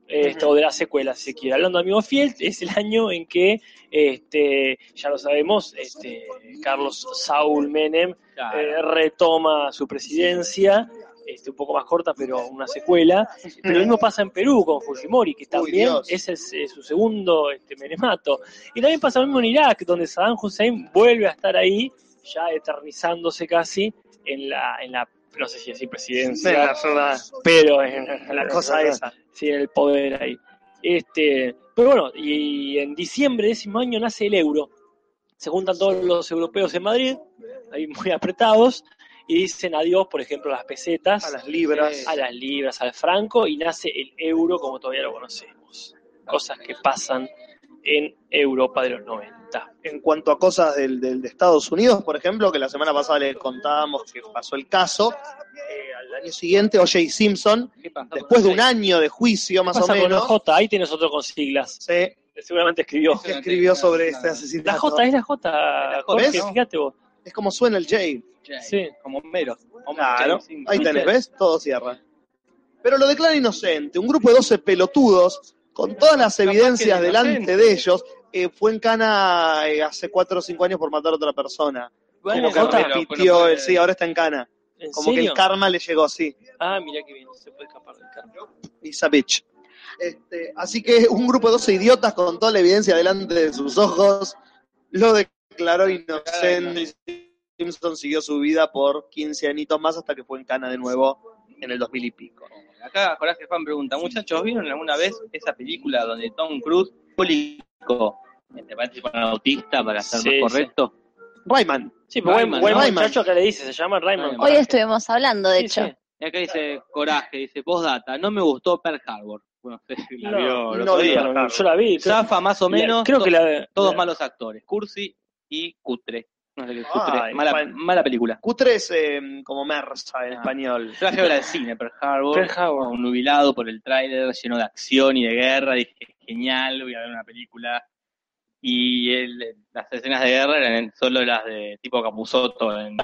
Este, O de las secuelas, si se quiere. Hablando de Amigo Fiel, es el año en que, este, ya lo sabemos, este, Carlos Saúl Menem Claro. eh, retoma su presidencia, este, un poco más corta, pero una secuela. Pero lo mismo pasa en Perú con Fujimori, que también Dios. es, es su segundo este, menemato. Y también pasa lo mismo en Irak, donde Saddam Hussein vuelve a estar ahí, ya eternizándose casi en la, en la no sé si decir presidencia, pero en, La cosa esa. Sí, en el poder ahí. Este, pero bueno, y en diciembre de ese mismo año nace el euro. Se juntan todos los europeos en Madrid, ahí muy apretados, y dicen adiós, por ejemplo, a las pesetas, A las libras. a las libras, al franco, y nace el euro como todavía lo conocemos. Cosas que pasan en Europa de los 90. En cuanto a cosas del, del- de Estados Unidos, por ejemplo, que la semana pasada les contábamos que pasó el caso, eh, al año siguiente O.J. Simpson, ¿Qué pasó después de un año de juicio más ¿Qué o con menos, J? Ahí tienes otro con siglas. se Seguramente escribió. que escribió sobre este La asesinato. J es la J, Jorge, ¿Ves? fíjate vos. Es como suena el J. Sí. Como Homero. Homero Claro, J. Ahí tenés, ¿ves? Todo cierra. Pero lo declara inocente. Un grupo de 12 pelotudos, con todas las evidencias de delante de ellos, eh, fue en cana eh, hace 4 o 5 años por matar a otra persona. Bueno, Como que repitió, puede- el, sí, ahora está en cana. ¿En Como que el karma le llegó, sí. Ah, mira que bien, se puede escapar del carro. Is a bitch. Este, así que un grupo de 12 idiotas con toda la evidencia delante de sus ojos lo declaró inocente. Simpson siguió su vida por 15 añitos más hasta que fue en cana de nuevo en el 2000 y pico. Acá Coraje Fan pregunta, muchachos, ¿vieron alguna vez esa película donde Tom Cruise te parece con un autista para ser Sí, más correcto? Rayman. Sí, pero buen, Rayman, buen ¿no? muchacho que le dice, se llama. Rayman. Hoy estuvimos hablando, de Sí, hecho. sí. Y acá dice Coraje, dice postdata, no me gustó Pearl Harbor. Bueno, no sé si la No, vio el no otro día. Yo la vi. Zafa más o la- menos, creo que la, todos la- malos actores, Cursi y Cutre. No sé qué es Cutre, Ay, mala, mala película. Cutre es eh, como Mersa en Ah. español. Yo la fui a ver al cine, Pearl Harbor, Pearl Harbor. un nubilado por el tráiler lleno de acción y de guerra, dije, genial, voy a ver una película. Y el- las escenas de guerra eran solo las de tipo Capuzoto en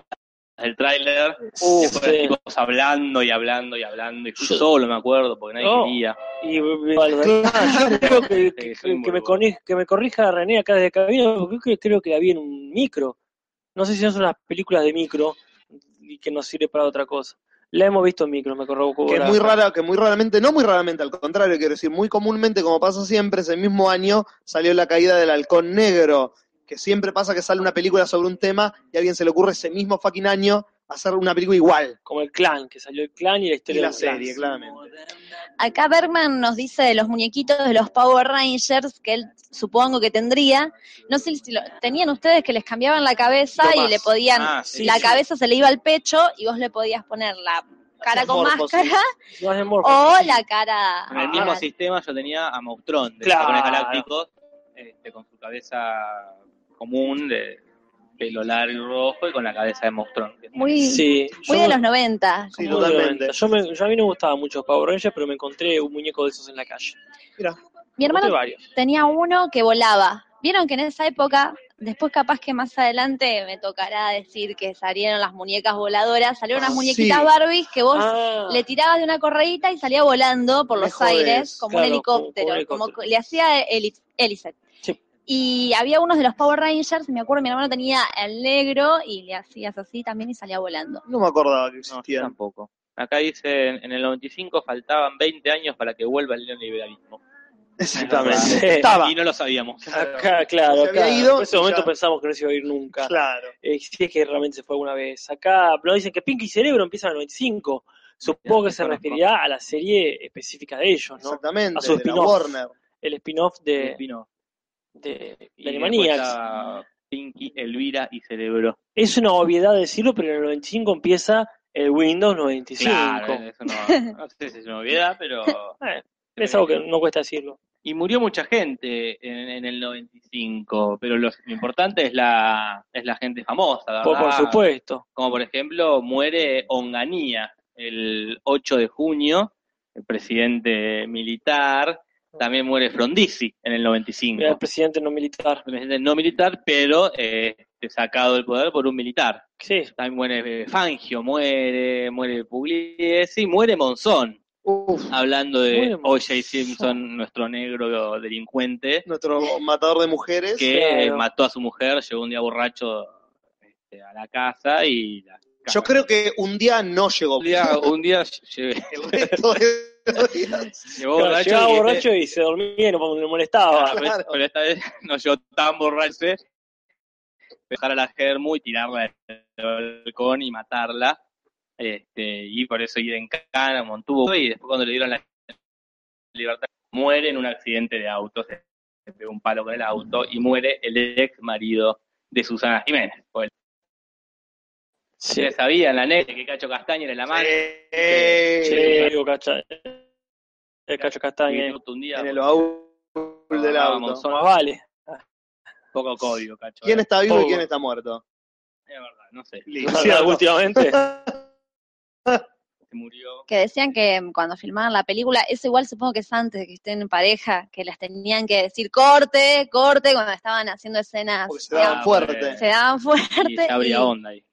el tráiler, después sí. tipos hablando y hablando y hablando, y Yo- solo, me acuerdo, porque nadie No. quería. Y, yo creo que, me, que corrija René acá desde cabina, porque creo, creo que la vi en un micro. No sé si son unas películas de micro y que nos sirve para otra cosa. La hemos visto en micro, me corroboró. Que muy rara, que muy raramente, no muy raramente, al contrario, quiero decir, muy comúnmente, como pasa siempre, ese mismo año salió la caída del halcón negro, que siempre pasa que sale una película sobre un tema y a alguien se le ocurre ese mismo fucking año hacer una película igual. Como el clan, que salió el clan y la Y historia la del clan. serie, claramente. Acá Bergman nos dice de los muñequitos de los Power Rangers que él supongo que tendría. No sé si lo, tenían ustedes que les cambiaban la cabeza y le podían, Ah, sí, la sí. cabeza se le iba al pecho y vos le podías poner la cara con máscara o la cara. En el mismo sistema yo tenía a Mautrón, de Claro. los Galácticos, este, con su cabeza común, de pelo largo y rojo, y con la cabeza de Mautrón. Muy, Sí, muy yo de los 90. Sí, muy totalmente. Yo, me, yo a mí no me gustaban mucho Power Rangers, pero me encontré un muñeco de esos en la calle. Mira, Mi hermano tenía uno que volaba. Vieron que en esa época, después capaz que más adelante me tocará decir que salieron las muñecas voladoras, salieron unas Ah, muñequitas sí. Barbies que vos Ah, le tirabas de una correíta y salía volando por Me los aires como Claro, un helicóptero, como- como un como, helicóptero. le hacía. Sí. Y había unos de los Power Rangers, me acuerdo mi hermano tenía el negro y le hacías así también y salía volando. no me acordaba que No, yo existían. tampoco. Acá dice, en el 95 faltaban 20 años para que vuelva el neoliberalismo. Exactamente. Sí. Estaba. Y no lo sabíamos. Acá, claro, acá. ido en ese momento ya. pensamos que no se iba a ir nunca. Claro. Eh, si es que realmente se fue alguna vez. Acá nos dicen que Pinky Cerebro empieza en el 95. Supongo que se referirá a la serie específica de ellos, ¿no? Exactamente. A su de la spin-off. Warner. El spin-off de, Vino. De, de Animaniacs. Pinky, Elvira y Cerebro. Es una obviedad decirlo, pero en el 95 empieza el Windows 95. Claro, eso no, no sé si es una obviedad, pero... Eh, es algo que no cuesta decirlo. Y murió mucha gente en, en el 95, pero lo, lo importante es la, es la gente famosa, ¿verdad? Por, por supuesto. Como por ejemplo, muere Onganía el 8 de junio, el presidente militar. También muere Frondizi en el 95. Era el presidente no militar. presidente no militar, pero eh, este, sacado del poder por un militar. Sí, También muere eh, Fangio, muere, muere Pugliese, muere Monzón. Uf, Hablando de O.J. Simpson, nuestro negro delincuente, nuestro matador de mujeres. que Claro. mató a su mujer, llegó un día borracho este, a la casa y la Yo creo que un día no llegó. un día, un día llegué- El resto de. Llegó Claro, borracho, llegaba y- borracho y se dormía y no no molestaba. Pero, esta vez no llegó tan borracho. Dejar a la Germu y tirarla del balcón y matarla. Este, y por eso ir en cana, Montuvo. Y después cuando le dieron la libertad, muere en un accidente de auto. Se pegó un palo con el auto y muere el ex marido de Susana Jiménez. Sí, se sabía en la net que Cacho Castaña era la madre. Eh, sí, digo, cacha- el cacho castaña. Y un día en el baúl del auto. Monzón. Más vale. poco código, Cacho. ¿Quién está vivo y quién está muerto? Es verdad, no sé. ¿Cierto? Últimamente. Se murió. Que decían que cuando filmaban la película, eso igual supongo que es antes de que estén en pareja, que las tenían que decir corte, corte, cuando estaban haciendo escenas, Porque se daban Ah, fuerte. se daban Y fuerte y, onda ahí.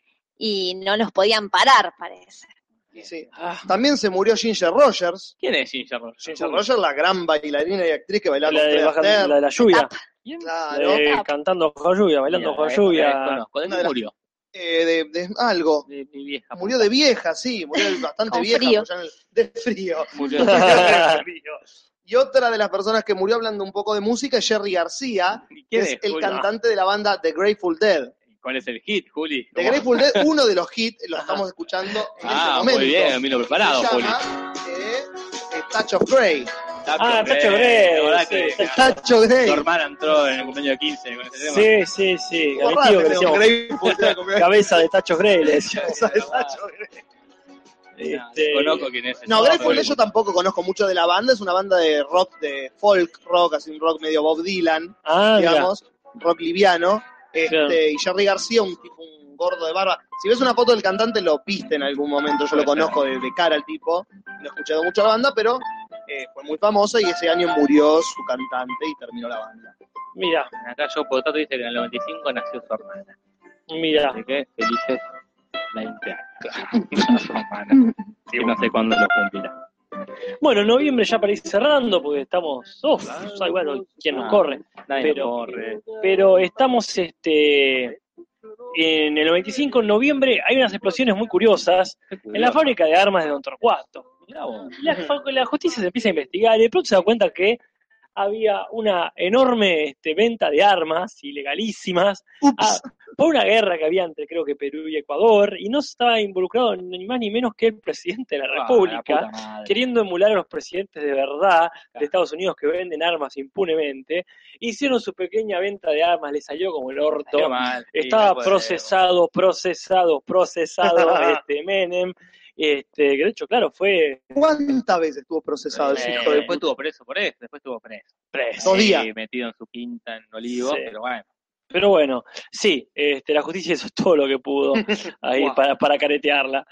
Y no los podían parar, parece. Sí. Ah, También se murió Ginger Rogers. ¿Quién es Ginger Rogers? Ginger Rogers, la gran bailarina y actriz que bailaba la, con de, baja- la de la lluvia. Claro. Eh, cantando bajo lluvia, bailando bajo eh, lluvia. conozco. ¿De Una qué de las- murió? Eh, de, de algo. De mi vieja. Murió de vieja, sí, murió bastante Con vieja. frío. ya en el- de frío. Murió. De frío. Y otra de las personas que murió hablando un poco de música es Jerry García, ¿Y que ¿Quién es es, el cantante de la banda The Grateful Dead. ¿Cuál es el hit, Juli? The Grateful Dead, uno de los hits, lo estamos escuchando en Ah, este momento. muy bien, vino preparado, Se Juli. llama eh, eh, Touch of Grey. Ah, Tacho Grey, La verdad sí, que sí. Touch of Grey. tu hermana entró en el cumpleaños de 15 con ese tema. Sí, sí, sí. A mi Borrate, tío que decíamos cabeza de Tacho Grey. le decíamos. Touch of Grey. No, Este, Conozco quién es. No. Grateful Dead yo tampoco conozco mucho de la banda, es una banda de rock, de folk rock, así un rock medio Bob Dylan, Ah, mira. digamos, rock liviano. Este, Claro. Y Jerry García, un tipo, un gordo de barba. Si ves una foto del cantante, lo viste en algún momento, yo lo conozco de, de cara al tipo, no he escuchado mucho la banda, pero eh, fue muy famosa y ese año murió su cantante y terminó la banda. Mira, Acá yo Potato dice que en el 95 nació su hermana. mira. Así que felices 20 años. su hermana. Sí, no sé cuándo lo cumplirá. Bueno, noviembre ya para ir cerrando, porque estamos. Uf, ay, bueno, ¿quién nos Ah. corre? Nadie Pero- corre. Pero estamos este en el 95 de noviembre hay unas explosiones muy curiosas en la fábrica de armas de Don Torcuato. La, la justicia se empieza a investigar y de pronto se da cuenta que había una enorme este, venta de armas ilegalísimas. Ups. ah, por una guerra que había entre creo que Perú y Ecuador y no estaba involucrado ni más ni menos que el presidente de la Ah, República queriendo emular a los presidentes de verdad de Estados Unidos que venden armas impunemente, hicieron su pequeña venta de armas, le salió como el orto, mal, estaba no procesado, procesado, procesado este Menem, este, que de hecho, claro, fue ¿Cuántas veces estuvo procesado ese Eh, hijo de después estuvo preso por eso, después estuvo preso. preso. Dos Sí, metido en su quinta en Olivo, Sí. pero bueno. Pero bueno, sí, este, la justicia hizo todo lo que pudo ahí Wow. para, para caretearla.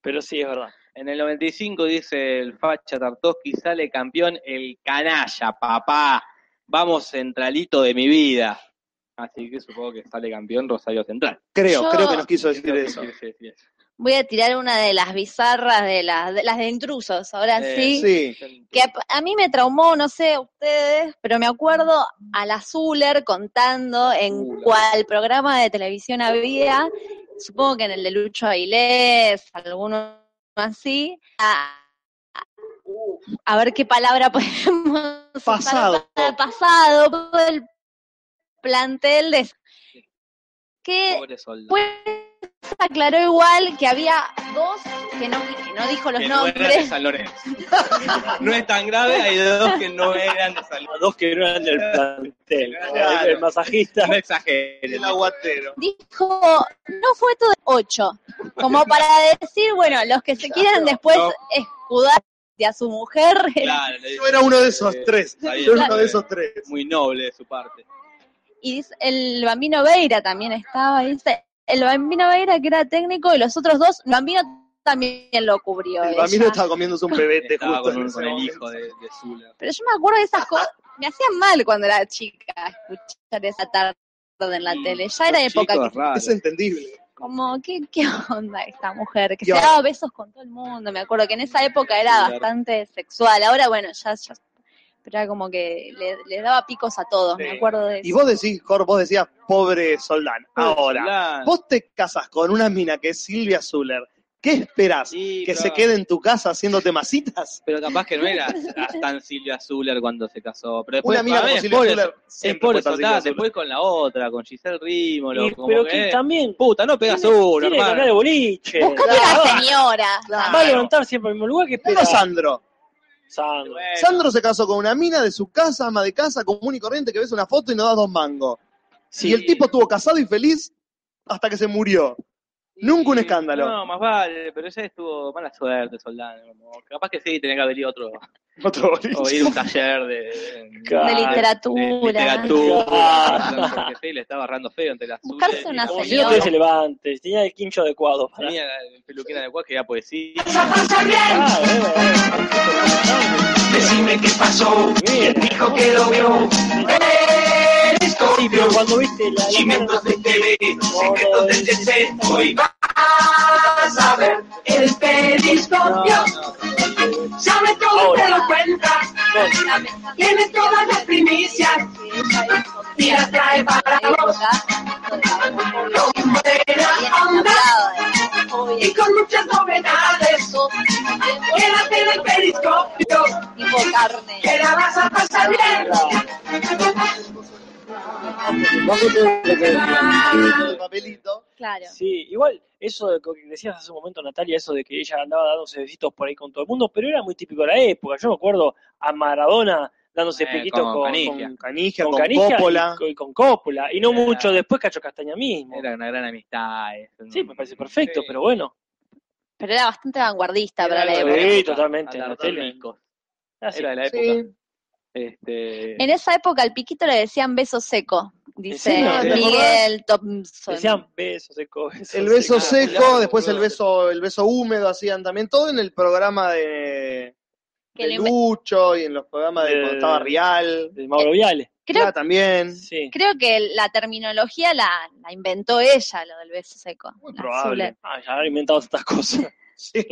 Pero sí, es verdad. En el 95 dice el facha Tartovsky, sale campeón el canalla, papá. Vamos centralito de mi vida. Así que supongo que sale campeón Rosario Central. Creo, Yo- creo que nos quiso decir Creo que eso. quiere decir eso. Voy a tirar una de las bizarras, de las de, las de intrusos, ahora Eh, sí. Sí. Que a, a mí me traumó, no sé ustedes, pero me acuerdo a la Zuller contando en cuál programa de televisión había, supongo que en el de Lucho Avilés, alguno así, a, a ver qué palabra podemos Pasado. para el pasado, todo el plantel de que. Después aclaró igual que había dos que no, que no dijo los Que no eran de nombres. San Lorenzo. no es tan grave, hay dos que no eran de San Lorenzo. Dos que no eran del plantel. Claro. El masajista. No exageren. El aguatero. Dijo, no fue todo ocho. Como para decir, bueno, los que se quieran después no. escudar a su mujer. Claro, Yo era uno de esos Eh, tres. Yo era uno de esos tres. Muy noble de su parte. Y dice- el Bambino Veira también estaba. Dice, el Bambino Veira que era técnico y los otros dos, el Bambino también lo cubrió. El ella. bambino estaba comiéndose un pebete Estaba justo con, el hijo de, de Zula. Pero yo me acuerdo de esas cosas. Me hacían mal cuando era chica escuchar esa tarde en la tele. Ya era época que. Es entendible. como, ¿qué, qué onda esta mujer? Que ¿Qué se daba besos con todo el mundo. Me acuerdo que en esa época era Claro. bastante sexual. Ahora, bueno, ya, ya pero era como que le, le daba picos a todos, me acuerdo de eso. Y vos decís, Cor, vos decías, pobre Soldán. Ahora, vos te casas con una mina que es Silvia Zuller. ¿Qué esperás? Sí, ¿Que pero- se quede en tu casa haciéndote masitas? Pero capaz que no era tan Silvia Zuller cuando se casó. Pero después, Una como es Silvia Zuller es después con la otra, con Giselle Rímolo. Como pero que, que también Puta, no pegas uno, tiene que hermano. boliche. Buscate una señora. Claro. Va a levantar siempre al mismo lugar que Pero espera. Sandro. Sandro. Bueno, Sandro se casó con una mina de su casa, ama de casa, común y corriente, que ves una foto y no das dos mangos. sí. Y el tipo estuvo casado y feliz hasta que se murió. Nunca un escándalo. No, más vale, pero ese estuvo mala suerte, Soldán. como- capaz que sí, tenía que haber ido a otro, Otro o ir a un taller de, de- Claro. De de literatura. literatura, porque sí, le estaba agarrando feo entre las Buscarse una Como como si no tuviese levante, tenía el quincho adecuado. Para... Tenía el peluquín adecuado que era poesía. Ah, bueno, bueno. Decime qué pasó, Bien. dijo que lo vio. Sí, pero cuando viste la, de TV, secretos del DC, hoy vas a ver el periscopio. Sabe todo, Ahora. te lo cuenta, tiene todas las primicias. Y las trae para vos. Con buena onda. Y con muchas novedades. Quédate en el periscopio, que la vas a pasar bien. El papelito. Claro. Sí, igual, eso de que decías hace un momento, Natalia, eso de que ella andaba dándose besitos por ahí con todo el mundo, pero era muy típico de la época. Yo me acuerdo a Maradona dándose Eh, piquitos con con, Canigia. con, Canigia, con con, Canigia Coppola. y, con- y con Coppola. Y no Era- mucho después Cacho Castaña mismo. Era una gran amistad. Sí, me parece perfecto, Sí. pero bueno. Pero era bastante vanguardista Era para la época. Sí, totalmente. Era de la Sí. época. Este, En esa época al piquito le decían beso seco, dice Miguel Thompson. Decían besos, secos, besos. El beso seco, después el beso, el beso húmedo hacían también, todo en el programa de, Que Lucho y en los programas de De- cuando estaba Real. De Mauro Viale. creo, Ya, también. Sí. creo que la terminología la, la inventó ella, lo del beso seco. Muy probable. Ah, ya habrán inventado estas cosas. Sí.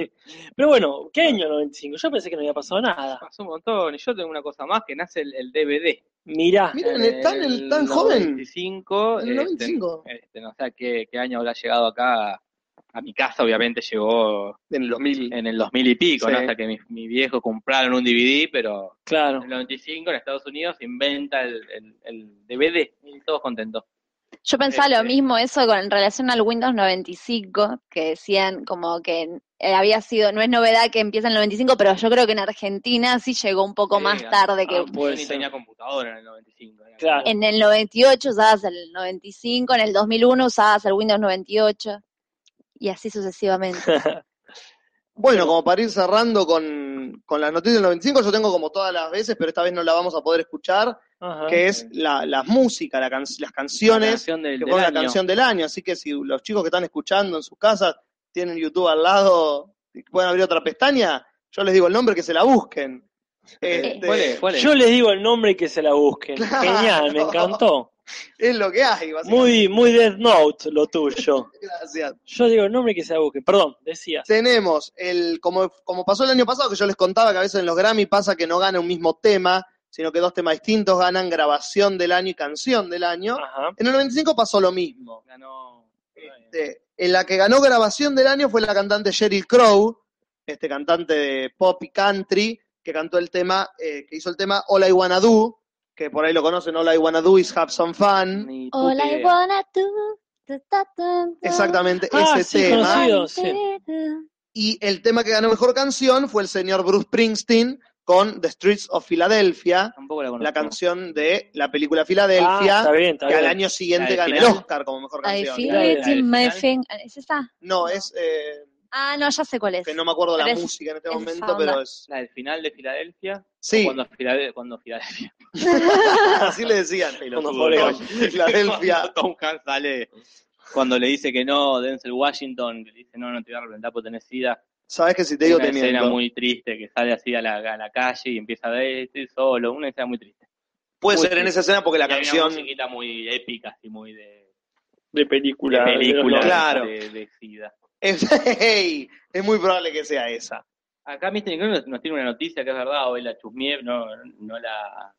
Pero bueno, ¿qué año 95? Yo pensé que no había pasado nada. pasó un montón. Y yo tengo una cosa más que nace el, el DVD. Mirá. Miren, tan, el, tan joven. 95. En el 95. Este, este, no sé qué, qué año habrá llegado acá. A mi casa, obviamente, llegó En el 2000. en el 2000 y pico, Sí. ¿no? Hasta que mi, mi viejo compraron un DVD, pero Claro. en el 95 en Estados Unidos inventa el, el, el DVD y todos contentos. Yo pensaba lo Este. mismo eso con en relación al Windows 95, que decían como que eh, había sido, no es novedad que empieza en el 95, pero yo creo que en Argentina sí llegó un poco Sí, más tarde que ah, Yo ni tenía computadora en el 95. era Claro. en el 98 usabas el 95, en el 2001 usabas el Windows 98 y así sucesivamente. Bueno, como para ir cerrando con, con las noticias del 95, yo tengo como todas las veces, pero esta vez no la vamos a poder escuchar, Ajá. que es la, la música, la can- las La canciones canción del, que del fue la año. canción del año. Así que si los chicos que están escuchando en sus casas tienen YouTube al lado y pueden abrir otra pestaña, yo les digo el nombre que se la busquen. Este, ¿Cuál es? ¿Cuál es? Yo les digo el nombre y que se la busquen. Claro. Genial, me encantó. Es lo que hay. Muy, muy Death Note lo tuyo. Gracias. Yo digo el nombre y que se la busquen. Perdón, decías. Tenemos el, como, como pasó el año pasado, que yo les contaba que a veces en los Grammy pasa que no gana un mismo tema, sino que dos temas distintos ganan grabación del año y canción del año. Ajá. En el 95 pasó lo mismo. Ganó. Este, en la que ganó grabación del año fue la cantante Sheryl Crow, este cantante de pop y country, que cantó el tema, eh, que hizo el tema All I Wanna Do, que por ahí lo conocen, All I Wanna Do is Have Some Fun. All I wanna do, ta, ta, ta, ta, Exactamente Ah, ese sí, tema. conocido, sí. Y el tema que ganó mejor canción fue el señor Bruce Springsteen con The Streets of Philadelphia, Tampoco la conozco. la canción de la película Ah, Filadelfia, está bien, está que al año siguiente ¿La gana el? Oscar como mejor I canción. feel la. ¿Es esa? No, es eh, Ah, no, ya sé cuál es. que no me acuerdo la Pero es- música en este es momento, pero es. La del final de Filadelfia. Sí, Cuando Filadelfia. Cuando Filadelfia. así le decían. Filadelfia. Tom Hanks sale. Cuando le dice que no, Denzel Washington, que le dice no, no te voy a representar porque tenés sida. Sabes que si te digo una te escena muy triste que sale así a la, a la calle y empieza a ver, estoy solo, una escena muy triste. Puede Muy ser en esa escena porque la Y canción. Una musiquita muy épica, así muy de, De película. de película, Claro. de, de SIDA. Es, hey, es muy probable que sea esa. Acá Mr. Incógnito nos, tiene una noticia que es verdad, hoy la chusmié, no, no la...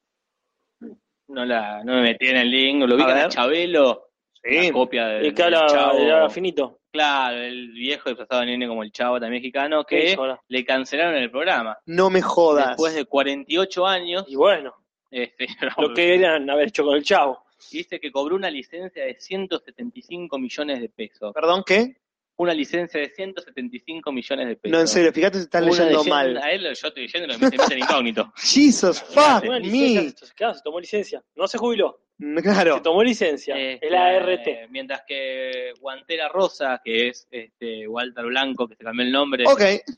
No la, no me metí en el link, lo vi A ver. Chabelo, Sí. la copia de, El que habla, del Chavo. era finito. Claro, el viejo disfrazado de nene como el chavo también mexicano, ¿Qué que le cancelaron el programa. No me jodas. Después de 48 años, Y bueno, este, lo que querían haber hecho con el chavo. dice que cobró una licencia de 175 millones de pesos. ¿Perdón qué? Una licencia de 175 millones de pesos. No, en serio, fíjate si estás Una leyendo leyenda- mal. A él yo estoy leyendo lo que me Mr. Incógnito. Jesus fuck Una me. licencia, claro, se tomó licencia. No se jubiló, Claro. se tomó licencia. Este, es la ART. Mientras que Guantera Rosa, que es este, Walter Blanco, que se cambió el nombre,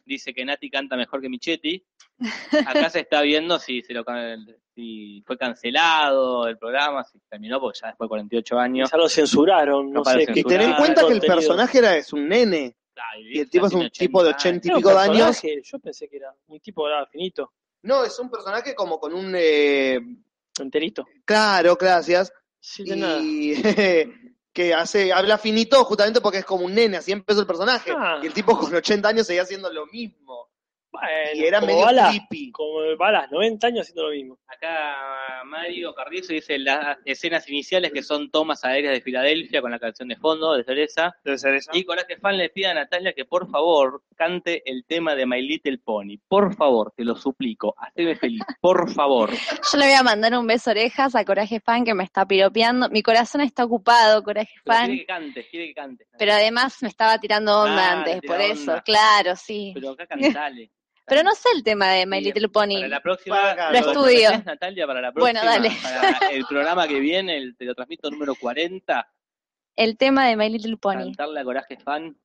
dice que Nati canta mejor que Michetti. Acá se está viendo si, se lo, si fue cancelado el programa, si terminó, porque ya después de 48 años. Ya lo censuraron, no sé. Y ten en cuenta que el contenido. personaje era es un nene. Y el tipo es un tipo de 80 80 y pico de años. Yo pensé que era un tipo era finito, No, es un personaje como con un. eh, enterito. claro, gracias. Sí, de nada. Y que hace habla finito justamente porque es como un nene, así empezó el personaje. Ah. Y el tipo con 80 años seguía haciendo lo mismo. Bueno, Y era como medio Bala, creepy. como Balas, 90 años haciendo lo mismo. Acá Mario Carrizo dice las escenas iniciales que son tomas aéreas de Filadelfia con la canción de fondo de Cereza. Y Coraje Fan le pide a Natalia que por favor cante el tema de My Little Pony. Por favor, te lo suplico. Haceme feliz. Por favor. Yo le voy a mandar un beso orejas a Coraje Fan que me está piropeando. Mi corazón está ocupado, Coraje Pero quiere Fan. que cantes, quiere que cantes. Pero además me estaba tirando onda Ah, antes, te por eso. Claro, sí. Pero acá cantale. Pero no sé el tema de My Sí, Little Pony. Para la próxima, Para- Lo estudio. Natalia, para la próxima, Bueno, dale. para el programa que viene, el te lo transmito número 40, El tema de My Little Pony. cantarle a Coraje Fan.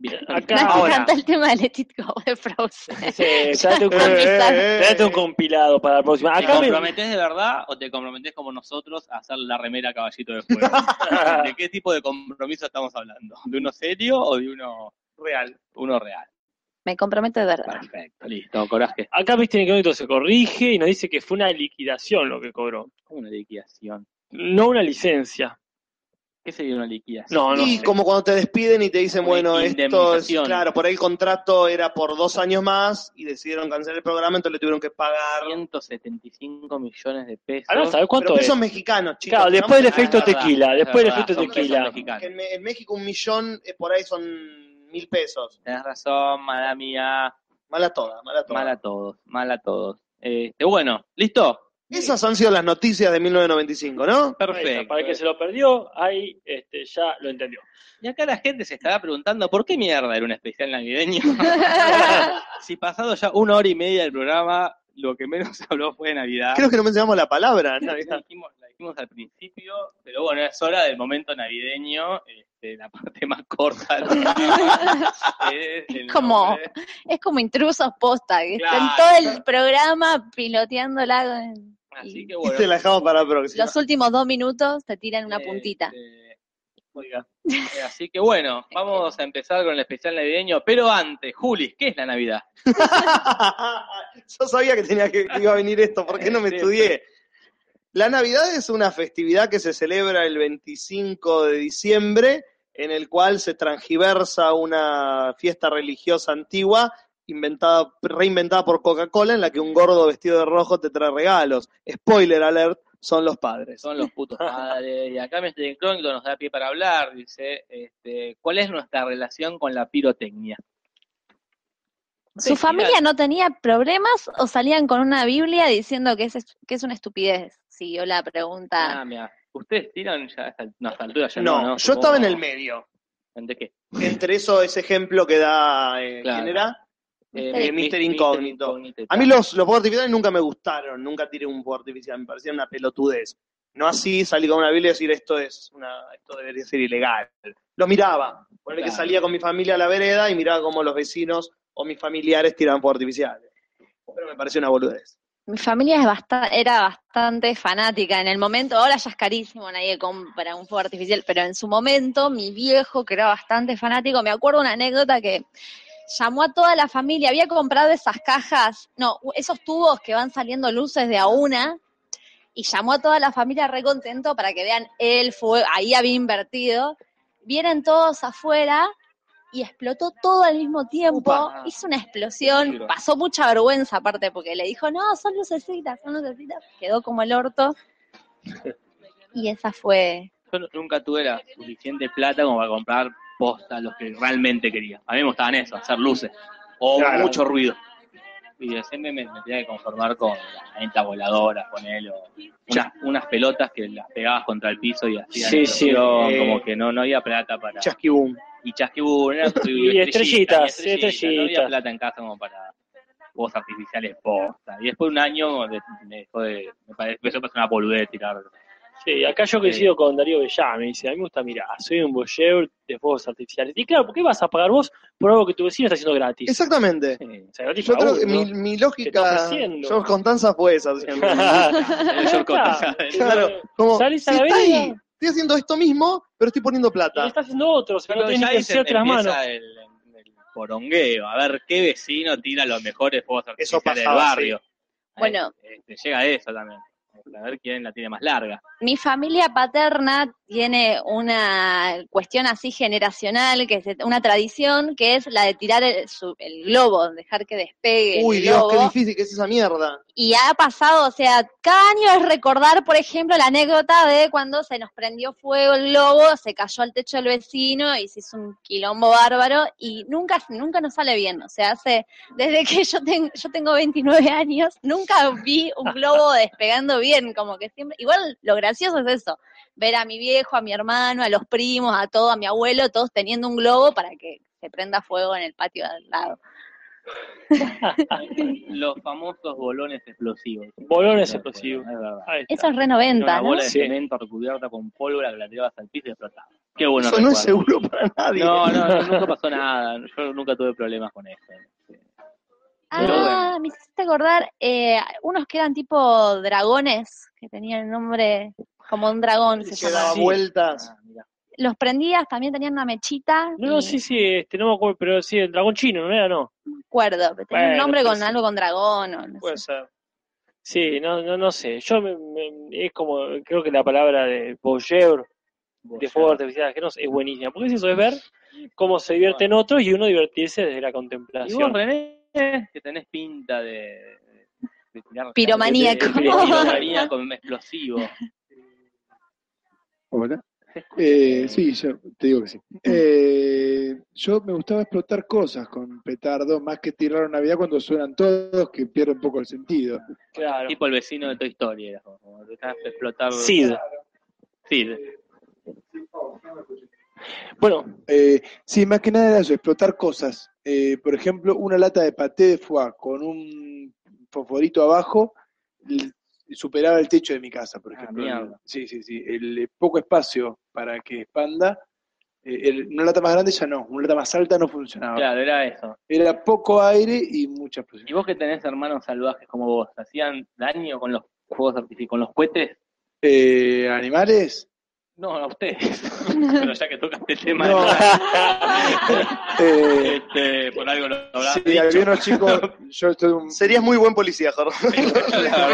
Bien. Acá, ahora. canta el tema de Let It Go de Frozen. Sí, un, Eh, compilado, eh, un compilado para la próxima. ¿Te Acá me- comprometés de verdad o te comprometés como nosotros a hacer la remera caballito de fuego? ¿De qué tipo de compromiso estamos hablando? ¿De uno serio o de uno real? Uno real. Me comprometo de verdad. Perfecto, listo, coraje. Acá Mr. Incógnito se corrige y nos dice que fue una liquidación lo que cobró. Una liquidación. No una licencia. ¿Qué sería una liquidación? No, no y sé. como cuando te despiden y te dicen, Una bueno, esto es, claro, por ahí el contrato era por dos años más y decidieron cancelar el programa, entonces le tuvieron que pagar. 175 millones de pesos. Ahora, ¿sabes cuánto Pero es? pesos mexicanos, chicos. Claro, después del Ah, efecto verdad, tequila, es después del verdad, efecto tequila. en, Me- en México un millón eh, por ahí son mil pesos. Tenés razón, mala mía. Mala toda, mala toda. Mal a todos, mal a todos. Este, bueno, ¿listo? Esas han sido las noticias de 1995, ¿no? Perfecto. Para el que se lo perdió, ahí este, ya lo entendió. Y acá la gente se estará preguntando, ¿por qué mierda era un especial navideño? si pasado ya una hora y media del programa, lo que menos se habló fue de Navidad. Creo que no mencionamos la palabra. La Navidad. dijimos, la dijimos al principio, pero bueno, es hora del momento navideño, este, la parte más corta. Es el Como- nombre. Es como intrusos posta, que están Claro. todo el programa piloteándola. Así que Y bueno. te la dejamos para la próxima. Los últimos dos minutos te tiran una Este, puntita. Oiga. Eh, Así que bueno, vamos a empezar con el especial navideño, pero antes, Juli, ¿qué es la Navidad? Yo sabía que tenía que, que iba a venir esto, ¿por qué no me Sí, estudié? La Navidad es una festividad que se celebra el 25 de diciembre, en el cual se transgiversa una fiesta religiosa antigua inventada, reinventada por Coca-Cola, en la que un gordo vestido de rojo te trae regalos. Spoiler alert, son los padres. Son los putos padres. Y acá Mr. Incógnito nos da pie para hablar. Dice, este, ¿cuál es nuestra relación con la pirotecnia? ¿Su familia no tenía problemas o salían con una Biblia diciendo que es, que es una estupidez? Siguió la pregunta. Ah, mira. ¿Ustedes tiran ya a esta, no, altura ya no, No, no, yo estaba en el medio. ¿De qué? Entre eso, ese ejemplo que da, eh, Claro. ¿quién era? Eh, Mr. Mr. Incógnito. Incógnito. A mí los, los fuegos artificiales nunca me gustaron, nunca tiré un fuego artificial, me parecía una pelotudez. No así salí con una Biblia y decir esto es una, esto debería ser ilegal. Lo miraba, ponele que Claro. salía con mi familia a la vereda y miraba cómo los vecinos o mis familiares tiraban fuegos artificiales. Pero me pareció una boludez. Mi familia es basta- era bastante fanática en el momento, ahora ya es carísimo, nadie compra un fuego artificial, pero en su momento mi viejo, que era bastante fanático, me acuerdo una anécdota que llamó a toda la familia, había comprado esas cajas, no, esos tubos que van saliendo luces de a una, y llamó a toda la familia re contento para que vean el fuego, ahí había invertido. Vienen todos afuera y explotó todo al mismo tiempo, Upa. hizo una explosión, pasó mucha vergüenza aparte porque le dijo, no, son lucecitas, son lucecitas, quedó como el orto. Y esa fue, Yo nunca tuve la suficiente plata como para comprar posta los que realmente quería. A mí me gustaban eso, hacer luces. O Claro. mucho ruido. Y siempre me, me tenía que conformar con las voladoras, con él, o unas, unas pelotas que las pegabas contra el piso y hacían Sí, sí, explosión, eh, como que no, no había plata para... Chasquibum. y chasquibú, era- Y estrellitas, y No había estrellitas. plata en casa como para fuegos artificiales posta. Y después de un año de- me dejó de... Me empezó a pasar una boludez tirar... Sí, acá yo coincido con Darío Bellán, me dice, a mí me gusta mirar, soy un voyeur de fuegos artificiales. Y claro, ¿por qué vas a pagar vos por algo que tu vecino está haciendo gratis? Exactamente. Sí. O sea, gratis Yo creo que mi, ¿no? mi lógica, fue esa Claro, como, Salís a si la está ahí, estoy haciendo esto mismo, pero estoy poniendo Y plata. está haciendo otro, o sea, no ni que hacerte las manos. el, el porongueo, a ver qué vecino tira los mejores fuegos Eso artificiales del barrio. Bueno. Este, llega eso también. A ver quién la tiene más larga. mi familia paterna tiene una cuestión así generacional, que es una tradición, que es la de tirar el, su- el globo, dejar que despegue Uy, el Dios, globo. qué difícil que es esa mierda. Y ha pasado, o sea, cada año es recordar, por ejemplo, la anécdota de cuando se nos prendió fuego el globo, se cayó al techo del vecino y se hizo un quilombo bárbaro y nunca, nunca nos sale bien. O sea, hace, desde que yo, ten- yo tengo 29 años, nunca vi un globo despegando bien, como que siempre, igual lo gracioso es eso, ver a mi viejo, a mi hermano, a los primos, a todo, a mi abuelo, todos teniendo un globo para que se prenda fuego en el patio de al lado. Los famosos bolones explosivos. Bolones explosivos. Es. Eso es re Era 90, una ¿no? bola de Sí. cemento recubierta con pólvora que la tirabas al piso y explotaba. Qué bueno Eso no es recuerdo. seguro para nadie. No, no, no, nunca pasó nada. Yo nunca tuve problemas con eso. Ah, bueno. me hiciste acordar, eh, unos que eran tipo dragones, que tenían el nombre como un dragón, se Que llamaba. daba vueltas. Ah. Los prendías, también tenían una mechita, No, no, y sí, sí, este, no me acuerdo, pero sí, el dragón chino, ¿no era? No, no me acuerdo, pero tenía un nombre con sí. algo con dragón, o no puede sé. ser. Sí, no, no, no sé. Yo me- me- es como, creo que la palabra de voyeur, de fuego artificial ajenos, es buenísima. Porque es eso, es ver cómo se divierten otros y uno divertirse desde la Y vos, contemplación. René, que tenés pinta de... de tirar- Piromaníaco. de- de- de piromanía con explosivo. Hola. Eh, sí, yo te digo que sí. Eh, yo me gustaba explotar cosas con petardos, más que tirar a Navidad cuando suenan todos, que pierde un poco el sentido. Claro. Tipo el vecino de Toy Story. Era como, de explotar... Sid. Sid. Bueno, Eh, sí, más que nada era eso, explotar cosas. Eh, por ejemplo, una lata de paté de foie con un fosforito abajo superaba el techo de mi casa, por Ah, ejemplo. mierda. sí, sí, sí. El eh, poco espacio para que expanda. eh, el- una lata más grande ya no, una lata más alta no funcionaba. Claro, era eso. Era poco aire y mucha Y explosión. vos que tenés hermanos salvajes como vos, ¿hacían daño con los juegos artificiales, con los cohetes? Eh, ¿Animales? No, a ustedes. Pero ya que tocaste el tema, No. Eh, este, por algo lo habrás sí, dicho. había unos chicos, yo estoy un, Serías muy buen policía, Jorge.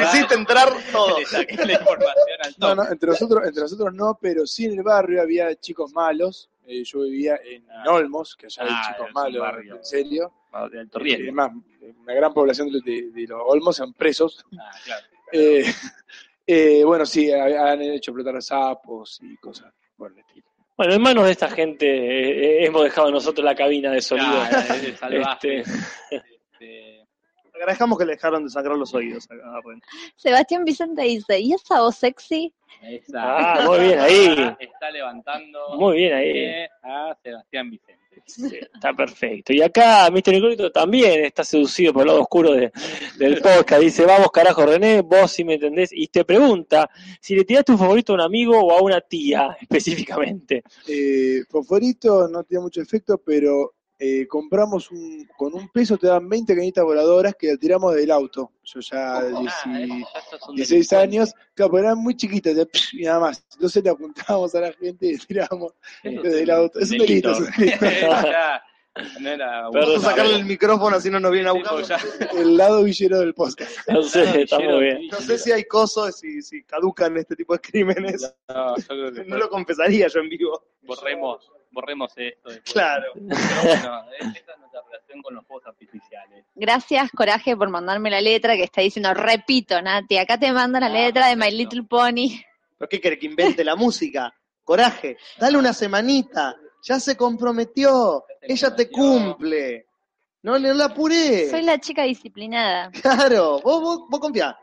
Hiciste entrar todo. Le saqué la información al No, no, entre nosotros, entre nosotros no, pero sí en el barrio había chicos malos. Eh, yo vivía en Ah. Olmos, que allá hay Ah, chicos es un malos, barrio. en serio. De alto Eh, riesgo. Es más, una gran población de, de- de los Olmos son presos. Ah, claro. Eh, eh, bueno, sí, ha- han hecho explotar sapos y cosas el estilo. Bueno, en manos de esta gente eh, eh, hemos dejado nosotros la cabina de sonido. Claro, es salvaje. Este, Este, Agradezcamos que le dejaron de sangrar los oídos a. Sebastián Vicente dice, ¿y esa voz sexy? esa- Ah, muy bien ahí. Está levantando Muy bien ahí. eh, a Sebastián Vicente. Está perfecto. Y acá Mr. Incógnito también está seducido por el lado oscuro de- del podcast. Dice, vamos carajo René, vos sí me entendés. Y te pregunta si le tiraste un favorito a un amigo o a una tía específicamente. Eh, fosforito no tenía mucho efecto, pero eh, compramos un, con un peso te dan 20 cañitas voladoras que tiramos del auto. Yo ya Ah, sos un 16 delincuente. años, claro, pero eran muy chiquitas, de psh, y nada más. Entonces le apuntábamos a la gente y tirábamos Eso desde es el auto. Es un delito, es un delito. No era. Vamos a sacarle el micrófono así no nos vienen a Sí, buscar. El lado villero del podcast. No sé, está muy bien. No sé si hay cosos, si, si caducan este tipo de crímenes. No, yo creo que No lo confesaría yo en vivo. borremos, borremos esto. después. Claro. Pero bueno, esa es nuestra relación con los juegos artificiales. Gracias, Coraje, por mandarme la letra que está diciendo, repito, Nati, acá te mando la Ah, letra de My. Little Pony. ¿Pero qué quiere que invente la música? Coraje, dale una semanita. Ya se comprometió. Ella te cumple. No le no la apuré. Soy la chica disciplinada. Claro, vos, vos, vos confía.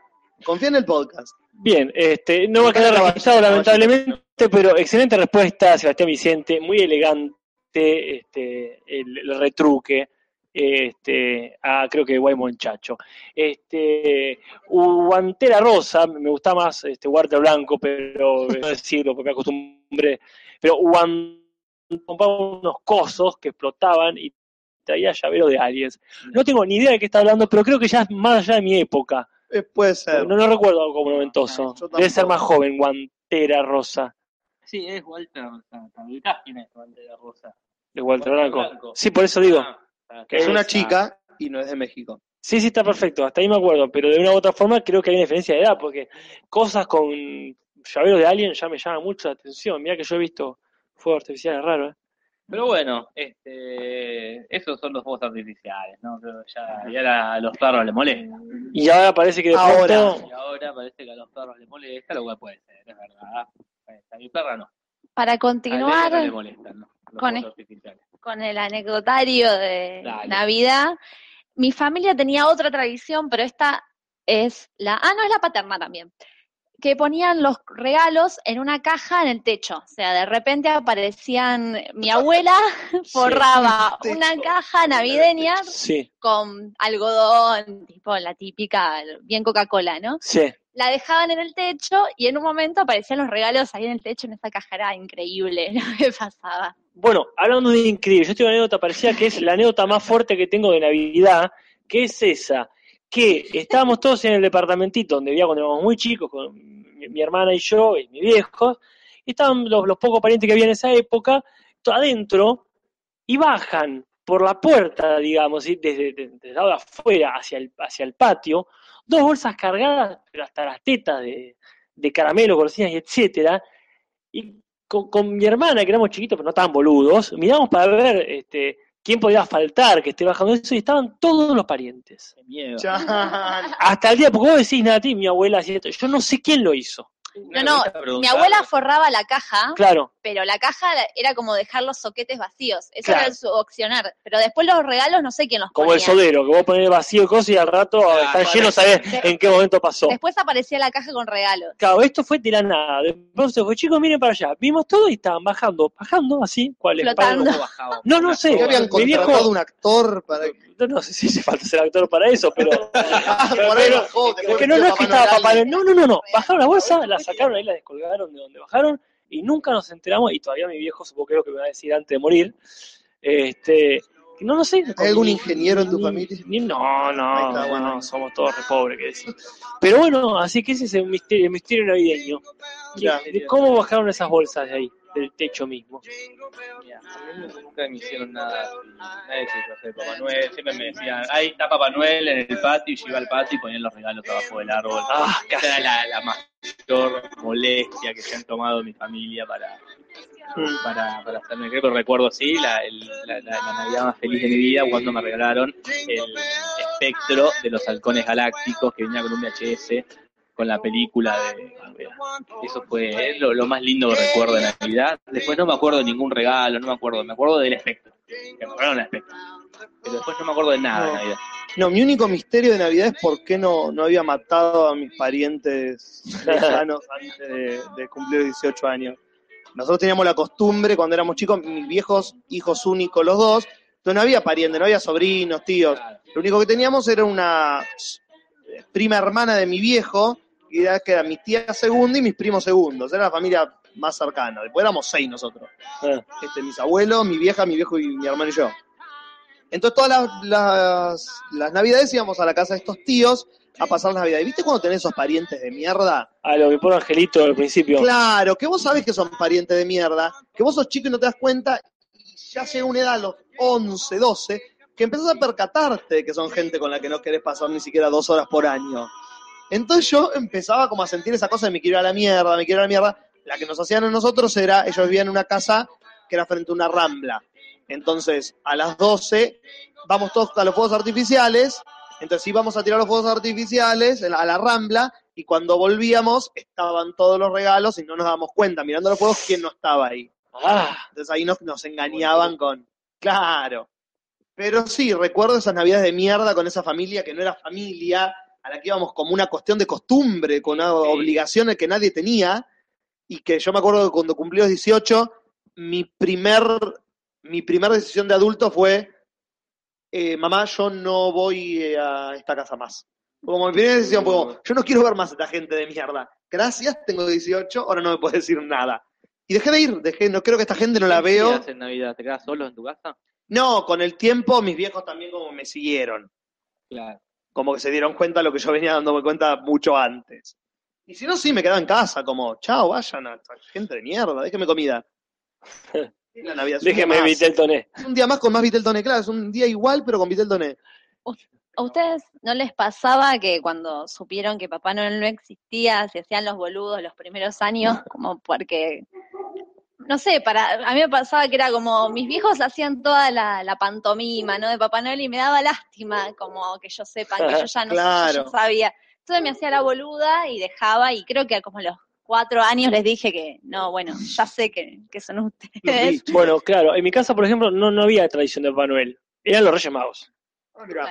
Confía en el podcast. Bien, este, no va a quedar registrado lamentablemente, pero excelente respuesta, Sebastián Vicente, muy elegante este, el, el retruque. Este, a creo que Guay Monchacho. Este, Guantera Rosa, me gusta más este Blanco, pero no decirlo porque me acostumbré. Pero compraba unos cosos que explotaban y traía llavero de aliens. No tengo ni idea de qué está hablando, pero creo que ya es más allá de mi época. Eh, puede ser. No, no recuerdo algo como noventoso. Ah, Debe ser más joven, Guantera Rosa, Sí, es Walter, o sea, te ubicás quién es Walter Rosa. de Walter Walter Blanco. Blanco. Sí, por eso digo. Ah, que es una chica y no es de México. Sí, sí, está perfecto. Hasta ahí me acuerdo. Pero de una u otra forma creo que hay una diferencia de edad, porque cosas con llaveros de alien ya me llaman mucho la atención. Mira que yo he visto fuegos artificiales raros. ¿eh? Pero bueno, este, esos son los juegos artificiales, ¿no? Pero ya, ya a los perros les molesta. Y ahora parece que de Ahora. pronto... Y ahora parece que a los perros les molesta, lo cual puede ser, es verdad. A mi perra no. Para continuar no le molestan, ¿no? Los con artificiales. con el anecdotario de Dale. Navidad, mi familia tenía otra tradición, pero esta es la... Ah, no, es la paterna también. Que ponían los regalos en una caja en el techo. O sea, de repente aparecían... Mi abuela forraba una caja navideña Sí, con algodón, tipo la típica, bien Coca-Cola, ¿no? sí. La dejaban en el techo y en un momento aparecían los regalos ahí en el techo en esa caja. Era increíble lo que pasaba. Bueno, hablando de increíble, yo tengo una anécdota parecida que es la anécdota más fuerte que tengo de Navidad, que es esa, que estábamos todos en el departamentito donde vivía cuando éramos muy chicos, con mi, mi hermana y yo y mis viejos, y estaban los, pocos parientes que había en esa época, adentro, y bajan por la puerta, digamos, desde, desde el lado de afuera hacia el, hacia el patio, dos bolsas cargadas, pero hasta las tetas de, de caramelo, golosinas y etcétera, y con, con mi hermana, que éramos chiquitos, pero no tan boludos, miramos para ver este, quién podía faltar que esté bajando eso, y estaban todos los parientes. Qué miedo. Hasta el día, porque vos decís, Nati, mi abuela hacía esto, yo no sé quién lo hizo. No, no, mi abuela forraba la caja, Claro, pero la caja era como dejar los soquetes vacíos. Eso Claro. era su opcionar. Pero después los regalos no sé quién los como el ponía. sodero, que vos ponés vacío y cosas y al rato están llenos, sabés en qué momento pasó. Después aparecía la caja con regalos. Claro, esto fue de la nada. Después se fue, chicos, miren para allá. Vimos todo y estaban bajando, bajando así. ¿Cuál es? No, no sé. ¿Qué habían Mi contratado viejo, un actor para que... no, no sé si hace falta ser actor para eso, pero bajó, Es que no, no es que estaba Papá Noel. No, no, no, no. Bajaron la bolsa, la sacaron ahí, la descolgaron de donde bajaron y nunca nos enteramos. Y todavía mi viejo, supongo que es lo que me va a decir antes de morir. Este, no, no sé. ¿Hay algún ni- ingeniero en tu familia? ni- no, no, está, bueno. no, somos todos re pobres, que decir. Pero bueno, así que ese es el misterio, el misterio navideño. Ya. ¿Cómo bajaron esas bolsas de ahí, del techo mismo? Mira, a mí nunca me hicieron nada. Nadie se hizo hacer Papá Noel. Siempre me decían, ahí está Papá Noel en el patio y yo iba al patio y ponían los regalos abajo del árbol. Ah, Esa era la, la mayor molestia que se han tomado mi familia para, para, para hacerme creer. Pero recuerdo, sí, la, el- la, la- la Navidad más feliz de mi vida cuando me regalaron el espectro de los halcones galácticos que venía con un VHS con la película de... Eso fue lo, lo más lindo que recuerdo de Navidad. Después no me acuerdo de ningún regalo, no me acuerdo. Me acuerdo del espectro. Que me regalaron el espectro. Pero después no me acuerdo de nada de No. Navidad. No, mi único misterio de Navidad es por qué no, no había matado a mis parientes lejanos antes de, de cumplir 18 años. Nosotros teníamos la costumbre, cuando éramos chicos, mis viejos, hijos únicos los dos, entonces no había parientes, no había sobrinos, tíos. Lo único que teníamos era una eh, prima hermana de mi viejo, que era, que era mi tía segunda y mis primos segundos. Era la familia más cercana. Después éramos seis nosotros. Ah, Este, mis abuelos, mi vieja, mi viejo y mi hermano y yo. Entonces todas las, las, las navidades íbamos a la casa de estos tíos a pasar las navidades. ¿Viste cuando tenés esos parientes de mierda? a lo que pone Angelito al principio. Claro, que vos sabés que son parientes de mierda, que vos sos chico y no te das cuenta, y ya llega una edad a los 11, 12, que empezás a percatarte de que son gente con la que no querés pasar ni siquiera dos horas por año. Entonces yo empezaba como a sentir esa cosa de me quiero ir a la mierda, me quiero ir a la mierda. La que nos hacían a nosotros era, ellos vivían en una casa que era frente a una rambla. Entonces, a las 12 vamos todos a los fuegos artificiales, entonces íbamos a tirar los fuegos artificiales a la rambla y cuando volvíamos estaban todos los regalos y no nos dábamos cuenta, mirando los fuegos, quién no estaba ahí. Ah, Entonces ahí nos, nos engañaban con, claro. Pero sí, recuerdo esas navidades de mierda con esa familia que no era familia, a la que íbamos como una cuestión de costumbre, con una obligación que nadie tenía, y que yo me acuerdo que cuando cumplí los 18, mi primer, mi primera decisión de adulto fue, eh, mamá, yo no voy eh, a esta casa más. Como mi primera decisión fue, como, yo no quiero ver más a esta gente de mierda. Gracias, tengo 18, ahora no me puedes decir nada. Y dejé de ir, dejé, no creo que esta gente no la ¿Qué veo. hacías en Navidad? ¿Te quedas solo en tu casa? No, con el tiempo mis viejos también como me siguieron. Claro. Como que se dieron cuenta de lo que yo venía dándome cuenta mucho antes. Y si no, sí, me quedaba en casa, como, chao, vayan a gente de mierda, déjenme comida. La Navidad es un día déjeme más. evitar el toné. Es un día más con más Vitel Toné, claro, es un día igual, pero con Vitel Toné. ¿A ustedes no les pasaba que cuando supieron que Papá Noel no existía, se hacían los boludos los primeros años? Como porque, no sé, para a mí me pasaba que era como, mis viejos hacían toda la, la pantomima, ¿no? De Papá Noel y me daba lástima como que yo sepan que yo ya no Claro. yo sabía. Entonces me hacía la boluda y dejaba y creo que como a los cuatro años les dije que, no, bueno, ya sé que, que son ustedes. Bueno, claro, en mi casa, por ejemplo, no, no había tradición de Papá Noel. Eran los Reyes Magos.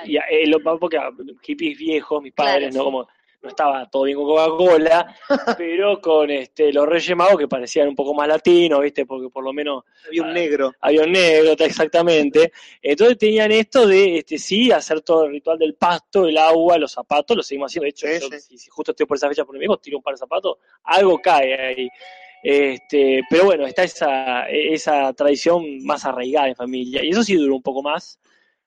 Y eh, lo- porque hippies viejos, mis padres, Claro, no sí. como no estaba todo bien con Coca-Cola, pero con este los Reyes Magos que parecían un poco más latinos, ¿viste? Porque por lo menos Había un negro. había un negro, ta- exactamente. Entonces tenían esto de, este sí, hacer todo el ritual del pasto, el agua, los zapatos, lo seguimos haciendo. De hecho, Sí, yo, sí. si, si justo estoy por esa fecha por mi viejo, tiro un par de zapatos, algo cae ahí. Este, pero bueno, está esa, esa tradición más arraigada en familia. Y eso sí duró un poco más.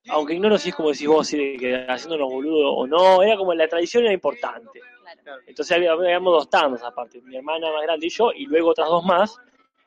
Aunque ignoro si es como decís vos, si de que haciéndonos boludo o no, era como la tradición era importante. Claro. Entonces había- habíamos dos tandas aparte, mi hermana más grande y yo, y luego otras dos más.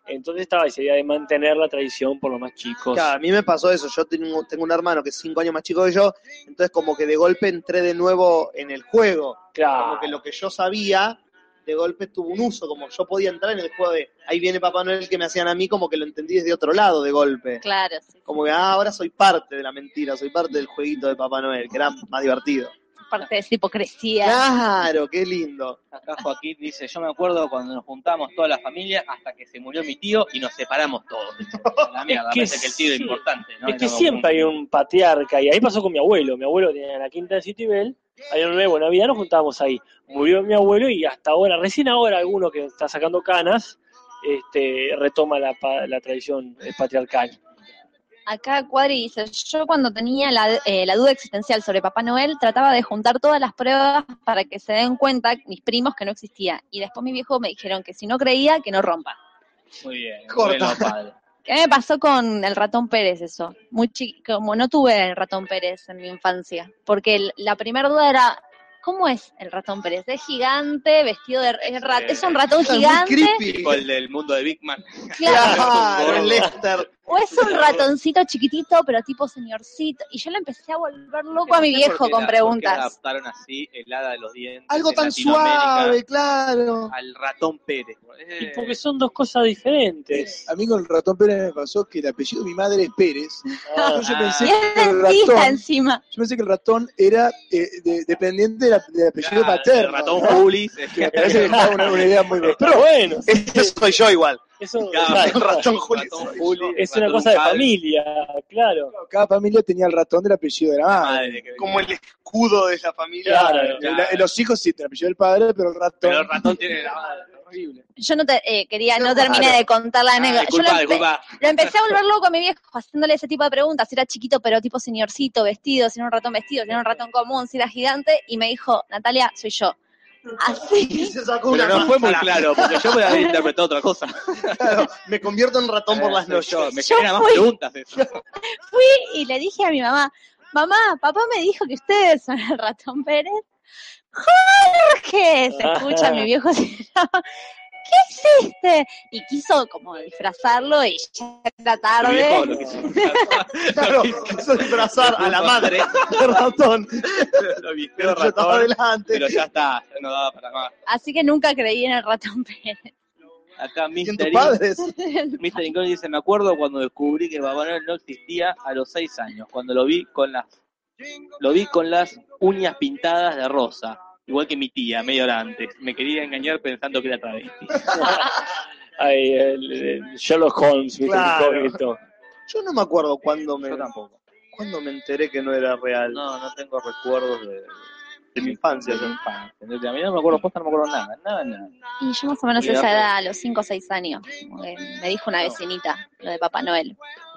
Entonces estaba esa idea de mantener la tradición por los más chicos. Claro, a mí me pasó eso. Yo tengo, tengo un hermano que es cinco años más chico que yo, entonces como que de golpe entré de nuevo en el juego. Claro. Como que lo que yo sabía, de golpe tuvo un uso, como yo podía entrar en el juego de ahí viene Papá Noel que me hacían a mí, como que lo entendí desde otro lado de golpe. Claro, sí. Como que ah, ahora soy parte de la mentira, soy parte del jueguito de Papá Noel, que era más divertido. Parte de esa hipocresía. Claro, qué lindo. Acá Joaquín dice, yo me acuerdo cuando nos juntamos toda la familia hasta que se murió mi tío y nos separamos todos. La mierda, Es que parece que el tío es sí. importante, ¿no? Es que como siempre hay un patriarca, y ahí pasó con mi abuelo. Mi abuelo tenía la quinta de Citibel, año nuevo, Navidad, nos juntábamos ahí. Murió mi abuelo y hasta ahora, recién ahora, alguno que está sacando canas, este, retoma la, tradición patriarcal. Acá Cuadri dice, yo cuando tenía la, eh, la duda existencial sobre Papá Noel, trataba de juntar todas las pruebas para que se den cuenta mis primos que no existía. Y después mis viejos me dijeron que si no creía, que no rompa. Muy bien, Corta. bueno, padre. ¿Qué me pasó con el ratón Pérez eso? Muy chi- como no tuve el ratón Pérez en mi infancia, porque el- la primera duda era, ¿cómo es el ratón Pérez? ¿Es gigante, vestido de... Es, es un ratón Es muy gigante? creepy. El del mundo de Big Man. Claro. Claro. O es un ratoncito chiquitito, pero tipo señorcito. Y yo le empecé a volver loco a mi viejo con la- preguntas. adaptaron así el hada de los dientes. Algo tan suave, claro. Al ratón Pérez. Y porque son dos cosas diferentes. A mí con el ratón Pérez me pasó que el apellido de mi madre es Pérez. Ah, Entonces yo pensé Y es que el dentista ratón, encima. yo pensé que el ratón era eh, de- dependiente de del apellido claro, paterno. el ratón Julis. Me parece que estaba una, una idea muy pero bueno, Ese soy yo igual. Eso Claro, El ratón Juli. ratón soy Juli, yo. es una cosa de familia, claro. Cada familia tenía el ratón del apellido de la madre. madre Como el escudo de la familia. Claro. La- Los hijos sí, el apellido del padre, pero el ratón. Pero el ratón tiene la madre. horrible. Yo no te, eh, quería, no Claro. terminé de contar la Ah, anécdota. Yo lo, empe- disculpa. lo empecé a volver loco a mi viejo haciéndole ese tipo de preguntas. Si era chiquito, pero tipo señorcito, vestido, si era un ratón vestido, si era un ratón común, si era gigante. Y me dijo, Natalia, soy yo. Y Así. se sacó Pero una no fue muy claro, porque yo me había interpretado otra cosa. Claro, me convierto en ratón por las noches. yo, Me Yo genera más fui. preguntas eso. Fui y le dije a mi mamá, mamá, papá me dijo que ustedes son el ratón Pérez. Jorge, se escucha mi viejo. ¿Qué hiciste? Y quiso como disfrazarlo y ya era tarde. lo quiso Claro, quiso disfrazar a la madre de ratón. lo vistió Pero ratón, adelante. pero ya está, ya no daba para más. Así que nunca creí en el ratón Pérez. Acá ¿Quién tus Mr. padres? Mr. Incógnito dice, me acuerdo cuando descubrí que Papá Noel no existía a los seis años, cuando lo vi con las lo vi con las uñas pintadas de rosa, igual que mi tía, medio hora antes. Me quería engañar pensando que era travesti. Ay, el, el Sherlock Holmes. Claro. Incógnito. Yo no me acuerdo cuándo me, Yo tampoco. cuándo me enteré que no era real. No, no tengo recuerdos de, De mi infancia. de mi infancia. A mí no me acuerdo, posta no me acuerdo nada, nada, nada. Y yo más o menos Mira, esa pues. edad, a los 5 o 6 años. me dijo una vecinita lo de Papá Noel.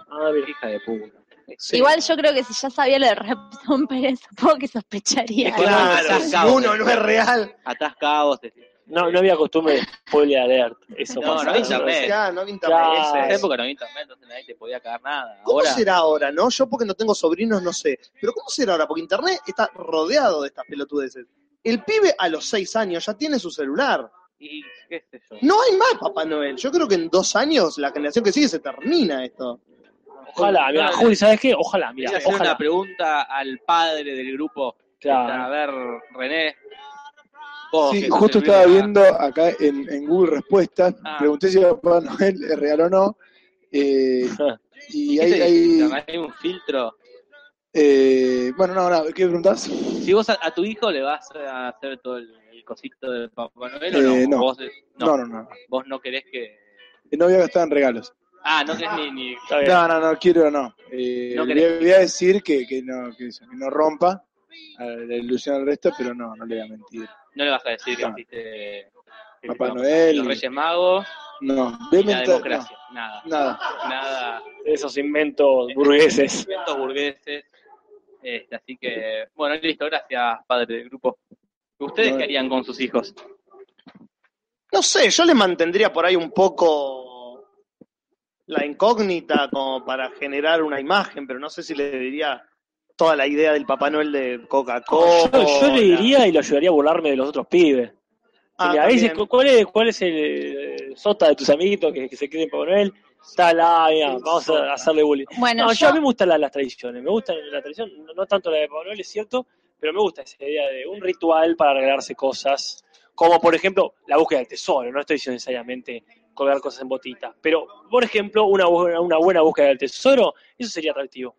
Ah. Hija de puta. Sí. Igual yo creo que si ya sabía lo de ratón Pérez, supongo que sospecharía. Es que Claro, cabo, uno no es real. Atás cabos. No, no había costumbre de spoiler alert. Eso No, pasa. no había internet. Ya, no había internet. Claro. En esa época no había internet, entonces nadie te podía cagar nada. ¿Cómo Ahora, será ahora, no? Yo porque no tengo sobrinos no sé. Pero ¿cómo será ahora? Porque internet está rodeado de estas pelotudeces. El pibe a los seis años ya tiene su celular. y qué sé yo. No hay más Papá Noel. Yo creo que en dos años, la generación que sigue, se termina esto. Ojalá, mira, No, Juli, ¿sabes qué? Ojalá, mira, hacer ojalá. una pregunta al padre del grupo. Claro. A ver, René. Vos, Sí, justo estaba viendo acá en, en Google Respuestas, Ah. pregunté si Papá Noel es real o no, eh, y ¿Qué hay, hay- un filtro. eh, bueno, no, no, ¿qué preguntás? Si vos a, a tu hijo le vas a hacer todo el, el cosito de Papá Noel o Eh, no, no. Vos, no, No, no, no, vos no querés que. no voy a gastar en regalos. Ah, no querés ni. ni... No, no, no, quiero no. Eh, No a, voy a decir que, que no, que, eso, que no rompa a la ilusión al resto, pero no, no le voy a mentir. No le vas a decir que No. existe. que Papá no, Noel. Los Reyes Magos No, y la democracia. Nada. no, nada. Nada. Esos inventos burgueses. Inventos burgueses. Este, así que, bueno, listo, gracias, padre del grupo. ¿Ustedes No. qué harían con sus hijos? No sé, yo le mantendría por ahí un poco la incógnita como para generar una imagen, pero no sé si le diría toda la idea del Papá Noel de Coca-Cola. Yo, yo le diría y lo ayudaría a burlarme de los otros pibes. Ah, dice, también. ¿cuál es, ¿cuál es el eh, sota de tus amiguitos que, que se creen Papá Noel? Está la, mira, vamos a hacerle bullying. Bueno, No, yo, yo, a mí me gustan las, las tradiciones, me gustan la tradición, no, no tanto la de Papá Noel, es cierto, pero me gusta esa idea de un ritual para regalarse cosas, como por ejemplo la búsqueda del tesoro, no estoy diciendo necesariamente colgar cosas en botitas, pero por ejemplo una, buena- una buena búsqueda del tesoro, eso sería atractivo.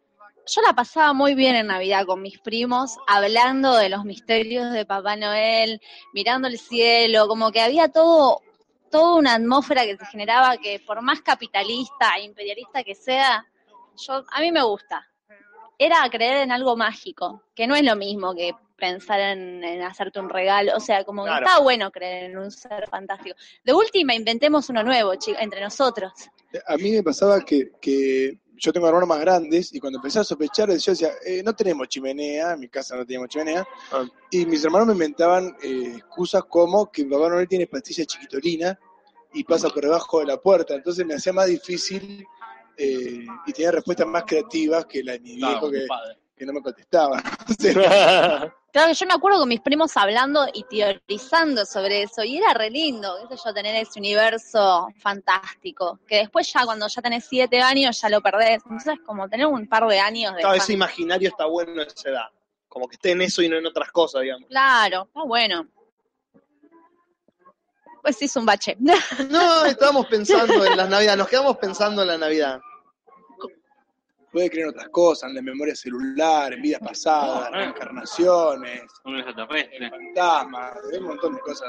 yo la pasaba muy bien en Navidad con mis primos, hablando de los misterios de Papá Noel, mirando el cielo, como que había todo, toda una atmósfera que se generaba que por más capitalista e imperialista que sea, yo, a mí me gusta. Era creer en algo mágico, que no es lo mismo que pensar en, en hacerte un regalo, o sea, como Claro. que está bueno creer en un ser fantástico. De última, inventemos uno nuevo, chicos, entre nosotros. A mí me pasaba que, que yo tengo hermanos más grandes y cuando empecé a sospechar, yo decía, eh, no tenemos chimenea, en mi casa no teníamos chimenea, Ah. y mis hermanos me inventaban eh, excusas como que Papá Noel tiene pastilla chiquitolina y pasa por debajo de la puerta, entonces me hacía más difícil eh, y tenía respuestas más creativas que la de mi viejo que, que no me contestaba. Claro que yo me acuerdo con mis primos hablando y teorizando sobre eso, y era re lindo, qué sé yo, tener ese universo fantástico, que después ya cuando ya tenés siete años ya lo perdés, entonces como tener un par de años de... Claro, ese imaginario está bueno a esa edad. Como que esté en eso y no en otras cosas, digamos. Claro, está bueno. Pues sí, es un bache. No, estábamos pensando en las Navidades, nos quedamos pensando en la Navidad. Puede creer en otras cosas, en la memoria celular, en vidas pasadas, No, no. reencarnaciones, Un extraterrestre. fantasmas, hay un montón de cosas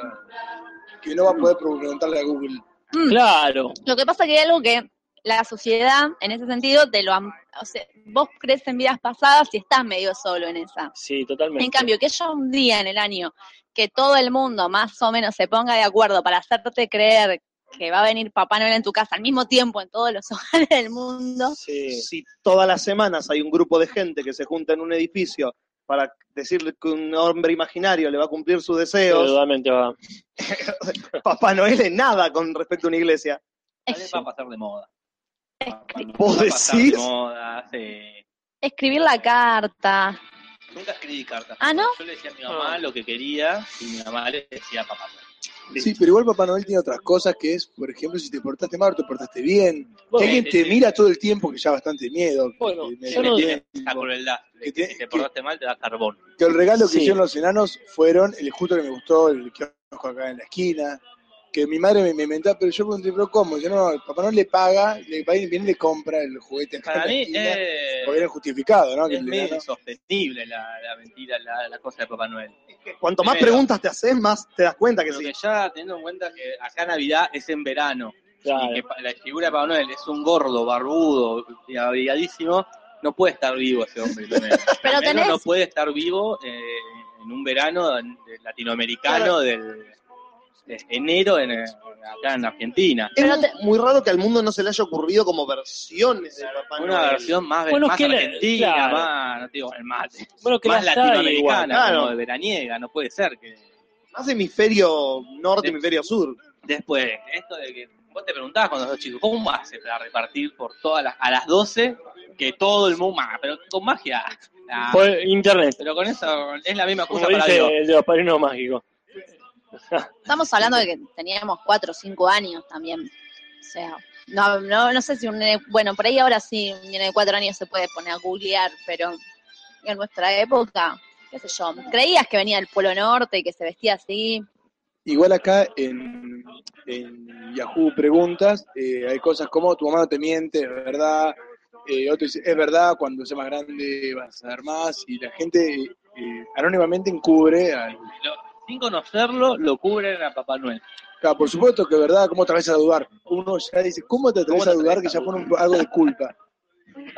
que no va a poder preguntarle a Google. Mm. claro, Lo que pasa que hay algo que la sociedad, en ese sentido, te lo... am- O sea, vos crees en vidas pasadas y estás medio solo en esa. sí, totalmente. En cambio, que haya un día en el año que todo el mundo más o menos se ponga de acuerdo para hacerte creer que va a venir Papá Noel en tu casa al mismo tiempo en todos los hogares del mundo, Sí. Si todas las semanas hay un grupo de gente que se junta en un edificio para decirle que un hombre imaginario le va a cumplir sus deseos, Totalmente va. Papá Noel es nada con respecto a una iglesia. Va a pasar de moda. ¿Vos decís? de moda, sí. escribir la carta. Nunca escribí cartas. Ah, ¿no? Yo le decía a mi mamá lo que quería y mi mamá le decía a papá. Sí, pero igual Papá Noel tiene otras cosas que es, por ejemplo, si te portaste mal o te portaste bien. Bueno, que alguien sí, te sí. mira todo el tiempo, que ya bastante miedo. que Bueno, te- yo no- que- Esa crueldad. Que que te- si te portaste mal, te da carbón. que el regalo que Sí. hicieron los enanos fueron el justo que me gustó, el kiosco acá en la esquina. Que mi madre me, me inventaba, pero yo pregunté, ¿pero cómo? Yo no, el papá no le paga, le viene y le compra el juguete Para mí esquina, es, porque era justificado, ¿no? Que es el medio enano- insostenible la, la mentira, la, la cosa de Papá Noel. Cuanto más preguntas te haces, más te das cuenta que sí. que ya teniendo en cuenta que acá Navidad es en verano Claro. y que la figura de Papá Noel es un gordo, barbudo y abrigadísimo, no puede estar vivo ese hombre. Pero tenés- no puede estar vivo eh, en un verano latinoamericano del de enero en, acá en Argentina. Es muy, te- muy raro que al mundo no se le haya ocurrido como versiones de Papá Una Noel. versión más, Bueno, más que la- argentina, claro. más, no te digo el mate, Bueno, que más latinoamericana, igual. claro. como de veraniega, no puede ser que Más hemisferio norte, hemisferio sur. después, esto de que vos te preguntabas cuando sos chico, ¿cómo hace para repartir por todas las, a las 12 que todo el mundo, ah, pero con magia? Ah, Por internet. pero con eso es la misma Como excusa para dice Dios. el de los padrinos mágicos. Estamos hablando de que teníamos cuatro o cinco años también. O sea, no, no, no sé si un nene, bueno, por ahí ahora sí, un nene de cuatro años se puede poner a googlear, pero en nuestra época, qué sé yo, creías que venía del Polo Norte y que se vestía así. Igual acá en, Yahoo Preguntas eh, hay cosas como tu mamá no te miente, es verdad. Eh, otro dice, es verdad, cuando sea más grande vas a saber más. Y la gente eh, anónimamente encubre al, sin conocerlo, lo cubren a Papá Noel. Claro, por supuesto que es verdad, ¿cómo te atreves a dudar? Uno ya dice, ¿cómo te atreves ¿Cómo te a dudar? Que ya pone un- algo de culpa.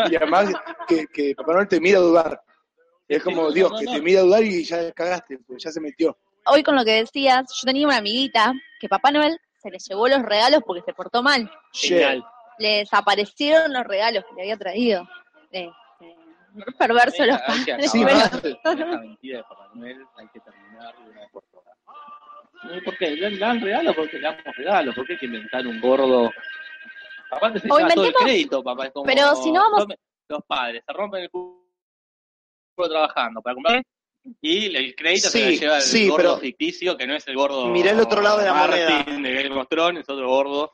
Y además que, que Papá Noel te mira a dudar. Es como Dios, que te mira a dudar y ya cagaste, pues ya se metió. Hoy con lo que decías, yo tenía una amiguita que Papá Noel se le llevó los regalos porque se portó mal. Genial. Le desaparecieron los regalos que le había traído. Re perverso los padres. Sí, esta mentira de Papá Noel, hay que terminar de una vez por todas. ¿Y ¿Por qué? ¿Le dan regalos? Porque le damos regalos. ¿Por qué hay que inventar un gordo? Aparte se O lleva todo el crédito, papá. Es como, Pero si no vamos- Los padres se rompen el culo trabajando para comprar y el crédito se Sí, lo lleva el sí, gordo pero- ficticio, que no es el gordo Mirá el otro lado de la Martin de Game of Thrones, es otro gordo.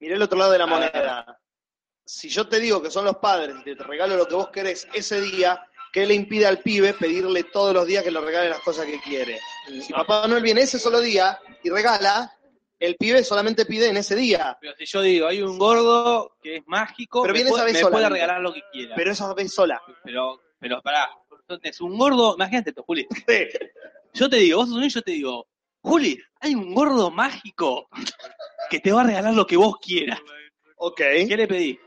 Mirá el otro lado de la moneda. Si yo te digo que son los padres y te regalo lo que vos querés ese día, ¿qué le impide al pibe pedirle todos los días que le regale las cosas que quiere? Si Papá Noel viene ese solo día y regala, el pibe solamente pide en ese día. Pero si yo digo, hay un gordo que es mágico, Pero me, viene puede, esa vez me sola, puede regalar lo que quiera. Pero esa vez sola. Pero, pero pará, entonces un gordo, imagínate esto, Juli. Yo te digo, vos sos un yo te digo, Juli, hay un gordo mágico que te va a regalar lo que vos quieras. Ok. ¿Qué le pedís?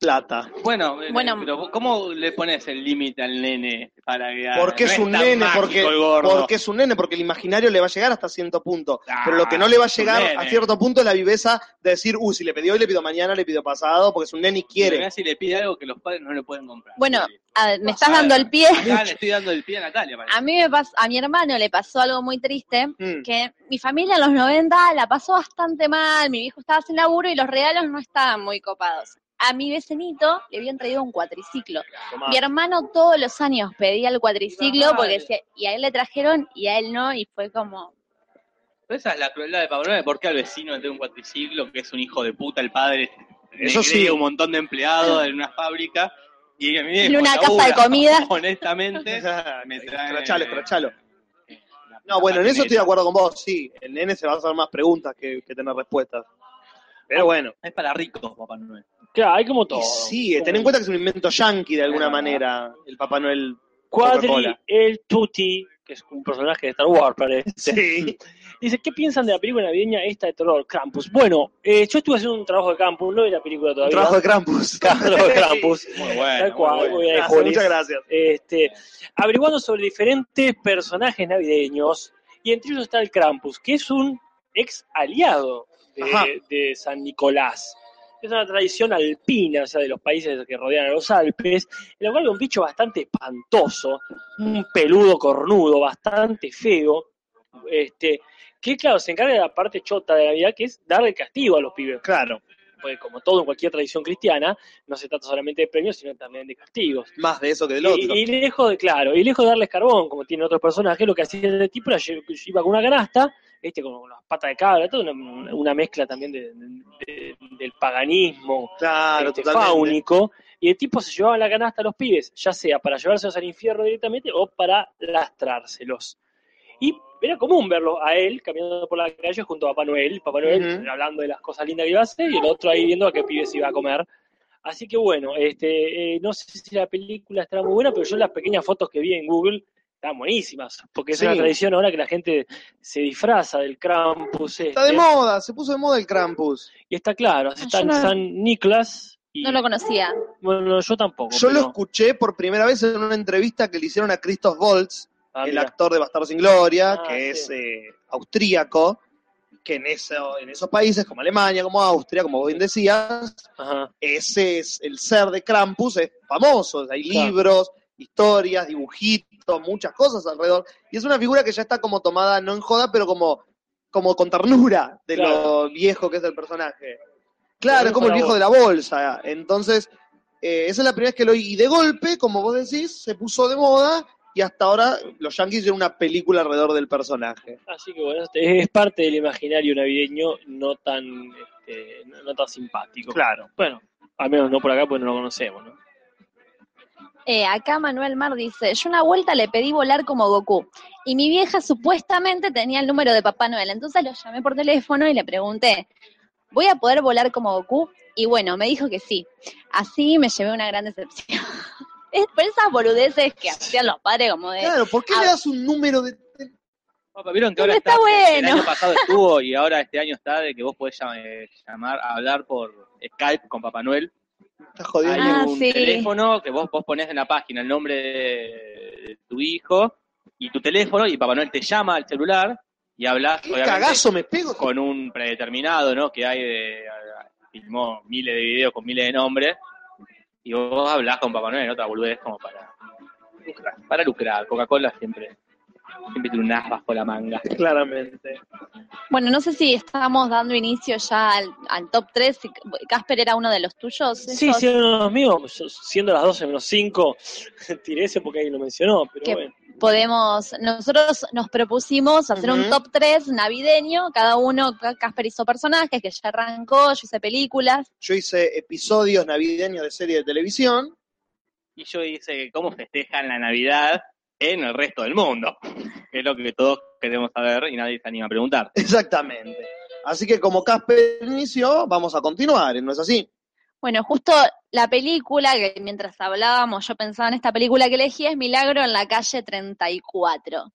Plata. Bueno, Bueno. pero ¿cómo le pones el límite al nene para que? Porque No es un nene, porque, porque es un nene, porque el imaginario le va a llegar hasta cierto punto. Ah, Pero lo que no le va a llegar a cierto punto es la viveza de decir, uh, si le pidió hoy, le pido mañana, le pido pasado, porque es un nene y Quiere. si le pide algo que los padres no le pueden comprar. Bueno, a- me estás dando el pie. Acá le estoy dando el pie a Natalia. parece. A mí me pas- a mi hermano le pasó algo muy triste, Mm. que mi familia en los 90 la pasó bastante mal, mi viejo estaba sin laburo y los regalos no estaban muy copados. A mi vecinito le habían traído un cuatriciclo. Mi hermano todos los años pedía el cuatriciclo porque decía, y a él le trajeron y a él no, y fue como, Pero esa es la crueldad de Pablo. ¿Por qué al vecino le tengo un cuatriciclo que es un hijo de puta el padre? Eso le sí. un montón de empleados en una fábrica y a mí En una casa de comida. Honestamente, me trae. Escrachalo, escrachalo. No, bueno, en eso estoy de acuerdo con vos, sí. El nene se va a hacer más preguntas que, que tener respuestas. Pero bueno. Es para ricos, Papá Noel. Claro, hay como todo. Y sí, ten en cuenta que es un invento yankee de alguna manera, el Papá Noel. Quadri, el Tutti, que es un personaje de Star Wars, parece. Sí. Dice, ¿qué piensan de la película navideña esta de terror, Krampus? Bueno, eh, yo estuve haciendo un trabajo de campus, no vi la película todavía. trabajo de Krampus. Trabajo de Krampus. Muy bueno. Tal cual, muy bueno. Gracias, muchas gracias. Este, averiguando sobre diferentes personajes navideños, y entre ellos está el Krampus, que es un ex aliado de San Nicolás. Es una tradición alpina, o sea, de los países que rodean a los Alpes, en la cual un bicho bastante espantoso, un peludo cornudo, bastante feo, este, que claro, se encarga de la parte chota de la vida, que es darle castigo a los pibes. Claro. pues como todo en cualquier tradición cristiana, no se trata solamente de premios, sino también de castigos. Más de eso que del otro. Y, y lejos de, claro, y lejos de darles carbón, como tienen otros personajes, lo que hacía el tipo era iba con una canasta, este con las patas de cabra, toda una, una mezcla también de- de- del paganismo Claro, este, y el tipo se llevaba la canasta a los pibes, ya sea para llevárselos al infierno directamente o para lastrárselos. Y era común verlo a él caminando por la calle junto a Papá Noel, Papá Noel hablando de las cosas lindas que iba a hacer, y el otro ahí viendo a qué pibes iba a comer. Así que bueno, este, eh, no sé si la película estará muy buena, pero yo las pequeñas fotos que vi en Google estaban buenísimas, porque es Sí. una tradición ahora que la gente se disfraza del Krampus. Está de este, moda, se puso de moda el Krampus. y está claro, yo está en no- San Nicolás. Y, No lo conocía. Bueno, yo tampoco. Yo lo escuché por primera vez en una entrevista que le hicieron a Christoph Waltz, Ah, el mira. actor de Bastardo sin Gloria, Ah, que sí. es eh, austríaco, que en, eso, en esos países como Alemania, como Austria, como vos bien decías, Ajá. ese es el ser de Krampus, es famoso, hay Claro. libros, historias, dibujitos, muchas cosas alrededor, y es una figura que ya está como tomada, no en joda, pero como, como con ternura de Claro. lo viejo que es el personaje. Claro, es como el viejo de la bolsa, entonces, eh, esa es la primera vez que lo oí, y de golpe, como vos decís, se puso de moda, y hasta ahora los yankees hicieron una película alrededor del personaje. Así que bueno, este, es parte del imaginario navideño no tan, este, no, no tan simpático. Claro. Bueno, al menos no por acá, pues no lo conocemos, ¿no? Eh, acá Manuel Mar dice, yo una vuelta le pedí volar como Goku y mi vieja supuestamente tenía el número de Papá Noel, entonces lo llamé por teléfono y le pregunté, ¿voy a poder volar como Goku? Y bueno, me dijo que sí. Así me llevé una gran decepción. es por esas boludeces que hacían los padres como de... Claro, ¿por qué Ah. le das un número de... Opa, Vieron que ahora está está, el año pasado estuvo y ahora este año está de que vos podés eh, llamar, hablar por Skype con Papá Noel. Estás jodiendo? Hay Ah, un sí. teléfono que vos, vos ponés en la página el nombre de, tu hijo y tu teléfono y Papá Noel te llama al celular y hablas ¿Qué cagazo me pego? con un predeterminado, ¿no? Que hay de filmó miles de videos con miles de nombres y vos hablás con Papá Noel en otra boludez como para lucrar. Para lucrar, Coca-Cola siempre siempre tiene un as bajo la manga. Claramente. Bueno, no sé si estamos dando inicio ya al, al top 3. Casper era uno de los tuyos. Sí, esos? sí, uno de los míos, yo, siendo las 12 menos 5, tiré ese porque ahí lo mencionó, pero Que bueno. podemos, nosotros nos propusimos hacer un top 3 navideño, cada uno, Casper hizo personajes, que ya arrancó, yo hice películas. Yo hice episodios navideños de serie de televisión. Y yo hice cómo festejan la Navidad en el resto del mundo. Es lo que todos queremos saber y nadie se anima a preguntar. Exactamente. Así que como Casper inició, vamos a continuar, ¿no es así? Bueno, justo la película, que mientras hablábamos yo pensaba en esta película que elegí, es Milagro en la calle 34.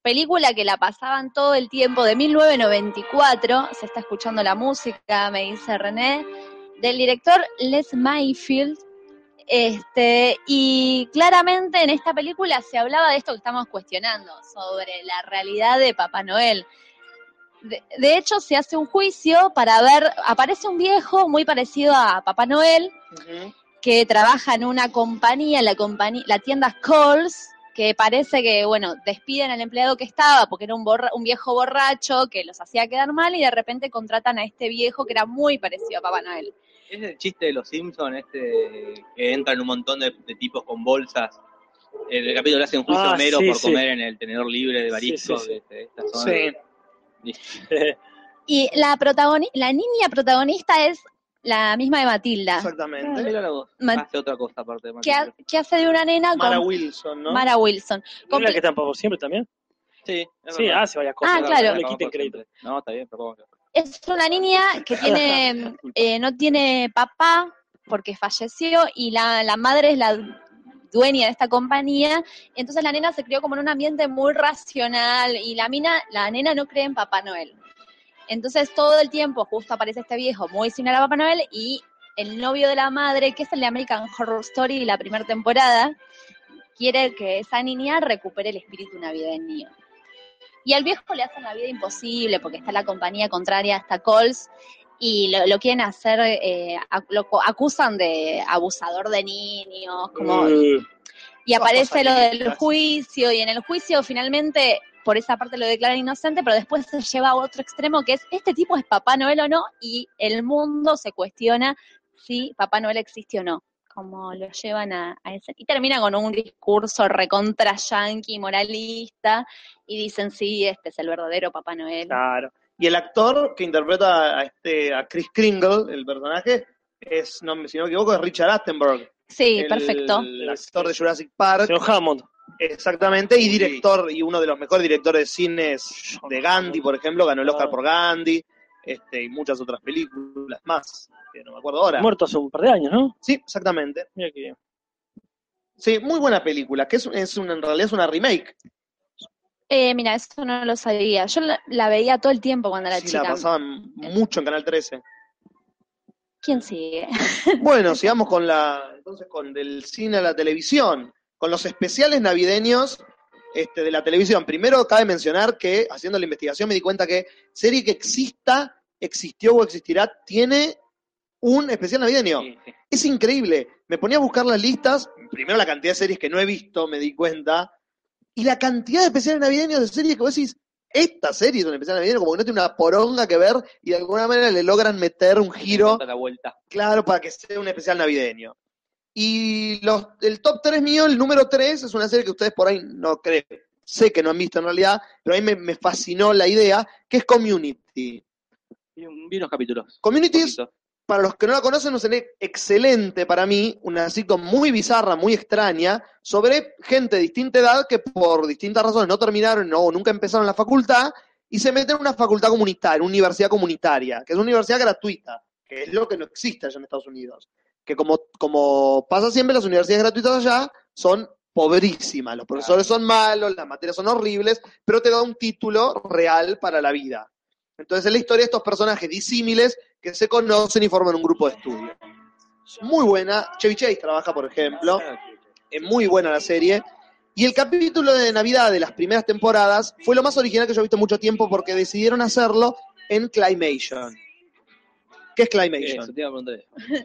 Película que la pasaban todo el tiempo de 1994, se está escuchando la música, me dice René, del director Les Mayfield. Este, y claramente en esta película se hablaba de esto que estamos cuestionando, sobre la realidad de Papá Noel. De, de hecho, se hace un juicio para ver, aparece un viejo muy parecido a Papá Noel, que trabaja en una compañía, la compañía, la tienda Coles, que parece que, bueno, despiden al empleado que estaba porque era un, borra- un viejo borracho que los hacía quedar mal y de repente contratan a este viejo que era muy parecido a Papá Noel. Es el chiste de los Simpsons, este, que entran un montón de, de tipos con bolsas. En el capítulo le hacen juicio Ah, sí, por sí. comer en el tenedor libre de Barisco Sí, sí, sí. de, de esta zona. Y la, protagoni- la niña protagonista es la misma de Matilda, Ah, Exactamente. mira la voz. Ma- Hace otra cosa aparte de Matilda. que hace de una nena Mara con Wilson, ¿no? Mara Wilson. ¿No es la que Por Siempre también? Sí, Sí, hace varias cosas. Ah, no, claro. No le quiten crédito. No, está bien, pero ¿cómo? Es una niña que tiene, eh, no tiene papá porque falleció y la, la madre es la dueña de esta compañía, entonces la nena se crió como en un ambiente muy racional y la mina, la nena no cree en Papá Noel. Entonces todo el tiempo justo aparece este viejo muy similar a Papá Noel y el novio de la madre, que es el de American Horror Story, la primera temporada, quiere que esa niña recupere el espíritu navideño. Y al viejo le hacen la vida imposible porque está la compañía contraria, está Coles, y lo, lo quieren hacer, eh, lo acusan de abusador de niños, como, Eh, y aparece lo del juicio, y en el juicio finalmente por esa parte lo declaran inocente, pero después se lleva a otro extremo que es, ¿este tipo es Papá Noel o no? Y el mundo se cuestiona si Papá Noel existe o no. Como lo llevan a, a ese. Y termina con un discurso recontra yankee, moralista, y dicen, sí, este es el verdadero Papá Noel. Claro. Y el actor que interpreta a este a Chris Kringle, el personaje, es, no, si no me equivoco, es Richard Attenborough. Sí, el- perfecto. El actor de Jurassic Park. Señor Hammond. Exactamente, y director, y uno de los mejores directores de cines de Gandhi, por ejemplo, ganó el Oscar por Gandhi, este, y muchas otras películas más, que no me acuerdo ahora. Muerto hace un par de años, ¿no? Sí, exactamente. Mira que. Sí, muy buena película, que es, es una, en realidad es una remake. Eh, mira, eso no lo sabía. Yo la, la veía todo el tiempo cuando era Sí, la pasaban mucho en Canal 13. ¿Quién sigue? Bueno, sigamos con la, entonces con del cine a la televisión, con los especiales navideños este, de la televisión. Primero cabe mencionar que haciendo la investigación me di cuenta que serie que exista, existió o existirá, tiene un especial navideño. Sí, sí. Es increíble. Me ponía a buscar las listas, primero la cantidad de series que no he visto, me di cuenta, y la cantidad de especiales navideños de series que vos decís, esta serie es un especial navideño, como que no tiene una poronga que ver, y de alguna manera le logran meter un giro la vuelta. claro, para que sea un especial navideño. Y los, el top 3 mío, el número 3, es una serie que ustedes por ahí no creen, sé que no han visto en realidad, pero a mí me, me fascinó la idea, que es Community. Vi, un- vi unos capítulos. Community es. Para los que no la conocen, serie excelente para mí, una sitcom muy bizarra, muy extraña, sobre gente de distinta edad que por distintas razones no terminaron no, o nunca empezaron la facultad y se meten en una facultad comunitaria, una universidad comunitaria, que es una universidad gratuita, que es lo que no existe allá en Estados Unidos. Que como, como pasa siempre, las universidades gratuitas allá son pobrísimas, los profesores son malos, las materias son horribles, pero te da un título real para la vida. Entonces es la historia de estos personajes disímiles que se conocen y forman un grupo de estudio. Muy buena. Chevy Chase trabaja, por ejemplo. Es muy buena la serie. Y el capítulo de Navidad de las primeras temporadas fue lo más original que yo he visto en mucho tiempo porque decidieron hacerlo en Climation. ¿Qué es Climation?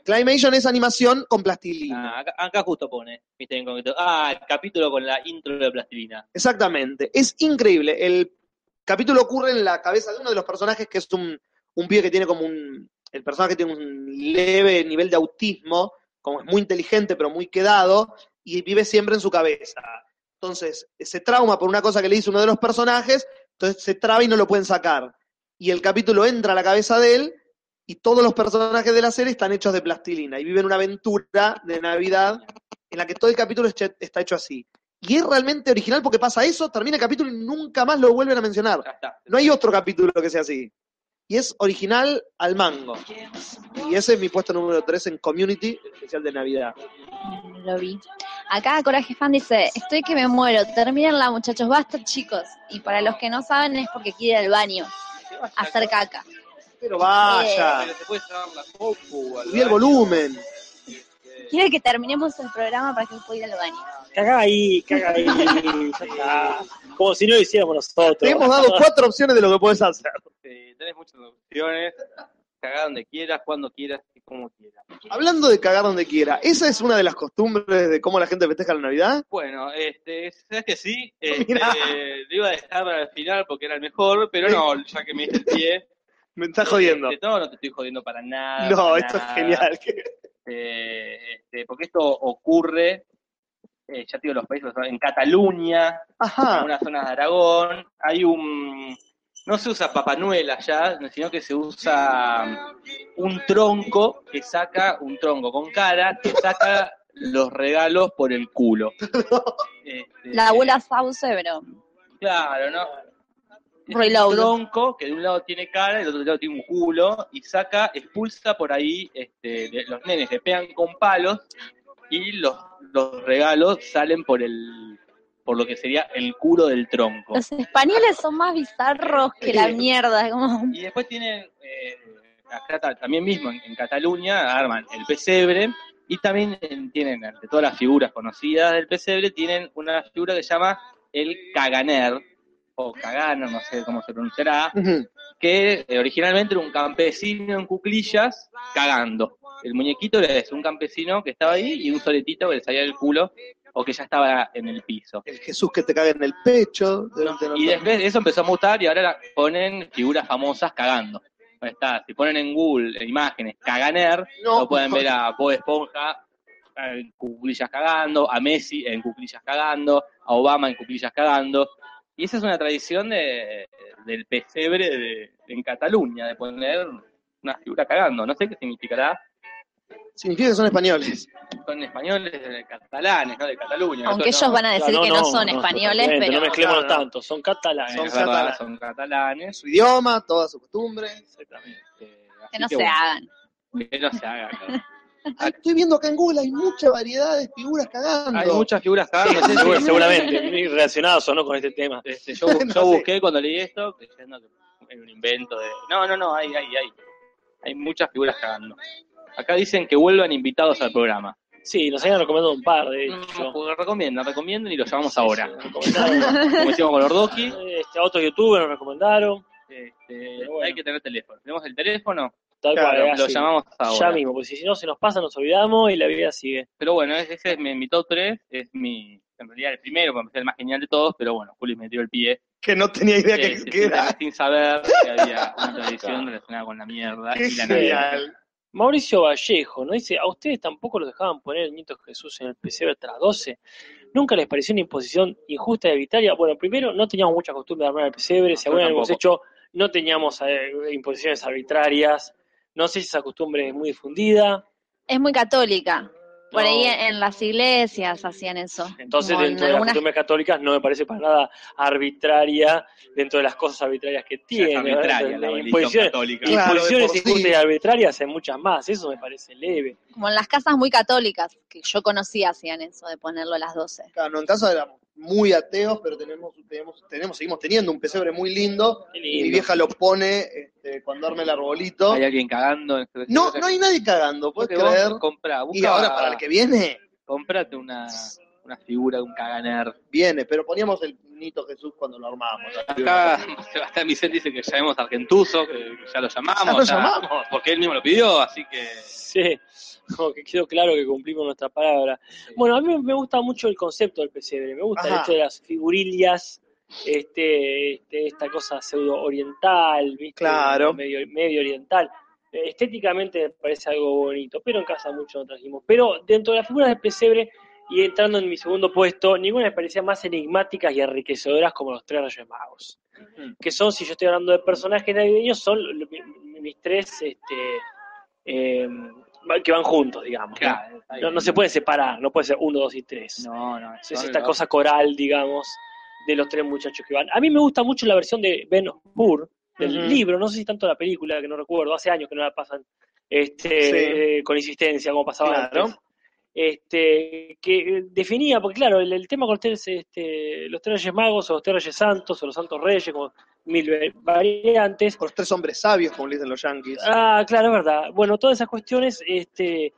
Climation es animación con plastilina. Ah, acá, acá justo pone, viste, en concreto. Ah, el capítulo con la intro de plastilina. Exactamente. Es increíble. El capítulo ocurre en la cabeza de uno de los personajes que es un, un pibe que tiene como un. El personaje tiene un leve nivel de autismo, como es muy inteligente pero muy quedado, y vive siempre en su cabeza. Entonces, se trauma por una cosa que le dice uno de los personajes, entonces se traba y no lo pueden sacar. Y el capítulo entra a la cabeza de él, y todos los personajes de la serie están hechos de plastilina, y viven una aventura de Navidad en la que todo el capítulo est- está hecho así. Y es realmente original porque pasa eso, termina el capítulo y nunca más lo vuelven a mencionar. No hay otro capítulo que sea así. Y es original al mango. Y ese es mi puesto número 3 en Community, especial de Navidad. Lo vi. Acá Coraje Fan dice, estoy que me muero, termínenla muchachos, basta chicos. Y para los que no saben es porque quiere ir al baño, a hacer caca. Pero vaya, Pero te puedes llevar la copu. al subí el volumen. Quiere que terminemos el programa para que él pueda ir al baño. Caga ahí, caga ahí. Como si no lo hiciéramos nosotros. Te hemos dado cuatro opciones de lo que puedes hacer. Sí, tenés muchas opciones. Cagá donde quieras, cuando quieras y como quieras. Hablando de cagar donde quiera, ¿esa es una de las costumbres de cómo la gente festeja la Navidad? Bueno, este, sabes que sí, este, Mirá. lo iba a dejar para el final porque era el mejor, pero no, ya que me diste el pie. Me estás jodiendo. Este, no, no te estoy jodiendo para nada. No, para esto es genial. Eh, este, porque esto ocurre, eh, ya te digo, los países, en Cataluña, en Ajá. algunas zonas de Aragón, hay un, no se usa Papá Noel allá, sino que se usa un tronco que saca, un tronco con cara, que saca los regalos por el culo. Este, La abuela Sauce, pero Claro, ¿no? Es Reload. un tronco que de un lado tiene cara y del otro lado tiene un culo y saca, expulsa por ahí, este, los nenes le pegan con palos y los, los regalos salen por el por lo que sería el culo del tronco. los españoles son más bizarros que la mierda. Como... Y después tienen, eh, acá también mismo en, en Cataluña, arman el pesebre y también eh, tienen, de todas las figuras conocidas del pesebre, tienen una figura que se llama el caganer, o cagano, no sé cómo se pronunciará, que eh, originalmente era un campesino en cuclillas cagando. El muñequito es un campesino que estaba ahí y un soletito que le salía del culo o que ya estaba en el piso. El Jesús que te caga en el pecho. de- Y después eso empezó a mutar y ahora ponen figuras famosas cagando. Ahí está, si ponen en Google imágenes caganer, No. pueden ver a Bob Esponja en cuclillas cagando, a Messi en cuclillas cagando, a Obama en cuclillas cagando. Y esa es una tradición de, del pesebre de- en Cataluña, de poner una figura cagando. No sé qué significará. Significa que son españoles. Son españoles, eh, catalanes, ¿no? De Cataluña. Aunque ellos van a decir No, que no, no, son no, españoles, pero No mezclémonos Claro. tanto, son catalanes. son, verdad, catalanes. son catalanes. Su idioma, toda su costumbre. Exactamente. Así que no que se bueno, hagan. Que no se haga. claro. Ay, estoy viendo acá en Google, hay mucha variedad de figuras cagando. Hay muchas figuras cagando. sí, sí. Seguro- seguramente, relacionados o no con este tema. Este, yo, bu- No yo sé. busqué cuando leí esto, creyendo que era un invento de... No, no, no, hay, hay, hay. Hay muchas figuras cagando. Acá dicen que vuelvan invitados al programa. Sí, nos habían recomendado un par, de hecho. recomiendan, recomiendan y lo llamamos Sí, ahora. sí, recomendaron. Como hicimos con Ordoki, Este, a otros youtubers nos recomendaron. este, Pero bueno. hay que tener teléfono. Tenemos el teléfono, Tal Claro, cual, lo así. llamamos Ya ahora. mismo, porque si no se nos pasa, nos olvidamos y la vida sigue. Pero bueno, ese ese es mi, mi top 3, es mi, en realidad el primero, porque es el más genial de todos, pero bueno, Juli me dio el pie. Que no tenía idea que, Este, que sin, era. sin saber que había una tradición relacionada con la mierda Qué y la Navidad. genial. Mauricio Vallejo nos dice, ¿a ustedes tampoco los dejaban poner el nieto Jesús en el pesebre las 12? ¿Nunca les pareció una imposición injusta y arbitraria? Bueno, primero, no teníamos mucha costumbre de armar el pesebre, si alguna vez hemos hecho, no teníamos eh, imposiciones arbitrarias, no sé si esa costumbre es muy difundida, Es muy católica. Por No. ahí en, las iglesias hacían eso. entonces Como en dentro de las costumbres católicas no me parece para nada arbitraria dentro de las cosas arbitrarias que Es tiene. la religión Imposiciones, católica. Claro, de imposiciones sí. y arbitrarias hay muchas más, eso me parece leve. como en las casas muy católicas, que yo conocía hacían eso de ponerlo a las 12. Claro, no, en casa éramos muy ateos, pero tenemos, tenemos, tenemos, seguimos teniendo un pesebre muy lindo. Y mi lindo. vieja lo pone este, cuando arme el arbolito. Hay alguien cagando. en este No, no hay nadie cagando, ¿puedes creer? comprá, Y busca- ahora para el que viene, Comprate una, una figura de un caganer. viene, pero poníamos el nito Jesús cuando lo armábamos. Acá Sebastián Vicente dice que llamemos a Argentuso, que ya lo llamamos. Ya lo llamamos. Porque él mismo lo pidió, así que... Sí, como que quedó claro que cumplimos nuestra palabra. Bueno, a mí me gusta mucho el concepto del pesebre, me gusta el Ajá. hecho de las figurillas, este, este, esta cosa pseudo oriental, ¿viste? Claro. Medio, medio oriental. Estéticamente me parece algo bonito, pero en casa mucho no trajimos. Pero dentro de las figuras del pesebre, y entrando en mi segundo puesto, ninguna me parecía más enigmáticas y enriquecedoras como los tres reyes magos. Que son, si yo estoy hablando de personajes navideños, son mis tres este, eh, que van juntos, digamos. ¿no? Claro, No, no se pueden separar, no puede ser uno, dos y tres. No, no. es esta cosa coral, digamos, de los tres muchachos que van. A mí me gusta mucho la versión de Ben Hur, del libro, no sé si tanto la película, que no recuerdo, hace años que no la pasan este, Sí. eh, con insistencia, como pasaba Claro. antes. Este, que definía, porque claro, el, el tema con los tres, este, los tres reyes magos, o los tres reyes santos, o los santos reyes, como mil va- variantes, los tres hombres sabios, como le dicen los yankees. Ah, claro, es verdad. Bueno, todas esas cuestiones, este,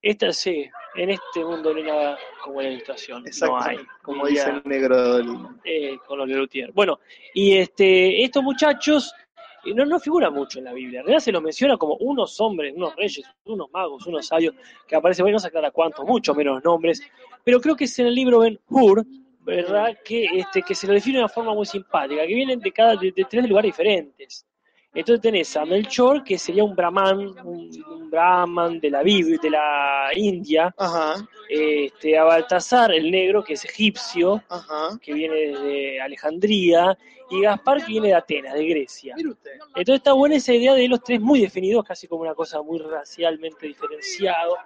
esta, sí, en este mundo no hay nada como la ilustración. No Exacto. hay, Como dice el negro del... eh, con los Lelutier. Bueno, y este, estos muchachos eh, no, no figuran mucho en la Biblia. En realidad se los menciona como unos hombres, unos reyes, unos magos, unos sabios, que aparecen, bueno, no se aclara cuántos, mucho menos nombres, pero creo que es en el libro Ben Hur, ¿verdad? Que, este, que se lo define de una forma muy simpática, que vienen de, cada, de tres lugares diferentes. Entonces tenés a Melchor, que sería un brahman, un, un brahman de la Biblia, de la India, Ajá, este, a Baltasar, el negro, que es egipcio, ajá. que viene desde Alejandría, y Gaspar, que viene de Atenas, de Grecia. Entonces está buena esa idea de los tres muy definidos, casi como una cosa muy racialmente diferenciado,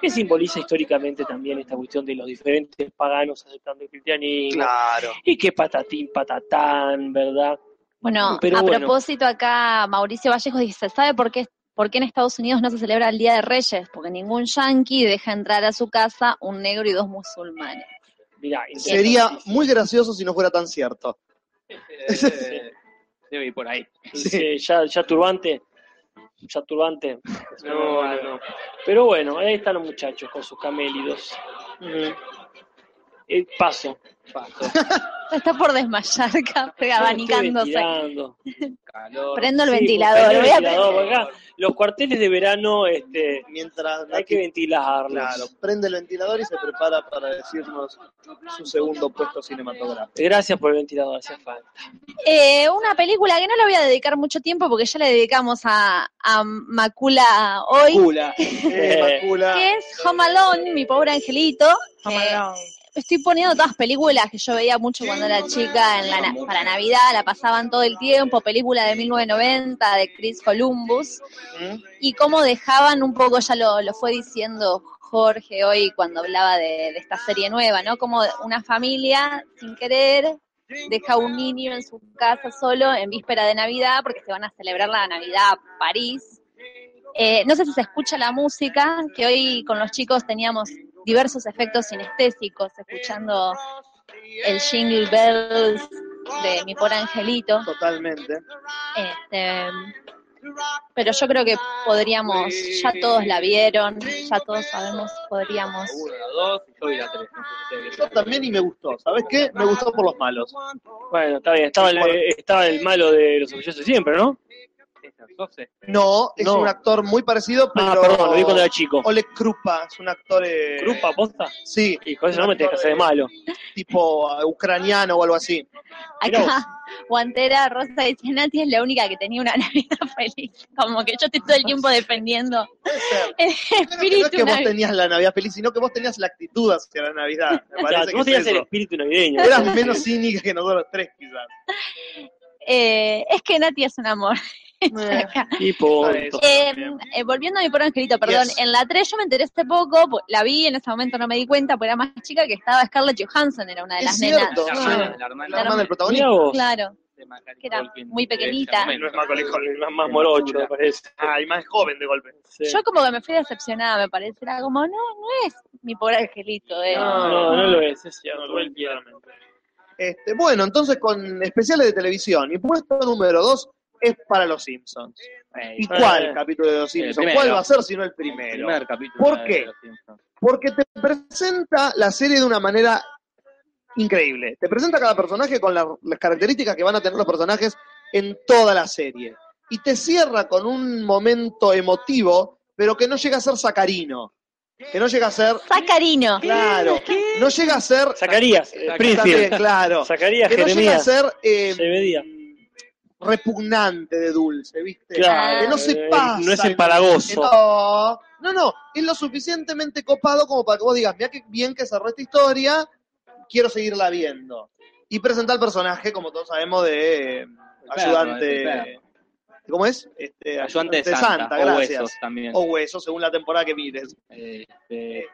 que simboliza históricamente también esta cuestión de los diferentes paganos aceptando el cristianismo, Claro. y que patatín, patatán, ¿verdad? Bueno, Pero a bueno. propósito acá, Mauricio Vallejo dice, ¿sabe por qué, por qué en Estados Unidos no se celebra el Día de Reyes? Porque ningún yanqui deja entrar a su casa un negro y dos musulmanes. Mirá, Sería muy gracioso si no fuera tan cierto. Debe, debe ir por ahí. Sí, ya, ya turbante, ya turbante. No, no, no. Pero bueno, ahí están los muchachos con sus camélidos. Eh, paso. Está por desmayar Estoy abanicándose. Calor. Prendo el Sí, ventilador. el acá los cuarteles de verano este, Mientras hay que ventilarlos. Claro, prende el ventilador y se prepara para decirnos su segundo puesto cinematográfico. Gracias por el ventilador, hacía falta. Eh, una película que no le voy a dedicar mucho tiempo porque ya le dedicamos a, a Macula hoy, Cula. Eh, Macula. que es Home Alone, mi pobre angelito. que Estoy poniendo todas películas que yo veía mucho cuando era chica en la, para Navidad, la pasaban todo el tiempo, película de 1990 de Chris Columbus, ¿Mm? y cómo dejaban un poco, ya lo, lo fue diciendo Jorge hoy cuando hablaba de, de esta serie nueva, ¿no? Como una familia, sin querer, deja a un niño en su casa solo en víspera de Navidad porque se van a celebrar la Navidad a París. Eh, no sé si se escucha la música, que hoy con los chicos teníamos diversos efectos sinestésicos, escuchando el Jingle Bells de mi pobre angelito. Totalmente. Este, pero yo creo que podríamos, ya todos la vieron, ya todos sabemos, podríamos. Dos, yo la tres. También y me gustó. ¿Sabes qué? Me gustó por los malos. Bueno, está bien, estaba el, estaba el malo de los sospechosos siempre, ¿no? No, es No. un actor muy parecido, pero. Ah, perdón, lo vi cuando era chico. Oleg Krupa, es un actor. eh, ¿Grupa, posta? Sí, Hijo, eso no me tenés que hacer de malo. tipo eh, ucraniano o algo así. Acá, Guantera Rosa dice, Nati es la única que tenía una Navidad feliz. Como que yo estoy todo el tiempo defendiendo el que no es espíritu que vos tenías la Navidad feliz, sino que vos tenías la actitud hacia la Navidad. Me O sea, parece vos que tenías es el eso. espíritu navideño. Eras menos cínica que nosotros tres, quizás. Eh, es que Nati es un amor. Y punto. Eso. Eh, eh, volviendo a mi pobre angelito, perdón, Yes. en la 3 yo me enteré hace poco, la vi, en ese momento no me di cuenta, porque era más chica, que estaba Scarlett Johansson, era una de las nenas. La hermana, la hermana, La hermana del protagonista. Claro, que era muy pequeñita. No es Macaulay más, más morocho, me parece. Ah, y más joven de golpe. Sí. yo como que me fui decepcionada, me parece, era como, no, no es mi pobre angelito, eh. No, no, no lo es, es cierto. No. Este, bueno, entonces con especiales de televisión. Y puesto número dos es para los Simpsons. Eh, ¿Y cuál capítulo de los Simpsons? primero. ¿Cuál va a ser si no el el primero? primer capítulo ¿Por de qué? Porque te presenta la serie de una manera increíble. Te presenta cada personaje con la- las características que van a tener los personajes en toda la serie. Y te cierra con un momento emotivo, pero que no llega a ser sacarino. Que no llega a ser. Sacarino. Claro. No llega a ser. Zacarías, eh, También, Springfield. claro. Zacarías, Que no llega a Jeremías. ser eh. Repugnante de dulce, ¿viste? Claro, que no se eh, pasa. no es empalagoso. No, no, no, es lo suficientemente copado como para que vos digas, mira qué bien que cerró esta historia, quiero seguirla viendo. Y presenta al personaje, como todos sabemos, de eh, perro, ayudante. perro. ¿Cómo es? Este, Ayudante de Santa, o gracias. Huesos también. O hueso, según la temporada que mires. Este,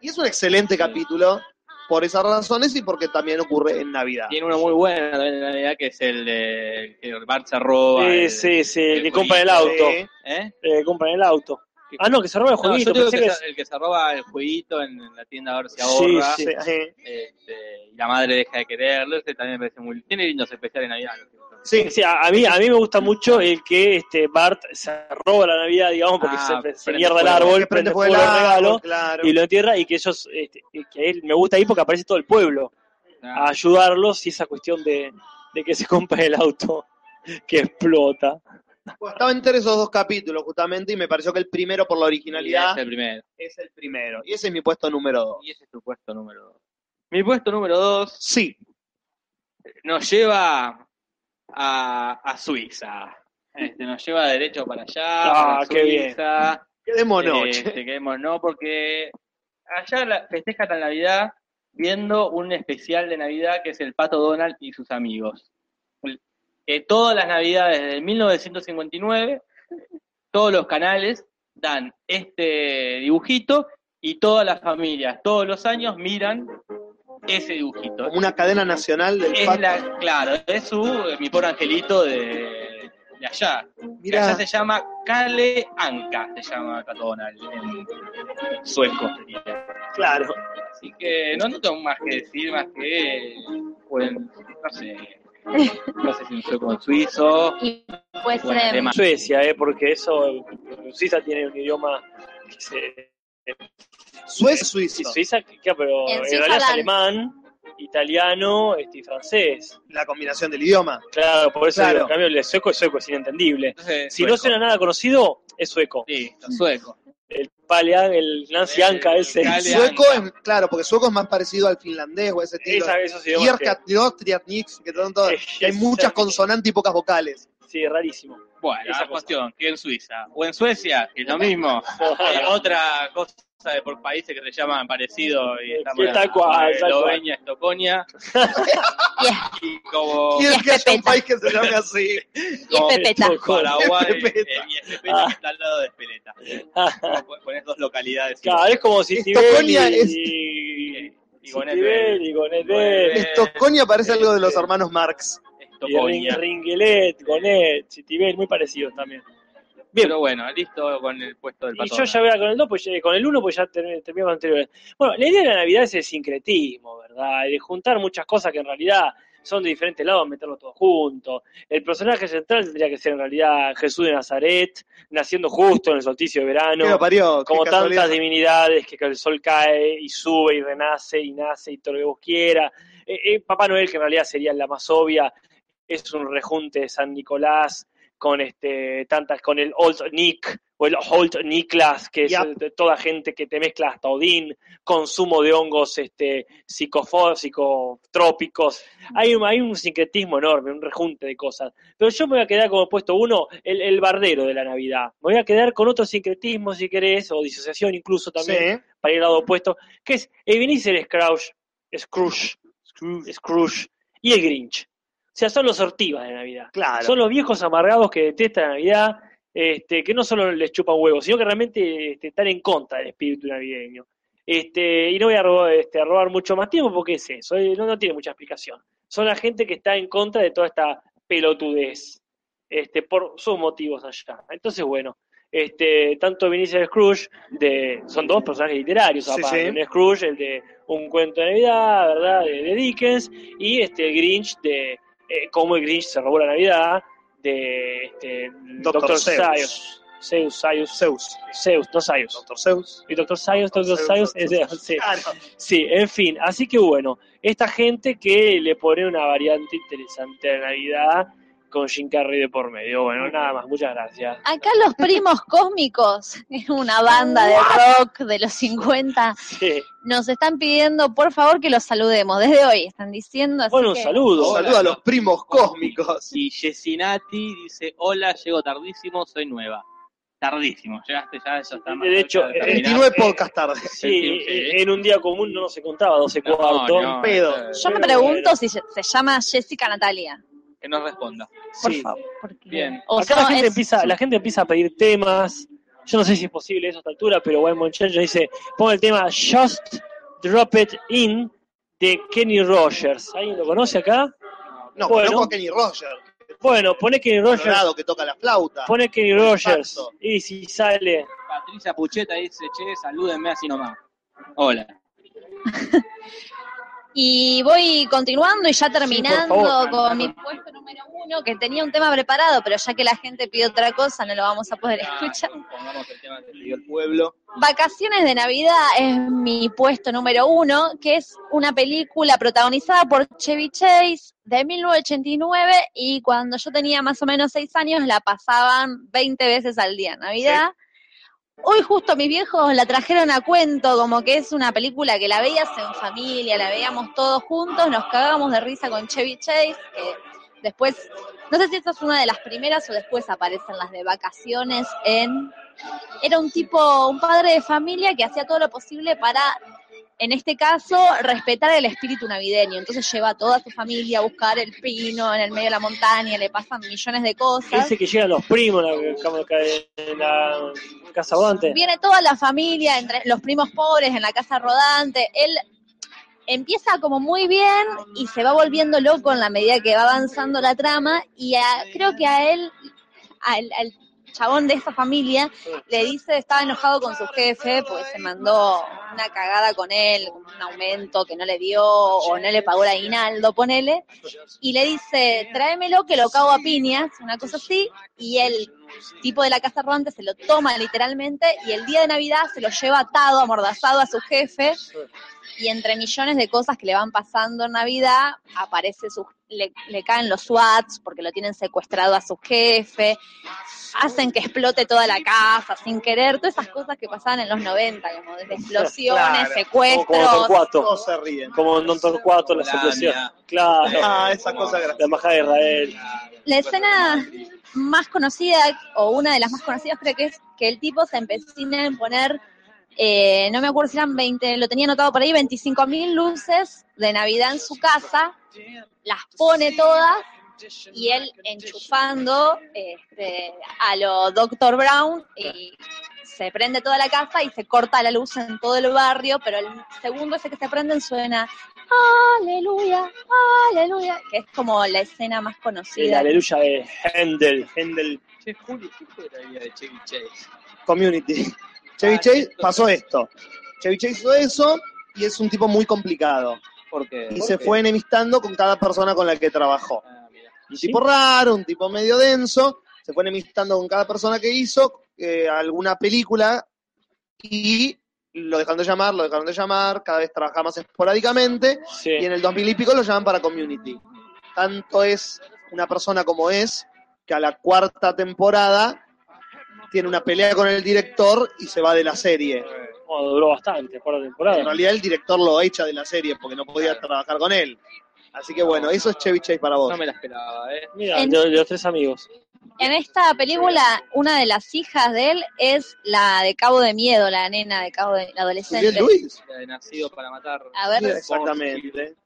Y es un excelente capítulo por esas razones y porque también ocurre en Navidad. tiene uno muy bueno también de Navidad que es el de que Bart se roba. Sí, el- sí, sí, el que compran el auto. Sí. ¿Eh? Eh, compran el auto. Ah, no, que se roba el No, jueguito. yo digo pensé que que se- el que se roba el jueguito en, en la tienda a ver si Sí, ahorra. sí. Sí, este, y la madre deja de quererlo. Ese también me parece muy. Tiene lindos especiales de Navidad. Sí, Sí, a, a mí, a mí me gusta mucho el que este Bart se roba la Navidad, digamos, porque Ah, se, se mierda el árbol, prende fuego el regalo claro. y lo entierra y que ellos, este, que a él me gusta ahí porque aparece todo el pueblo a Ah, ayudarlos y esa cuestión de, de que se compra el auto que explota. Pues estaba entre esos dos capítulos justamente y me pareció que el primero por la originalidad es el primero. es el primero. Y ese es mi puesto número dos. Y ese es tu puesto número dos. Mi puesto número dos Sí, nos lleva a, a Suiza. Este, nos lleva derecho para allá. Ah, para qué bien. Suiza. quedemos noche. Este, quedemos, no, porque allá la, festeja la Navidad viendo un especial de Navidad que es el Pato Donald y sus amigos. Que todas las Navidades desde 1959, todos los canales dan este dibujito y todas las familias todos los años miran ese dibujito. Como una cadena nacional del Es la, claro, es su, mi pobre angelito de, de allá. Allá se llama Kale Anka, se llama Pato Donald, en sueco sería. Claro. Así que no, no tengo más que decir, más que, pueden, no sé, no sé si un sueco un suizo, Y pues Bueno, eh, tema. Suecia, eh, porque eso, Suiza tiene un idioma que se... Suez suizo. Sí, Suiza, ¿qué? pero En en, Suiza realidad es alemán y italiano este, y francés. La combinación del idioma. Claro, por eso Claro. en cambio el de sueco es sueco, es inentendible. Entonces, Si no suena nada conocido, es sueco. Listo, sueco. El Palean, el Nancy El Anka ese. Cali- Sueco es, claro, porque sueco es más parecido al finlandés o ese estilo. Esa, esos idiomas que- que son todas- Es- que hay es- muchas consonantes y pocas vocales. Sí, rarísimo. Bueno, Esa cuestión, que en Suiza o en Suecia, que es lo mismo. Otra cosa de por países que se llaman parecido y estamos Sí, tal cual, Eslovenia, Estoconia. Y como, Y es que haya un país que se llame así. Y es como Pepeta. Paraguay eh, y Espeleta, que está al lado de Espeleta. Como Pones dos localidades. Claro, es como si Estocolnia Tibel es- y, Y con y Eh, Estoconia parece algo de los hermanos Marx. y Estoconia. Ringelet, Gonet, Citibel, muy parecidos también. Bien. Pero bueno, listo con el puesto del Y patrón. yo ya voy a con el 2, pues ya- con el 1, pues ya ter- termino con el anterior. Bueno, la idea de la Navidad es el sincretismo, ¿verdad? Y de juntar muchas cosas que en realidad son de diferentes lados, meterlo todo junto. El personaje central tendría que ser en realidad Jesús de Nazaret, naciendo justo en el solsticio de ¿Qué lo verano, parió? Qué como casualidad. tantas divinidades, que el sol cae y sube y renace y nace y todo lo que vos quiera. Eh, eh, Papá Noel, que en realidad sería la más obvia, es un rejunte de San Nicolás con este tantas con el Old Nick o el Old Niklas, que es Yep. de toda gente que te mezcla hasta Odín, consumo de hongos este psicotrópicos. Hay un, hay un sincretismo enorme, un rejunte de cosas. Pero yo me voy a quedar como puesto uno, el, el bardero de la Navidad. Me voy a quedar con otro sincretismo, si querés, o disociación incluso también, Sí. para ir al lado opuesto, que es Ebenezer Scrooge, Scrooge, Scrooge y el Grinch. O sea, son los sortivas de Navidad. Claro. Son los viejos amargados que detestan Navidad, este, que no solo les chupan huevos, sino que realmente este, están en contra del espíritu navideño. Este, y no voy a robar, este, a robar mucho más tiempo porque es eso, eh, no, no tiene mucha explicación. Son la gente que está en contra de toda esta pelotudez, este, por sus motivos allá. Entonces, bueno, este, tanto Vinicius Scrooge, de, son dos personajes literarios, Sí, aparte, sí. Scrooge, el de Un cuento de Navidad, ¿verdad? De, de Dickens, y este, Grinch de eh, cómo el Grinch se robó la Navidad, de este, Doctor. Sayus. Zeus, Sayus, Zeus. Zeus, no Sayus. Doctor Zeus. Y Doctor Zeus, Doctor es- Zeus. sí. Sí, en fin, así que bueno, esta gente que le pone una variante interesante a la Navidad con Jim Carrey de por medio. Bueno, nada más, muchas gracias. Acá los primos cósmicos, una banda de rock de los 50, Sí. nos están pidiendo por favor que los saludemos desde hoy, están diciendo. Así Bueno, un que- saludo. Saludos a los primos cósmicos. Y Yesinati dice, hola, llego tardísimo, soy nueva. Tardísimo, llegaste ya, eso está más De hecho, cerca de eh, terminar. 29 podcast tarde. Sí, en un día común no se contaba 12 No, cuartos. no, pedo. Yo me pregunto si se llama Jessica Natalia, Que nos responda. por Sí. favor. porque- Bien. o Acá la gente, es- empieza, la gente empieza a pedir temas. Yo no sé si es posible eso a esta altura, pero Wayne Monchero dice, pon el tema Just Drop It In de Kenny Rogers. ¿Alguien lo conoce acá? No, Bueno. conozco a Kenny Roger, Bueno, pone Kenny Rogers. Que toca la flauta. Pone Kenny Rogers. Y si sale. Patricia Pucheta dice, che, salúdenme así nomás. Hola. Y voy continuando y ya terminando favor. con mi puesto número uno, que tenía un tema preparado, pero ya que la gente pide otra cosa, no lo vamos a poder escuchar. Pongamos el tema que pidió el pueblo. Vacaciones de Navidad es mi puesto número uno, que es una película protagonizada por Chevy Chase de 1989 y cuando yo tenía más o menos seis años la pasaban 20 veces al día en Navidad. Hoy justo mis viejos la trajeron a cuento, como que es una película que la veías en familia, la veíamos todos juntos, nos cagábamos de risa con Chevy Chase, que después, no sé si esta es una de las primeras o después aparecen las de vacaciones en era un tipo, un padre de familia que hacía todo lo posible para, en este caso, respetar el espíritu navideño. Entonces lleva a toda su familia a buscar el pino en el medio de la montaña, le pasan millones de cosas. Ese que llegan los primos en la, en la casa rodante. Viene toda la familia, entre los primos pobres en la casa rodante. Él empieza como muy bien y se va volviendo loco en la medida que va avanzando la trama y a- creo que a él, al, al chabón de esta familia le dice, estaba enojado con su jefe porque se mandó una cagada con él, un aumento que no le dio o no le pagó el aguinaldo, ponele, y le dice, tráemelo que lo cago a piñas, una cosa así, y el tipo de la casa rodante se lo toma literalmente y el día de Navidad se lo lleva atado, amordazado a su jefe y entre millones de cosas que le van pasando en Navidad, aparece su, le, le caen los SWATs porque lo tienen secuestrado a su jefe, hacen que explote toda la casa sin querer, todas esas cosas que pasaban en los 90, como desde explosiones, Claro. Como, secuestros. como Torcuato. Todos se ríen. Como en Don Torcuato, la explosión. Claro. Ah, esa cosa La embajada de Israel. La escena más conocida, o una de las más conocidas, creo que es que el tipo se empecina en poner, eh, no me acuerdo si eran 20, lo tenía anotado por ahí, 25 mil luces de Navidad en su casa, las pone todas y él enchufando este, a lo Dr. Brown y se prende toda la casa y se corta la luz en todo el barrio, pero el segundo ese que se prenden suena aleluya, aleluya, que es como la escena más El conocida. aleluya de Händel. Händel. Che, Juli, ¿qué fue la vida de Chevy Chase? Community. Chevy Chase esto- pasó esto. Chevy Chase hizo eso y es un tipo muy complicado. ¿Por qué? Y ¿Por se qué? fue enemistando con cada persona con la que trabajó. Ah. Un tipo raro, un tipo medio denso, se fue enemistando con cada persona que hizo eh, alguna película y lo dejaron de llamar, lo dejaron de llamar, cada vez trabajaba más esporádicamente Sí. y en el 2000 y pico lo llaman para Community. Tanto es una persona como es que a la cuarta temporada tiene una pelea con el director y se va de la serie. Bueno, duró bastante, por la En temporada. realidad el director lo echa de la serie porque no podía trabajar con él. Así que bueno, eso es Chevy Chase para vos. No me la esperaba, ¿eh? Mira, En- de, de los tres amigos. En esta película, una de las hijas de él es la de Cabo de Miedo, la nena de Cabo de la adolescente. Lewis. La de Nacido para Matar. A ver, Exactamente.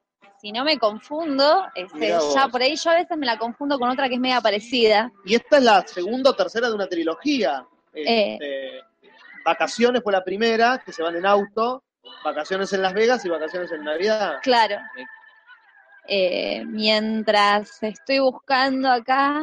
Si no me confundo, este, ya por ahí yo a veces me la confundo con otra que es media parecida. Y esta es la segunda o tercera de una trilogía. Eh. Este, Vacaciones fue la primera, que se van en auto. Vacaciones en Las Vegas y vacaciones en Navidad. Claro. Eh, mientras estoy buscando acá,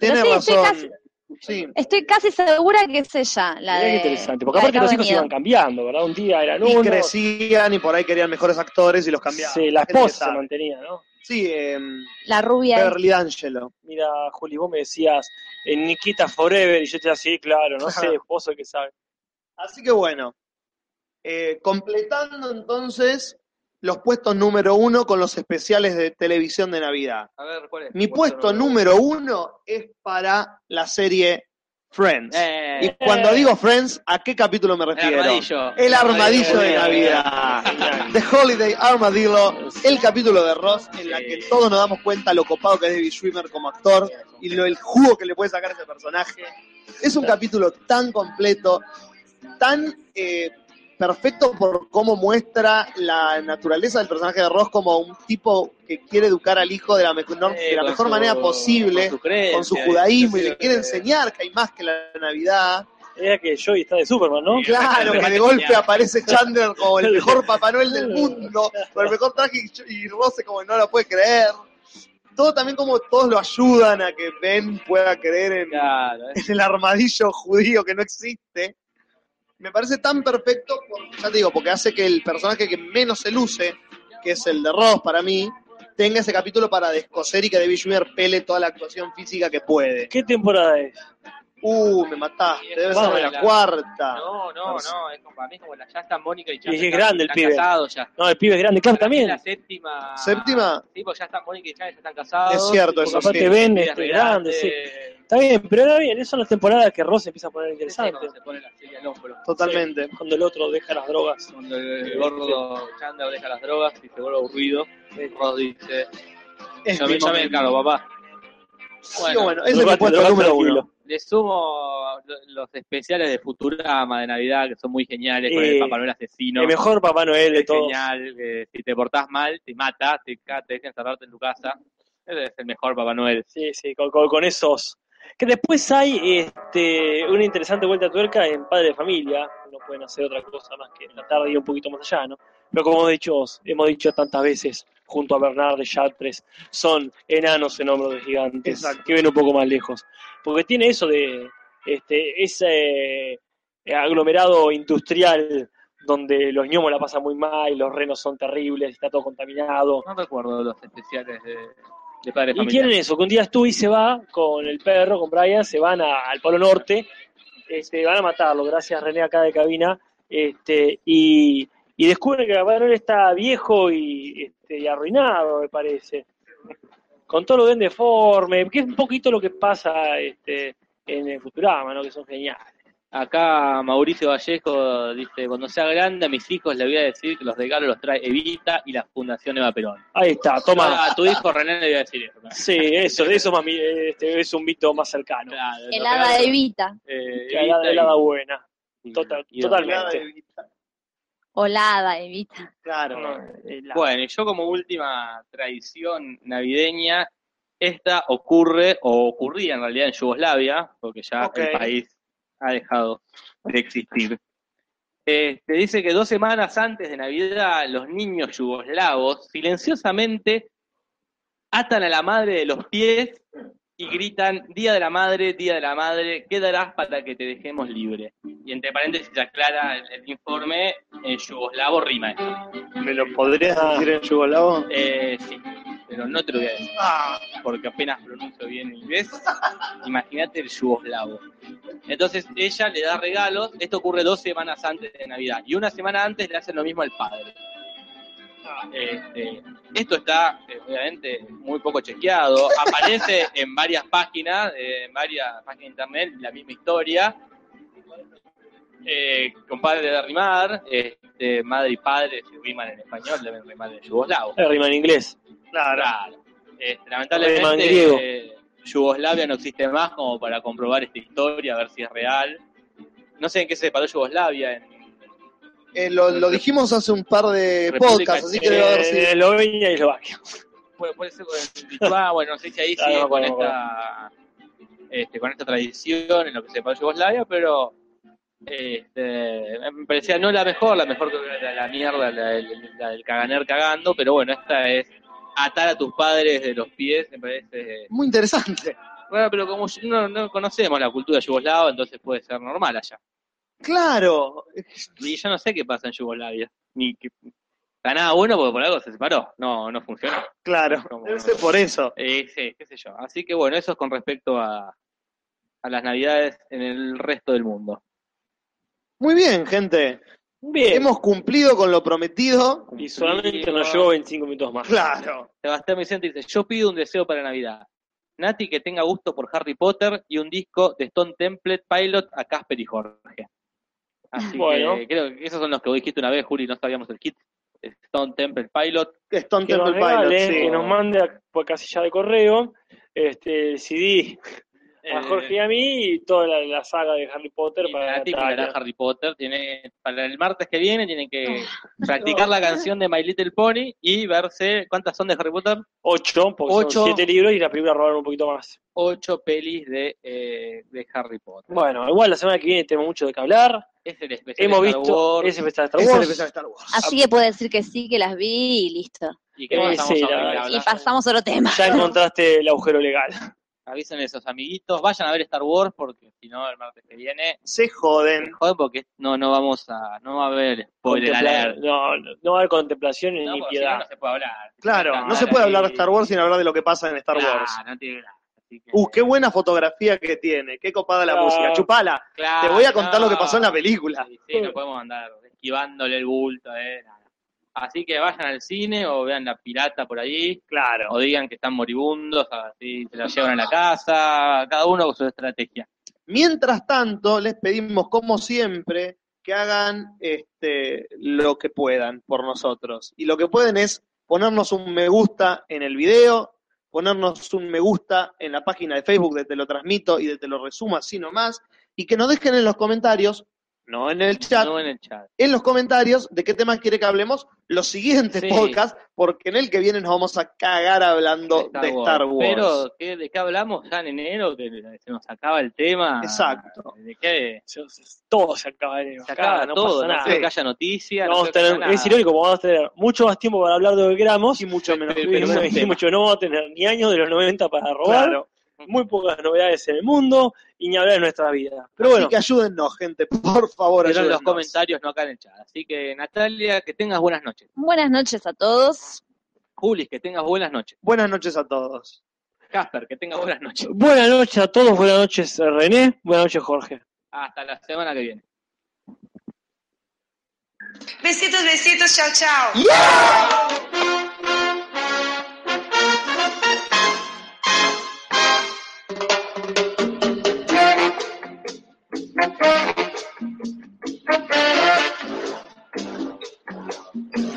sí, estoy razón. casi- Sí. estoy casi segura que es ella, la Mirá de. interesante. Porque aparte los hijos iban cambiando, ¿verdad? Un día eran Y uno. crecían y por ahí querían mejores actores y los cambiaban. Sí, la esposa se mantenía, ¿no? Sí, em, La rubia. Beverly D'Angelo. Mira, Juli, vos me decías en Nikita Forever y yo te decía, sí, claro, no sé, vos el que sabe. Así que bueno, eh, completando entonces los puestos número uno con los especiales de televisión de Navidad. A ver, ¿cuál es? Mi puesto número uno es para la serie Friends. Eh, Y cuando digo Friends, ¿a qué capítulo me el refiero? armadillo. El armadillo de. Navidad. The Holiday Armadillo, el capítulo de Ross en la que todos nos damos cuenta lo copado que es David Schwimmer como actor y lo el jugo que le puede sacar a ese personaje. Es un capítulo tan completo, tan eh, perfecto por cómo muestra la naturaleza del personaje de Ross como un tipo que quiere educar al hijo de la, mejor- de la con mejor su- manera posible, con su, creencia, con su y- judaísmo y le quiere enseñar que hay más que la Navidad. Era que Joey está de Superman, ¿no? Claro, que de golpe aparece Chandler como el mejor Papá Noel del mundo, con el mejor traje y- Rose como no lo puede creer. Todo también como todos lo ayudan a que Ben pueda creer en, Claro, en el armadillo judío que no existe. Me parece tan perfecto, por- ya te digo, porque hace que el personaje que menos se luce, que es el de Ross para mí, tenga ese capítulo para descoser y que David Schwimmer pele toda la actuación física que puede. ¿Qué temporada es? Uh, me mataste, debe ser de la cuarta. No, no, no, es como, para mí es como la, ya está Mónica y Y Chandler. es grande el pibe. casados ya. No, el pibe es grande, claro, también. La séptima. ¿Séptima? Sí, porque ya están Mónica y Chandler ya están casados. Es cierto, eso sí. Y es re grande, sí. Está bien, pero ahora bien, esas son las temporadas que Ross empieza a poner interesante. se pone la serie al hombro. Totalmente. Cuando el otro deja las drogas. Cuando el gordo Chandler deja las drogas y se vuelve aburrido, Ross dice: Es Yo me, yo me momento. encargo, papá. Bueno, bueno, ese es mi puesto número tranquilo. uno. Le sumo lo- los especiales de Futurama de Navidad que son muy geniales con Eh, el Papá Noel asesino. El mejor Papá Noel de es todos. genial. que si te portás mal, te mata, te, te deja encerrarte en tu casa. Ese es el mejor Papá Noel. Sí, sí, con, con- con esos. Que después hay este, una interesante vuelta de tuerca en Padre de Familia. No pueden hacer otra cosa más que en la tarde y un poquito más allá, ¿no? Pero como hemos dicho, hemos dicho tantas veces, junto a Bernard de Chartres, son enanos en hombros de gigantes Exacto. que ven un poco más lejos. porque tiene eso de este, ese eh, aglomerado industrial donde los ñomos la pasan muy mal, los renos son terribles, está todo contaminado. No recuerdo los especiales de, de Padre Y quieren eso, que un día Stewie se va con el perro, con Brian, se van a- al Polo Norte, este, van a matarlo, gracias René acá de cabina, este, y, y descubren que Papá Noel está viejo y, este, y arruinado, me parece. Con todo lo bien deforme, que es un poquito lo que pasa este, en el Futurama, ¿no? que son geniales. Acá Mauricio Vallejo dice, cuando sea grande a mis hijos le voy a decir que los regalos los trae Evita y la Fundación Eva Perón. Ahí está, toma. A tu hijo René le voy a decir eso. ¿no? Sí, eso, eso mami, este, es un mito más cercano. Claro, El hada regalos, Evita. eh, Evita y- la buena. y- Total- y- totalmente. O la hada Evita. Claro. No, eh, la- Bueno, y yo como última tradición navideña, esta ocurre, o ocurría en realidad en Yugoslavia, porque ya Ok. el país ha dejado de existir. Este, dice que dos semanas antes de Navidad, los niños yugoslavos silenciosamente atan a la madre de los pies y gritan, Día de la Madre, Día de la Madre, ¿qué darás para que te dejemos libre? Y entre paréntesis aclara el, el informe, en yugoslavo rima esto. ¿Me lo podrías decir en yugoslavo? Eh, sí, pero no te lo voy a decir, porque apenas pronuncio bien inglés. Imagínate el yugoslavo. Entonces ella le da regalos, esto ocurre dos semanas antes de Navidad, y una semana antes le hacen lo mismo al padre. Este, esto está, eh, obviamente, muy poco chequeado. Aparece en varias páginas, eh, en varias páginas de internet, la misma historia. Eh, compadre de rimar, este, madre y padre se riman en español, deben rimar en yugoslavo. Eh, rima en inglés. claro. Claro. Este, lamentablemente, eh, Yugoslavia no existe más como para comprobar esta historia, a ver si es real. No sé en qué se separó Yugoslavia. En, Eh, lo, lo dijimos hace un par de República podcasts, así que debe haber Eh, sido. Eslovenia y Eslovaquia. puede, puede ser con Lituania, bueno, no sé si ahí Claro, sigue con esta, este, con esta tradición en lo que se separó Yugoslavia, pero este, me parecía no la mejor, la mejor que la, la mierda, la, la del caganer cagando, pero bueno, esta es atar a tus padres de los pies, me parece Muy interesante. Bueno, pero como no, no conocemos la cultura yugoslava, entonces puede ser normal allá. Claro. Y yo no sé qué pasa en Yugoslavia. Ni que está nada bueno porque por algo se separó. No, no funcionó. Claro. Como- Debe ser por eso. Eh, sí, qué sé yo. Así que bueno, eso es con respecto a, a las navidades en el resto del mundo. Muy bien, gente. Bien. Hemos cumplido con lo prometido. Y solamente nos llevó 25 minutos más. Claro. Sebastián Vicente dice, yo pido un deseo para Navidad. Nati que tenga gusto por Harry Potter y un disco de Stone Template Pilot a Casper y Jorge. Así Bueno. que creo que esos son los que vos dijiste una vez, Juli, no sabíamos el kit. Stone Temple Pilot. Stone Que nos Temple Pilot, sí. que nos mande a- por casilla de correo este el CD a Eh, Jorge y a mí y toda la, la saga de Harry Potter y para Nati Harry Potter. Tiene, para el martes que viene tienen que practicar la canción de My Little Pony y verse, ¿cuántas son de Harry Potter? Ocho, porque Ocho. son siete libros y la película robaron un poquito más. Ocho pelis de, eh, de Harry Potter. Bueno, igual la semana que viene tenemos mucho de qué hablar. Es el especial Hemos de Star visto Wars. especial Star Es el especial de Star Wars. Así que puede decir que sí, que las vi y listo. ¿Y qué Eh, pasamos sí, a la. Y pasamos a otro tema. Ya encontraste el agujero legal. Avisen a esos amiguitos, vayan a ver Star Wars porque si no el martes que viene Se joden. joder porque no no vamos a no va a haber spoiler alert. no, no, no va a haber contemplación No, ni porque si no, piedad. no se puede hablar. Claro, no se puede hablar de Star Wars sin hablar de lo que pasa en Star Claro, Wars. no tiene que- Uh, qué buena fotografía que tiene. Qué copada la música. Chupala. Claro, Te voy a contar lo que pasó en la película. Sí, sí, no podemos andar esquivándole el bulto, eh, nada. Así que vayan al cine o vean la pirata por ahí, Claro. o digan que están moribundos, así se la llevan a la casa, cada uno con su estrategia. Mientras tanto, les pedimos, como siempre, que hagan este, lo que puedan por nosotros. Y lo que pueden es ponernos un me gusta en el video, ponernos un me gusta en la página de Facebook de Te lo transmito y de Te lo resumo así nomás, y que nos dejen en los comentarios, no en el chat, No en el chat. en los comentarios de qué temas quiere que hablemos los siguientes Sí. podcasts, porque en el que viene nos vamos a cagar hablando de Star Wars. Pero, ¿qué- ¿de qué hablamos ya en enero? Que se nos acaba el tema. Exacto. ¿De qué? Se- Todo se acaba de Se acaba no todo, pasa no nada. creo que haya noticias. Vamos a no creo que tener- haya es irónico, porque vamos a tener mucho más tiempo para hablar de lo que queramos. Y mucho menos. Pero- Y menos mucho- temas. mucho no vamos a tener ni años de los 90 para robar. Claro. Muy pocas novedades en el mundo y ni hablar de nuestra vida. Pero Así bueno, que ayúdennos, gente, por favor, Pero en los ayúdennos. comentarios, no acá en el chat. Así que, Natalia, que tengas buenas noches. Buenas noches a todos. Julis, que tengas buenas noches. Buenas noches a todos. Casper, que tengas buenas noches. buenas noches a todos, buenas noches René, buenas noches Jorge. Hasta la semana que viene. Besitos, besitos, chao, chao. thank you.